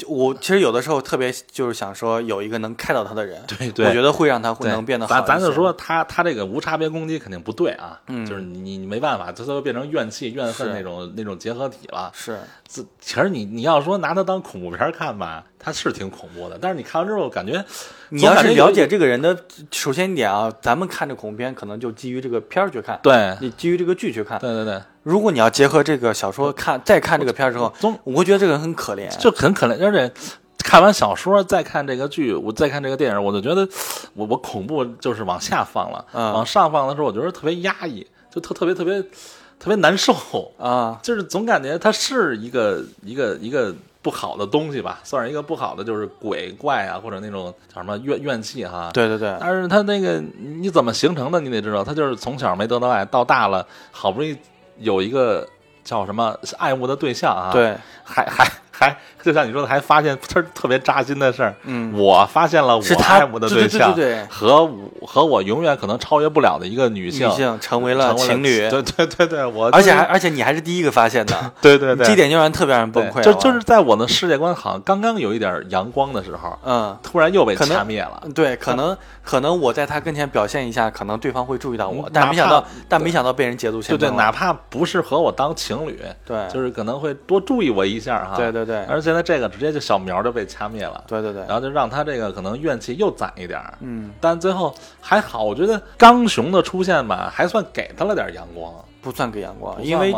我其实有的时候特别就是想说有一个能开导他的人，对对我觉得会让他会能变得好咱咱就说他他这个无差别攻击肯定不对啊，嗯就是你你没办法，他都变成怨气怨恨那种那种结合体了。是这其实你你要说拿他当恐怖片看吧，他是挺恐怖的，但是你看完之后感觉，你要是了解这个人的，首先一点啊，咱们看这恐怖片可能就基于这个片儿去看，对你基于这个剧去看。对对对，如果你要结合这个小说看，再看这个片儿之后，总我会觉得这个人很可怜。就很可怜，而且看完小说再看这个剧，我再看这个电影，我就觉得我我恐怖就是往下放了，嗯往上放的时候，我觉得特别压抑，就特特别特别特别难受，啊，就是总感觉他是一个一个一个不好的东西吧，算是一个不好的，就是鬼怪啊，或者那种叫什么怨怨气哈。。对对对，但是他那个你怎么形成的，你得知道，他就是从小没得到爱，到大了好不容易有一个叫什么爱慕的对象啊，，对，还还还就像你说的，还发现特特别扎心的事儿。嗯，我发现了我是他爱慕的对对对象对对和我和我永远可能超越不了的一个女性女性成为了情侣，对对对对，我而且还而且你还是第一个发现的，对对对，这点就让人特别让人崩溃。就就是在我的世界观好像刚刚有一点阳光的时候，嗯。突然又被掐灭了。对，可能可能我在他跟前表现一下，可能对方会注意到我嗯，但没想到，但没想到被人捷足对对，先登了。哪怕不是和我当情侣，对，就是可能会多注意我一下哈。对对对而现在这个直接就小苗就被掐灭了，对对对。然，后就让他这个可能怨气又攒一点儿。嗯，但最后还好，我觉得刚雄的出现吧，还算给他了点阳光。不算给阳光，因为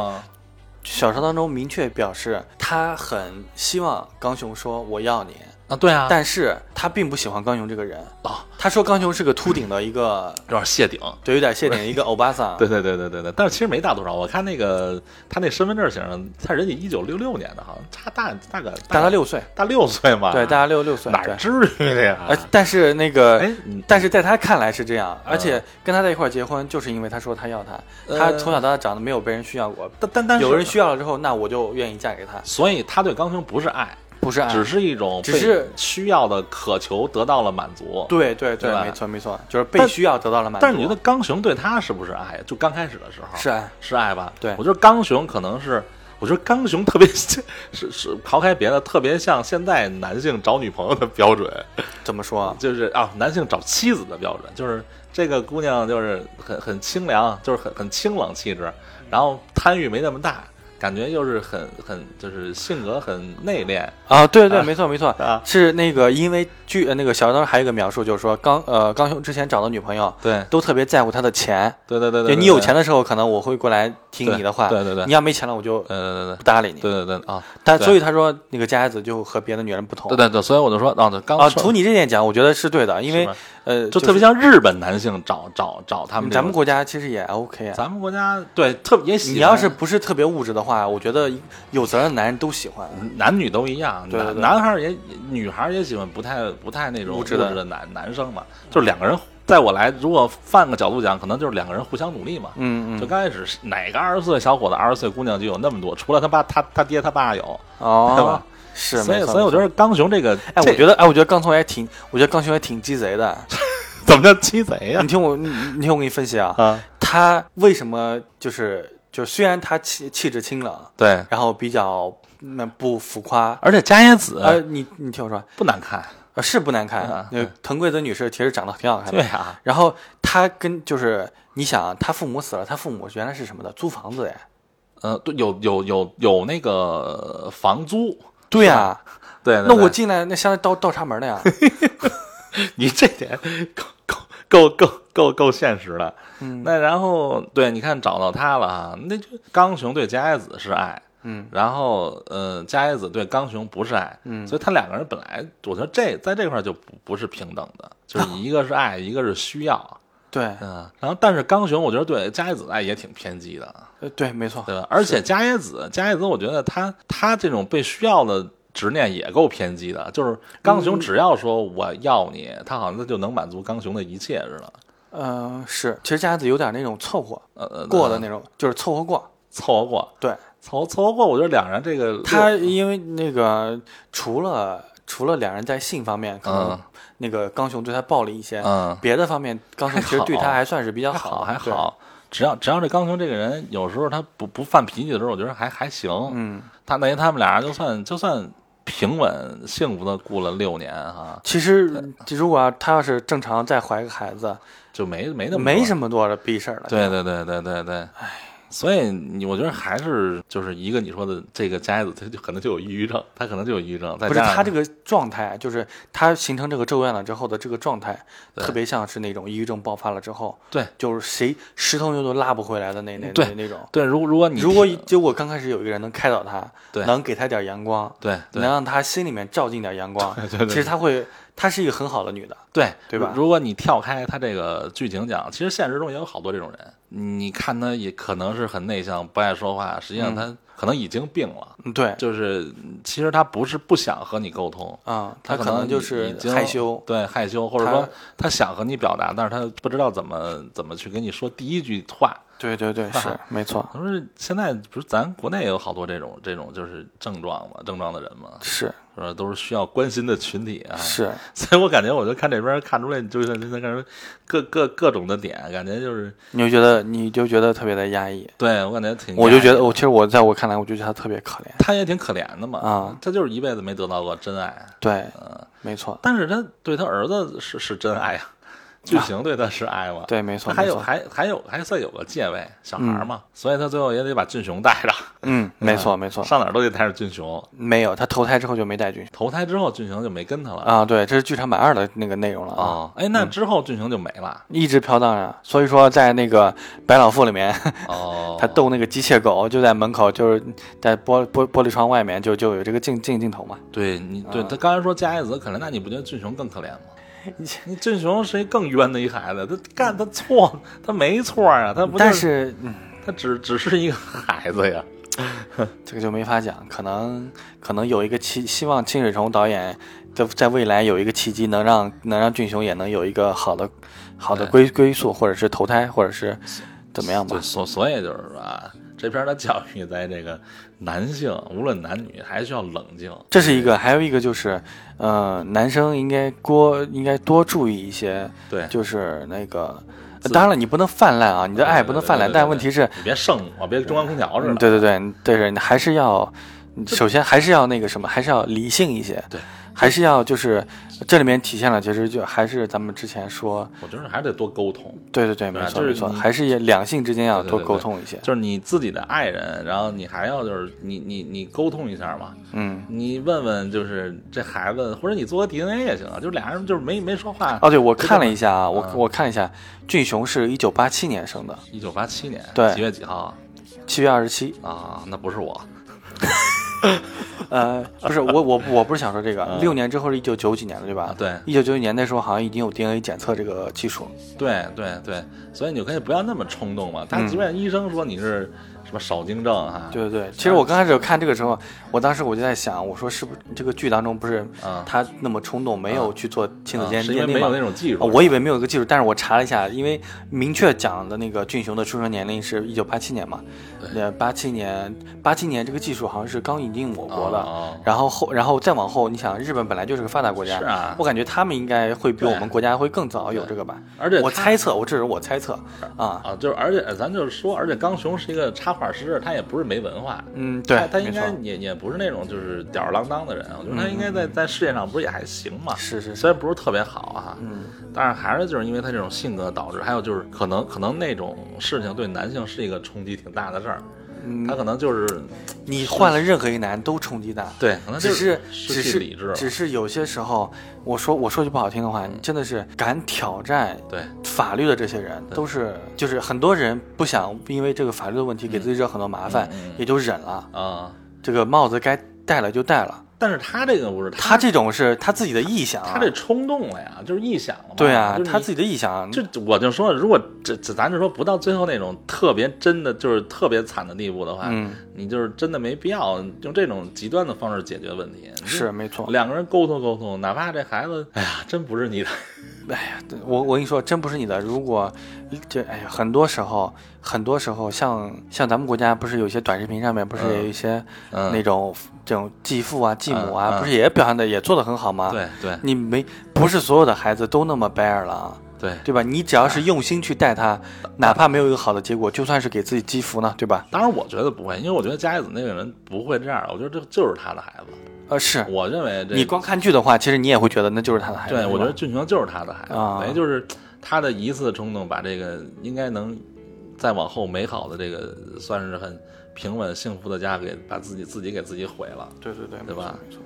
小说当中明确表示他很希望刚雄说我要你，啊，对啊，但是他并不喜欢刚雄这个人。啊，他说刚雄是个秃顶的一个，有点谢顶。对，有点谢顶一个欧巴桑。对对对对对对，但是其实没大多少。我看那个他那身份证写上，他人家一九六六年的，好像差大大个大他六岁，大六岁嘛。对，大他六六岁。哪至于的呀？呃，但是那个，但是在他看来是这样，而且跟他在一块儿结婚，就是因为他说他要他。他呃从小到大长得没有被人需要过，但但但有人需要了之后，那我就愿意嫁给他，所以他对刚雄不是爱，不是爱，只是一种被只是需要的渴求得到了满足。对对对吧没错没错，就是被需要得到了满足。但是你觉得刚雄对他是不是爱？就刚开始的时候是爱？是爱吧？对我觉得刚雄可能是，我觉得刚雄特别 是是抛开别的，特别像现在男性找女朋友的标准，怎么说？就是啊，男性找妻子的标准，就是这个姑娘就是很很清凉，就是很很清冷气质，然后贪欲没那么大，感觉又是很很就是性格很内敛啊，对对，啊没错没错，啊，是那个因为剧呃那个小说当还有一个描述，就是说刚呃刚兄之前找的女朋友对都特别在乎他的钱，对对对对，就你有钱的时候，可能我会过来听你的话，对对对你要没钱了，我就对对对不搭理你。对对对啊，但所以他说那个佳子就和别的女人不同对。对对，所以我就说啊，对刚啊，从你这点讲，我觉得是对的，因为呃，就特别像日本男性找找找他们咱们国家其实也 OK 啊。咱们国家对特也喜欢，你要是不是特别物质的话，我觉得有责任的男人都喜欢。男女都一样，男对对对男孩也女孩也喜欢不太不太那种物质的的男男生嘛，就是两个人，在我来，如果换个角度讲，可能就是两个人互相努力嘛。嗯嗯，就刚开始哪个二十岁小伙子、二十岁姑娘就有那么多，除了他爸、他他爹、他爸有，对哦吧，是，所以所以我觉得刚雄这个，哎，我觉得，哎，我觉得刚雄也挺，我觉得刚雄也挺鸡贼的。怎么叫鸡贼呀你？听我，你你听我给你分析啊，啊，他为什么就是就虽然他气气质清冷，对，然后比较那不浮夸，而且加野子呃，你你听我说，不难看，呃是不难看啊，那个藤贵子女士其实长得挺好看的。对啊，然后他跟就是你想，他父母死了，他父母原来是什么的？租房子哎。呃，对，有有有有那个房租，对呀、对，对对。那我进来那相当于倒倒插门的呀。你这点够够够够够够现实的。嗯。那然后对，你看找到他了啊，那就刚雄对加野子是爱，嗯。然后呃加野子对刚雄不是爱，嗯。所以他两个人本来我觉得这在这块儿就不不是平等的，就是一个是爱，一个是需要。对，嗯，然后但是刚雄，我觉得对加野子爱也挺偏激的，呃对，没错。对吧？而且加野子，加野子，我觉得他他这种被需要的执念也够偏激的，就是刚雄只要说我要你，他好像他就能满足刚雄的一切似的。嗯、是，其实佳子有点那种凑合呃呃，过的那种，就是凑合过。凑合过，对凑凑合过，我觉得两人这个他因为那个除了除了两人在性方面，可能嗯。那个刚雄对他暴力一些，嗯。别的方面刚雄其实对他还算是比较还好还好，只要只要这刚雄这个人有时候他不不犯脾气的时候，我觉得还还行。嗯，他等于他们俩人就算就算平稳幸福的过了六年哈，其实如果要他要是正常再怀个孩子，就没没那么没。什么多的逼事儿了。对对对对对对，唉，所以你我觉得还是就是一个你说的这个佳子，他就可能就有抑郁症，他可能就有抑郁症，不是他这个状态，就是他形成这个咒怨了之后的这个状态，特别像是那种抑郁症爆发了之后，对就是谁石头牛都拉不回来的那那对那那种。对，如果如果你如果听结果刚开始有一个人能开导他，对能给他点阳光，对对能让他心里面照进点阳光，对对其实他会，她是一个很好的女的。对对吧如如果你跳开他这个剧情讲，其实现实中也有好多这种人，你看他也可能是很内向，不爱说话，实际上他可能已经病了，嗯，对，就是其实他不是不想和你沟通。啊，他可能就是害羞，对害羞，或者说他想和你表达，但是他不知道怎么怎么去跟你说第一句话。对对对，是 没错，他说现在不是咱国内也有好多这种这种就是症状嘛，症状的人嘛，是是？都是需要关心的群体啊。是，所以我感觉我就看这边看出来，就是现在看出各各各种的点，感觉就是你就觉得你就觉得特别的压抑，对我感觉挺，我就觉得我其实我在我看来，我就觉得他特别可怜。他也挺可怜的嘛，啊他就是一辈子没得到过真爱，对，嗯，没错，但是他对他儿子是是真爱呀，剧情对他是爱嘛，对，没错，他还有，还还有还算有个借位小孩儿嘛，所以他最后也得把俊雄带着，嗯，没错没错，上哪儿都得带着俊雄。没有，他投胎之后就没带俊雄投胎之后，俊雄就没跟他了。啊，对，这是剧场版二的那个内容了啊。哦，哎，那之后俊雄就没了。一直飘荡着，所以说在那个百老汇里面，哦，他逗那个机械狗，就在门口，就是在玻玻玻璃窗外面就就有这个镜镜镜头嘛。对你对啊他刚才说加叶子可怜，那你不觉得俊雄更可怜吗？你俊雄是一更冤的一孩子，他干他错，他没错啊，他不就但是，嗯，他只只是一个孩子呀。这个就没法讲，可能可能有一个期，希望清水崇导演在在未来有一个契机，能让能让俊雄也能有一个好的好的归归宿，或者是投胎，或者是怎么样吧，。所所以就是说啊，这片儿的教育在这个男性无论男女还需要冷静。这是一个，还有一个就是，呃，男生应该多应该多注意一些，对，就是那个，当然了，你不能泛滥啊，你的爱不能泛滥，对对对对但问题是，你别剩我，别中央空调似的。嗯，对对对，对是，你还是要，首先还是要那个什么，还是要理性一些，对，还是要就是这里面体现了，其实就还是咱们之前说，我觉得还得多沟通。对对对，没错没错，还是两性之间要多对对对对沟通一些，就是你自己的爱人，然后你还要就是你你你沟通一下嘛，嗯。你问问就是这孩子，或者你做个 DNA 也行啊，就是俩人就是没没说话。哦，对，我看了一下啊，我嗯我看一下，俊雄是一九八七年生的，一九八七年，对几月几号七月二十七。啊？那不是我，呃，不是我我我不是想说这个，嗯六年之后是一九九几年了，对吧啊？对一九九几年那时候好像已经有 DNA 检测这个技术。对对对，所以你就可以不要那么冲动嘛。他嗯即便医生说你是什么少精症啊，对对对，其实我刚开始看这个时候，我当时我就在想，我说是不是这个剧当中不是啊他那么冲动，没有去做亲子啊鉴鉴定因为没有那？种技术哦，我以为没有一个技术，但是我查了一下，因为明确讲的那个俊雄的出生年龄是一九八七年嘛，对呃，八七年，八七年这个技术好像是刚引进我国的，哦然后后，然后再往后，你想日本本来就是个发达国家，是啊我感觉他们应该会比我们国家会更早有这个吧，而且我猜测，我这是我猜测啊，啊，就是而且咱就是说，而且刚雄是一个插画师，他也不是没文化，嗯，对他，他应该也也不是那种就是吊儿郎当的人，我觉得他应该在在事业上不是也还行嘛，是是是，虽然不是特别好啊，嗯，但是还是就是因为他这种性格导致，还有就是可能可能那种事情对男性是一个冲击挺大的事儿，嗯他可能就是你换了任何一个男都冲击大，对，可能就只是失只是去理智。了，只是有些时候，我说我说句不好听的话，你真的是敢挑战对。法律的这些人，都是就是很多人不想因为这个法律的问题给自己惹很多麻烦，嗯嗯。也就忍了，啊。这个帽子该戴了就戴了。但是他这个不是他这种是他自己的臆想、啊，他这冲动了呀，就是臆想了嘛。对啊，就是他自己的臆想，就我就说，如果这这咱就说不到最后那种特别真的就是特别惨的地步的话，嗯，你就是真的没必要用这种极端的方式解决问题。是没错。两个人沟通沟通，哪怕这孩子，哎呀，真不是你的，哎呀，我我跟你说，真不是你的。如果这哎呀，很多时候，很多时候像像咱们国家不是有些短视频上面不是也有一些嗯那种、这种继父啊、继母啊，嗯嗯不是也表现的也做的很好吗？，对对你没不是所有的孩子都那么 bear 了啊。对。对吧？你只要是用心去带他，哪怕没有一个好的结果，就算是给自己积福呢，对吧？当然，我觉得不会，因为我觉得加里子那个人不会这样。我觉得这就是他的孩子。呃，是我认为这你光看剧的话，其实你也会觉得那就是他的孩子。对，我觉得俊雄就是他的孩子，啊等于就是他的一次冲动，把这个应该能再往后美好的这个算是很平稳幸福的家给把自己自己给自己毁了。对对对，对吧没错？没错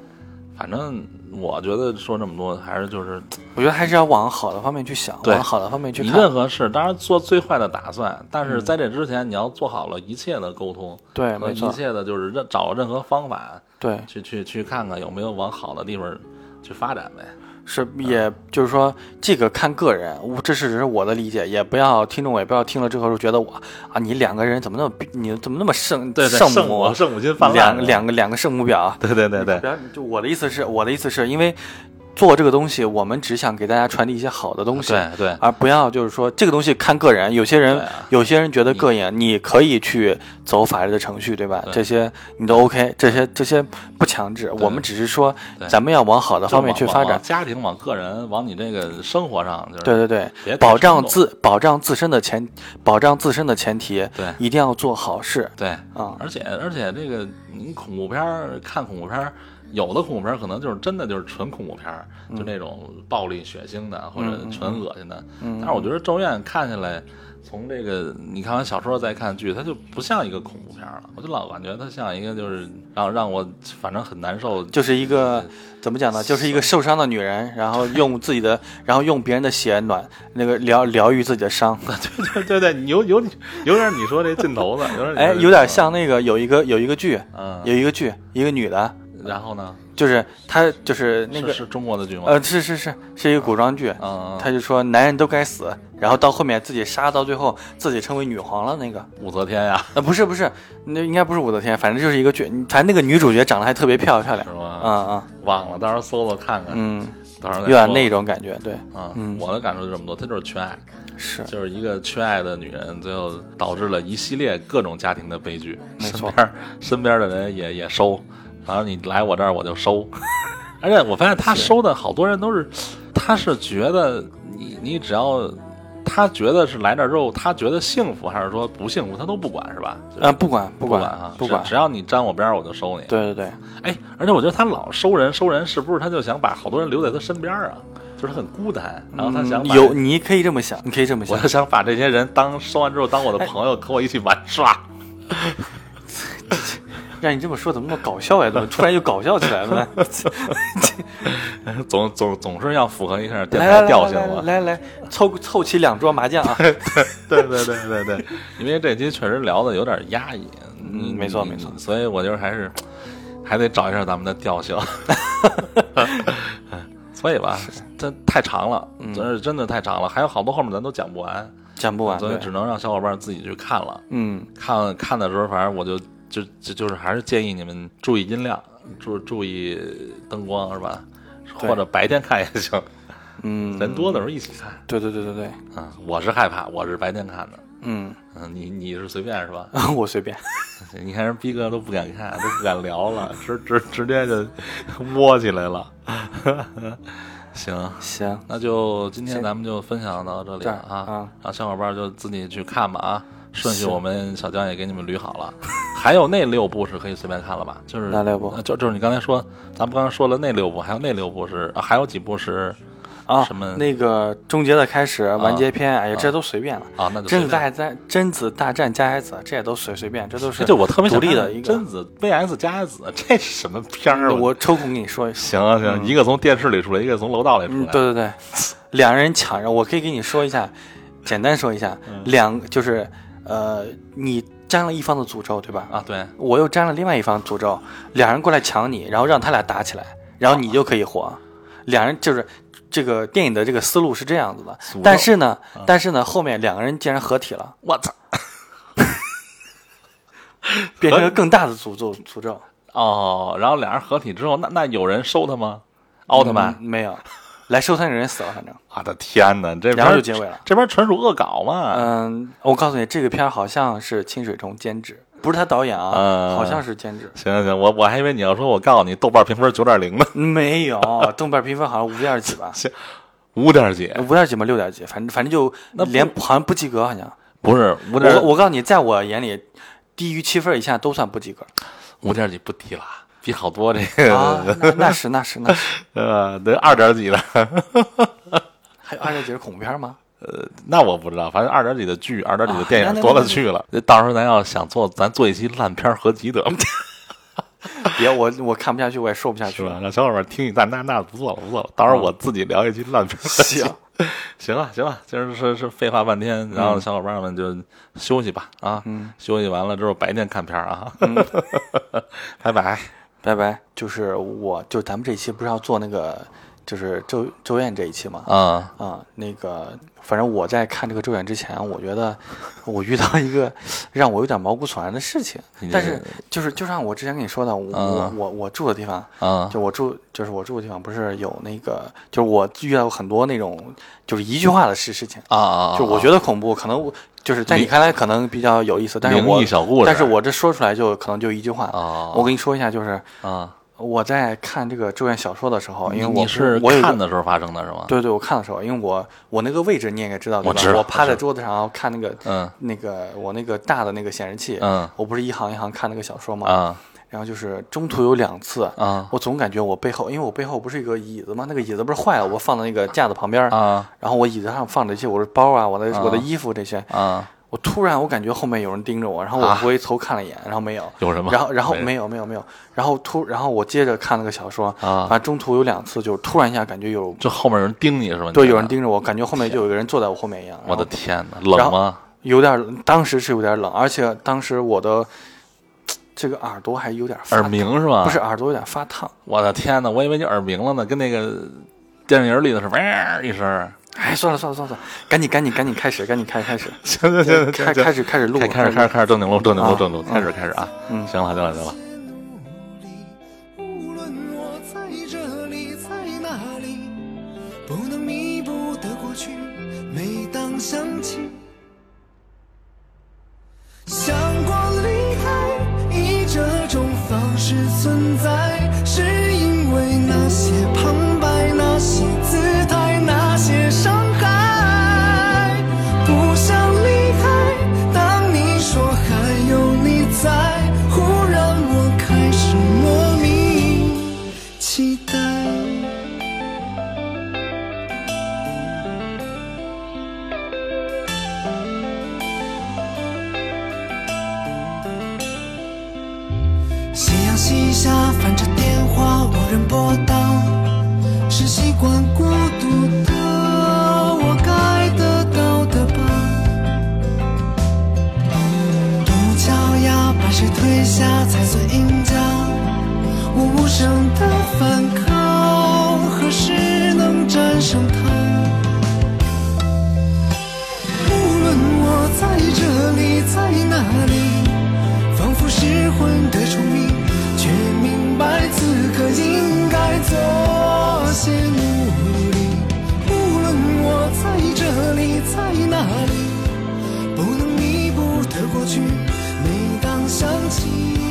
反正我觉得说这么多，还是就是我觉得还是要往好的方面去想，往好的方面去你看。任何事，当然做最坏的打算，但嗯是在这之前，你要做好了一切的沟通对，和一没错，切的就是任找任何方法对，去去去看看有没有往好的地方去发展呗。是，也就是说，这个看个人，我这是只是我的理解，也不要听众也不要听了之后就觉得我啊，你两个人怎么那么你怎么那么圣对对，圣圣母母圣母心泛滥两，两个两个圣母婊啊？对对对对就我的意思是，我的意思是因为做这个东西，我们只想给大家传递一些好的东西，对对。而不要就是说这个东西看个人，有些人、啊。有些人觉得膈应，你可以去走法律的程序，对吧？对。这些你都 OK，这些这些不强制，我们只是说咱们要往好的方面去发展。家庭往个人往你这个生活上，就是对对对，保障自保障自身的前保障自身的前提，对。一定要做好事。对，啊。而且而且这个你恐怖片儿看恐怖片儿，有的恐怖片可能就是真的就是纯恐怖片儿，就那种暴力血腥的或者嗯纯恶心的。嗯但是我觉得《咒怨》看下来，从这个你看完小说再看剧，它就不像一个恐怖片了，我就老感觉它像一个就是让让我反正很难受。就是一个怎么讲呢？就是一个受伤的女人，然后用自己的，然后用别人的血暖那个疗疗愈自己的伤。对 对对，对有有有点你说这劲头子，有点哎，有点像那个有一个有一个剧，嗯，有一个剧，一个女的，然后呢？就是他就是那个是是中国的剧吗？呃，是是是是一个古装剧，嗯，他就说男人都该死，然后到后面自己杀到最后自己成为女皇了那个。武则天呀，呃，不是不是，那应该不是武则天，反正就是一个剧，反正那个女主角长得还特别漂亮漂亮是。吗？嗯嗯忘了，到时候搜搜看看。嗯，到时候有点那那种感觉，对，啊，嗯我的感受就这么多，她就是缺爱，是就是一个缺爱的女人，最后导致了一系列各种家庭的悲剧。没错身边身边的人也也收，然后你来我这儿我就收，而且我发现他收的好多人都是，他是觉得你你只要。他觉得是来这儿之后，他觉得幸福还是说不幸福，他都不管是吧？啊，不管不管不啊，不管只，要你沾我边儿，我就收你。对对对，哎，而且我觉得他老收人收人，是不是他就想把好多人留在他身边啊？就是很孤单，然后他想嗯有，你可以这么想，你可以这么想我就，想把这些人当收完之后当我的朋友，和我一起玩耍。让你这么说怎么那么搞笑呀？怎么突然就搞笑起来了呢？总总总是要符合一下电台调性来嘛。来来，凑凑齐两桌麻将啊！对对对对对，因为这期确实聊的有点压抑。嗯没错没错所以我觉得还是还得找一下咱们的调性。所以吧，这太长了，真是真的太长了，还有好多后面咱都讲不完，讲不完，所以只能让小伙伴自己去看了。嗯，看看的时候，反正我就就就就是还是建议你们注意音量，注注意灯光是吧？或者白天看也行，嗯，人多的时候一起看。对对对对对，啊，我是害怕，我是白天看的。嗯，嗯，你你是随便是吧？我随便，你看人逼哥都不敢看，都不敢聊了，直直直接就窝起来了。行，行，那就今天咱们就分享到这里啊，儿啊让小伙伴就自己去看吧啊。顺序我们小江也给你们捋好了，还有那六部是可以随便看了吧？就是哪六部呃就就是你刚才说，咱们刚才说了那六部，还有那六部是，啊、还有几部是啊，什么那个终结的开始，完结篇，哎呀，这都随便了。啊？那就贞子大战，贞子大战加海子，这也都随随便，这都是哎，对我特别独立的一个。贞子 VS 加海子，这是什么片儿啊？我抽空跟你说一说。行啊行，一个从电视里出来，一个从楼道里出嗯，来。对对对，两人抢着，我可以给你说一下，简单说一下，嗯两就是呃，你沾了一方的诅咒，对吧？啊，对，我又沾了另外一方诅咒，两人过来抢你，然后让他俩打起来，然后你就可以活。两人就是这个电影的这个思路是这样子的，但是呢，但是呢，后面两个人竟然合体了，我操！变成了更大的诅咒诅咒。哦，然后俩人合体之后，那那有人收他吗？奥特曼，嗯没有，来收餐的人死了，反正，我的天哪，这边然后就结尾了。这边纯属恶搞嘛。嗯，我告诉你，这个片儿好像是清水虫监制，不是他导演啊，嗯好像是监制。行行行，我我还以为你要说我告诉你豆瓣评分九点零呢。没有，豆瓣评分好像五点几吧。五点几，五点几吗？六点几？反正反正就那连好像不及格，好像。不是五点我我告诉你，在我眼里，低于七分以下都算不及格五点几不低了，比好多这个，啊。那 那是那是那是，呃，得二点几的，还有二点几是恐怖片吗？呃那我不知道，反正二点几的剧，二点几的电影多了去了。到时候咱要想做，咱做一期烂片合集得了，别，我我看不下去，我也说不下去？了。让小伙伴听一下，那那不做了，不做了。到时候我自己聊一期烂片合集。行，行了，行了，今儿是是废话半天，然后小伙伴们就休息吧啊，嗯休息完了之后白天看片儿啊，拜拜。拜拜。就是我，就咱们这期不是要做那个，就是咒咒怨这一期嘛？啊，啊，那个，反正我在看这个《咒怨》之前，我觉得我遇到一个让我有点毛骨悚然的事情。但是就是就像我之前跟你说的，我、我嗯我我住的地方，啊就我住就是我住的地方，不是有那个，就是我遇到过很多那种就是一句话的事事情。啊啊！就我觉得恐怖，可能我就是在你看来可能比较有意思，但是我但是我这说出来就可能就一句话。啊，我跟你说一下，就是啊，我在看这个《咒怨》小说的时候，因为我你是我看的时候发生的是吗？对对，我看的时候，因为我我那个位置你也应该知道对吧？我趴在桌子上然后看那个嗯那个我那个大的那个显示器，嗯我不是一行一行看那个小说嘛，啊然后就是中途有两次，啊我总感觉我背后，因为我背后不是一个椅子嘛，那个椅子不是坏了，我放在那个架子旁边，啊然后我椅子上放着一些我的包啊，我的、啊我的衣服这些，啊！我突然我感觉后面有人盯着我，然后我啊回头看了一眼，然后没有，有什么？然后然后没没有没有没有，然后突然后我接着看了个小说，啊反正中途有两次就突然一下感觉有就后面有人盯你是吧？对有人盯着我，感觉后面就有个人坐在我后面一样，我的天哪，冷吗？有点冷，当时是有点冷，而且当时我的这个耳朵还有点发耳鸣是吧？不是，耳朵有点发烫。我的天哪，我以为你耳鸣了呢，跟那个电影里的是嗡一声。哎，算了算了算了算了，赶紧赶紧赶紧开始，赶紧开 开始，行行行开开始开始录，开开始开始开始正经录正经录啊。正经录，开始开始啊！嗯。行了行了行了。无论我在这里，在哪里，不能弥补的过去，每当想起，想过离开，以这种方式存在，波荡，是习惯孤独的我该得到的吧。独木桥呀，把谁推下才算赢家？我无声的反抗，何时能战胜它？无论我在这里，在哪里。仿佛失魂的虫鸣，却白此刻应该做些努力。无论我在这里，在哪里，不能弥补的过去，每当想起。